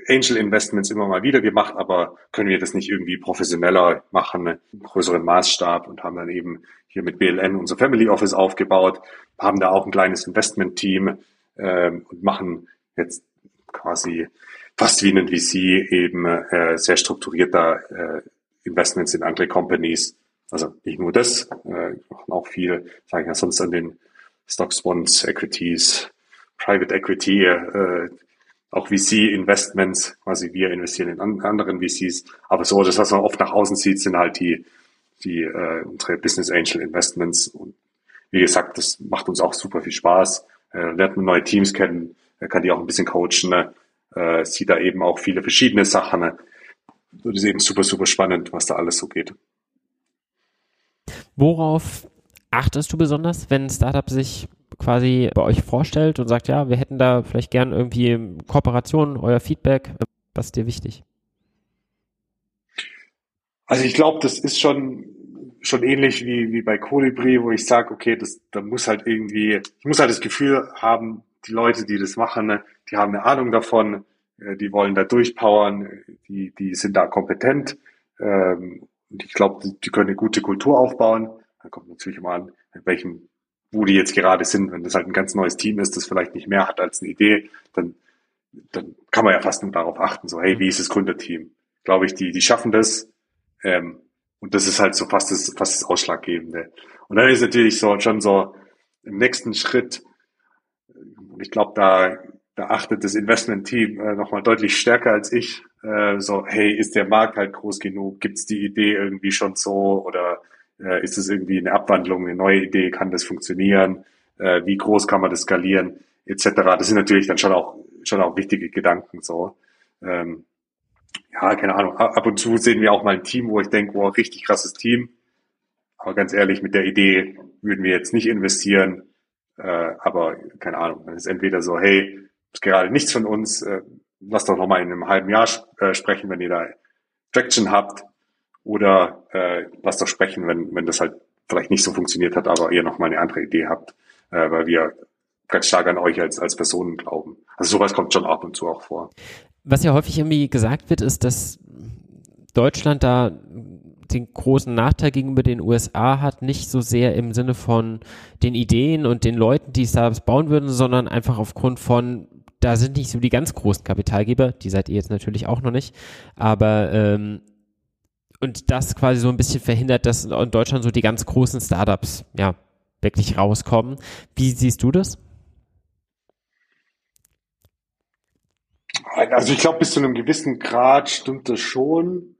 Angel Investments immer mal wieder gemacht, aber können wir das nicht irgendwie professioneller machen, einen größeren Maßstab und haben dann eben hier mit BLN unser Family Office aufgebaut, haben da auch ein kleines Investment-Team ähm, und machen jetzt quasi fast wie ein VC eben äh, sehr strukturierter äh, Investments in andere Companies. Also nicht nur das, äh, machen auch viel, sage ich ja sonst an den Stocks, Bonds, Equities, Private Equity, äh, auch VC-Investments, quasi wir investieren in an, anderen VCs. Aber so, das, was man oft nach außen sieht, sind halt die, die äh, unsere Business Angel Investments. Und wie gesagt, das macht uns auch super viel Spaß. Äh, lernt man neue Teams kennen, kann die auch ein bisschen coachen, ne? äh, sieht da eben auch viele verschiedene Sachen. Ne? Das ist eben super, super spannend, was da alles so geht. Worauf achtest du besonders, wenn ein Startup sich quasi bei euch vorstellt und sagt, ja, wir hätten da vielleicht gern irgendwie Kooperation, euer Feedback, was ist dir wichtig? Also ich glaube, das ist schon schon ähnlich wie, wie bei Colibri, wo ich sage, okay, das, da muss halt irgendwie, ich muss halt das Gefühl haben, die Leute, die das machen, ne, die haben eine Ahnung davon, äh, die wollen da durchpowern, die, die sind da kompetent. Ähm, und ich glaube, die können eine gute Kultur aufbauen. Da kommt natürlich immer an, in welchem, wo die jetzt gerade sind. Wenn das halt ein ganz neues Team ist, das vielleicht nicht mehr hat als eine Idee, dann, dann kann man ja fast nur darauf achten, so, hey, wie ist das Gründerteam? Glaube ich, die, die schaffen das. Ähm, und das ist halt so fast das, fast das Ausschlaggebende. Und dann ist natürlich so schon so im nächsten Schritt, ich glaube, da, da achtet das Investment-Team äh, nochmal deutlich stärker als ich. Äh, so, hey, ist der Markt halt groß genug? Gibt es die Idee irgendwie schon so? Oder äh, ist es irgendwie eine Abwandlung, eine neue Idee? Kann das funktionieren? Äh, wie groß kann man das skalieren? Etc. Das sind natürlich dann schon auch, schon auch wichtige Gedanken, so. Ähm, ja, keine Ahnung. Ab und zu sehen wir auch mal ein Team, wo ich denke, wow, richtig krasses Team. Aber ganz ehrlich, mit der Idee würden wir jetzt nicht investieren. Äh, aber keine Ahnung, dann ist entweder so, hey, ist gerade nichts von uns, äh, lass doch nochmal in einem halben Jahr sp äh, sprechen, wenn ihr da Traction habt. Oder äh, lasst doch sprechen, wenn, wenn das halt vielleicht nicht so funktioniert hat, aber ihr noch mal eine andere Idee habt, äh, weil wir ganz stark an euch als, als Personen glauben. Also sowas kommt schon ab und zu auch vor. Was ja häufig irgendwie gesagt wird, ist, dass Deutschland da den großen Nachteil gegenüber den USA hat, nicht so sehr im Sinne von den Ideen und den Leuten, die Startups bauen würden, sondern einfach aufgrund von, da sind nicht so die ganz großen Kapitalgeber, die seid ihr jetzt natürlich auch noch nicht, aber ähm, und das quasi so ein bisschen verhindert, dass in Deutschland so die ganz großen Startups ja wirklich rauskommen. Wie siehst du das? Also ich glaube, bis zu einem gewissen Grad stimmt das schon.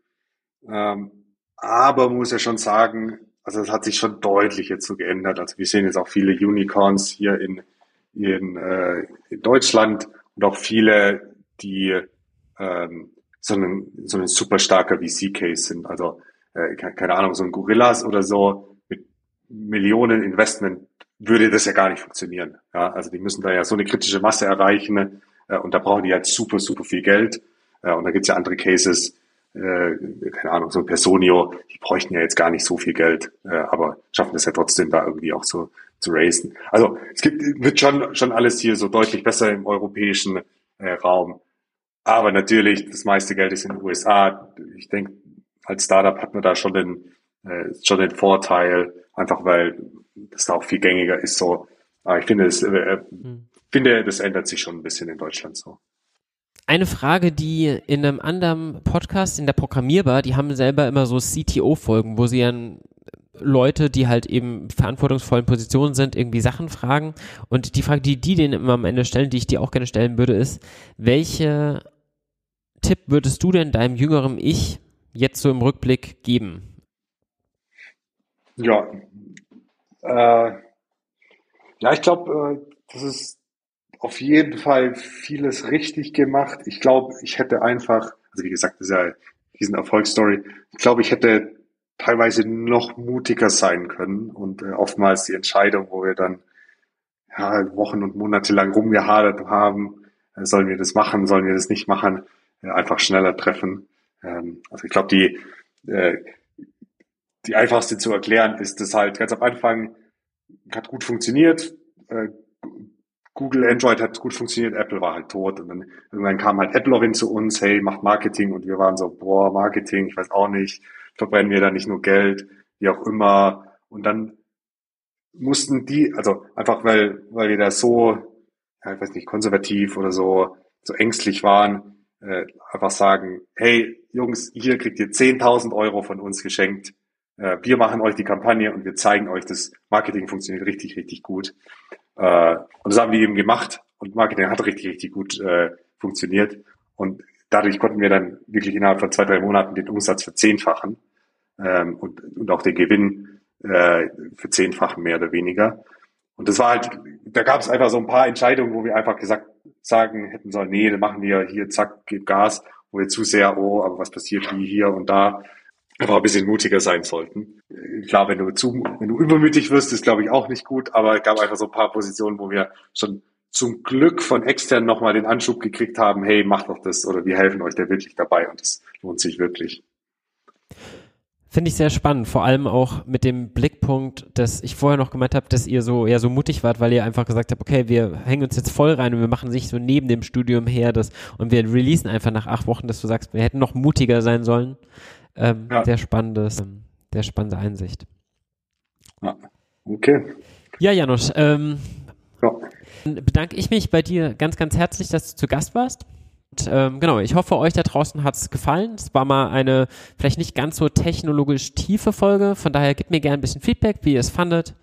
Ähm, aber muss ja schon sagen, also es hat sich schon deutlich jetzt so geändert. Also wir sehen jetzt auch viele Unicorns hier in, in, äh, in Deutschland und auch viele, die ähm, so ein, so ein super starker VC-Case sind. Also äh, keine Ahnung, so ein Gorillas oder so mit Millionen Investment würde das ja gar nicht funktionieren. Ja, also die müssen da ja so eine kritische Masse erreichen äh, und da brauchen die halt super, super viel Geld. Äh, und da gibt's ja andere Cases, äh, keine Ahnung, so ein Personio, die bräuchten ja jetzt gar nicht so viel Geld, äh, aber schaffen das ja trotzdem da irgendwie auch so zu racen. Also es gibt, wird schon, schon alles hier so deutlich besser im europäischen äh, Raum. Aber natürlich, das meiste Geld ist in den USA. Ich denke, als Startup hat man da schon den, äh, schon den Vorteil, einfach weil das da auch viel gängiger ist so. Aber ich finde, es, äh, mhm. finde, das ändert sich schon ein bisschen in Deutschland so. Eine Frage, die in einem anderen Podcast, in der Programmierbar, die haben selber immer so CTO-Folgen, wo sie dann Leute, die halt eben verantwortungsvollen Positionen sind, irgendwie Sachen fragen. Und die Frage, die die denen immer am Ende stellen, die ich dir auch gerne stellen würde, ist, welche Tipp würdest du denn deinem jüngeren Ich jetzt so im Rückblick geben? Ja, äh, ja, ich glaube, äh, das ist auf jeden Fall vieles richtig gemacht. Ich glaube, ich hätte einfach, also wie gesagt, das ist ja diesen Erfolgsstory. Ich glaube, ich hätte teilweise noch mutiger sein können und äh, oftmals die Entscheidung, wo wir dann ja, Wochen und Monate lang rumgehadert haben, äh, sollen wir das machen, sollen wir das nicht machen, einfach schneller treffen. Ähm, also ich glaube, die äh, die einfachste zu erklären ist, dass halt ganz am Anfang hat gut funktioniert, äh, Google, Android hat gut funktioniert, Apple war halt tot. Und dann irgendwann kam halt Apple auch hin zu uns, hey, macht Marketing. Und wir waren so, boah, Marketing, ich weiß auch nicht, verbrennen wir da nicht nur Geld, wie auch immer. Und dann mussten die, also einfach weil, weil wir da so, ja, ich weiß nicht, konservativ oder so, so ängstlich waren, äh, einfach sagen, hey, Jungs, hier kriegt ihr 10.000 Euro von uns geschenkt. Äh, wir machen euch die Kampagne und wir zeigen euch, das Marketing funktioniert richtig, richtig gut. Äh, und das haben wir eben gemacht und Marketing hat richtig, richtig gut äh, funktioniert. Und dadurch konnten wir dann wirklich innerhalb von zwei, drei Monaten den Umsatz verzehnfachen ähm, und, und auch den Gewinn äh, verzehnfachen, mehr oder weniger. Und das war halt, da gab es einfach so ein paar Entscheidungen, wo wir einfach gesagt sagen hätten sollen, nee, dann machen wir hier, zack, gib Gas, wo wir zu sehr, oh, aber was passiert wie hier und da einfach ein bisschen mutiger sein sollten. Klar, wenn du zu, wenn du übermütig wirst, ist glaube ich auch nicht gut, aber es gab einfach so ein paar Positionen, wo wir schon zum Glück von extern nochmal den Anschub gekriegt haben, hey, macht doch das oder wir helfen euch da wirklich dabei und das lohnt sich wirklich. Finde ich sehr spannend, vor allem auch mit dem Blickpunkt, dass ich vorher noch gemeint habe, dass ihr so ja so mutig wart, weil ihr einfach gesagt habt, okay, wir hängen uns jetzt voll rein und wir machen sich so neben dem Studium her das und wir releasen einfach nach acht Wochen, dass du sagst, wir hätten noch mutiger sein sollen. Ähm, ja. Sehr spannendes, ähm, sehr spannende Einsicht. Ja. Okay. Ja, Janusz, ähm, ja. bedanke ich mich bei dir ganz, ganz herzlich, dass du zu Gast warst. Und, ähm, genau, ich hoffe, euch da draußen hat es gefallen. Es war mal eine vielleicht nicht ganz so technologisch tiefe Folge. Von daher gebt mir gerne ein bisschen Feedback, wie ihr es fandet.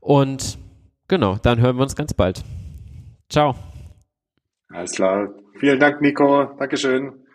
Und genau, dann hören wir uns ganz bald. Ciao. Alles klar. Vielen Dank, Nico. Dankeschön.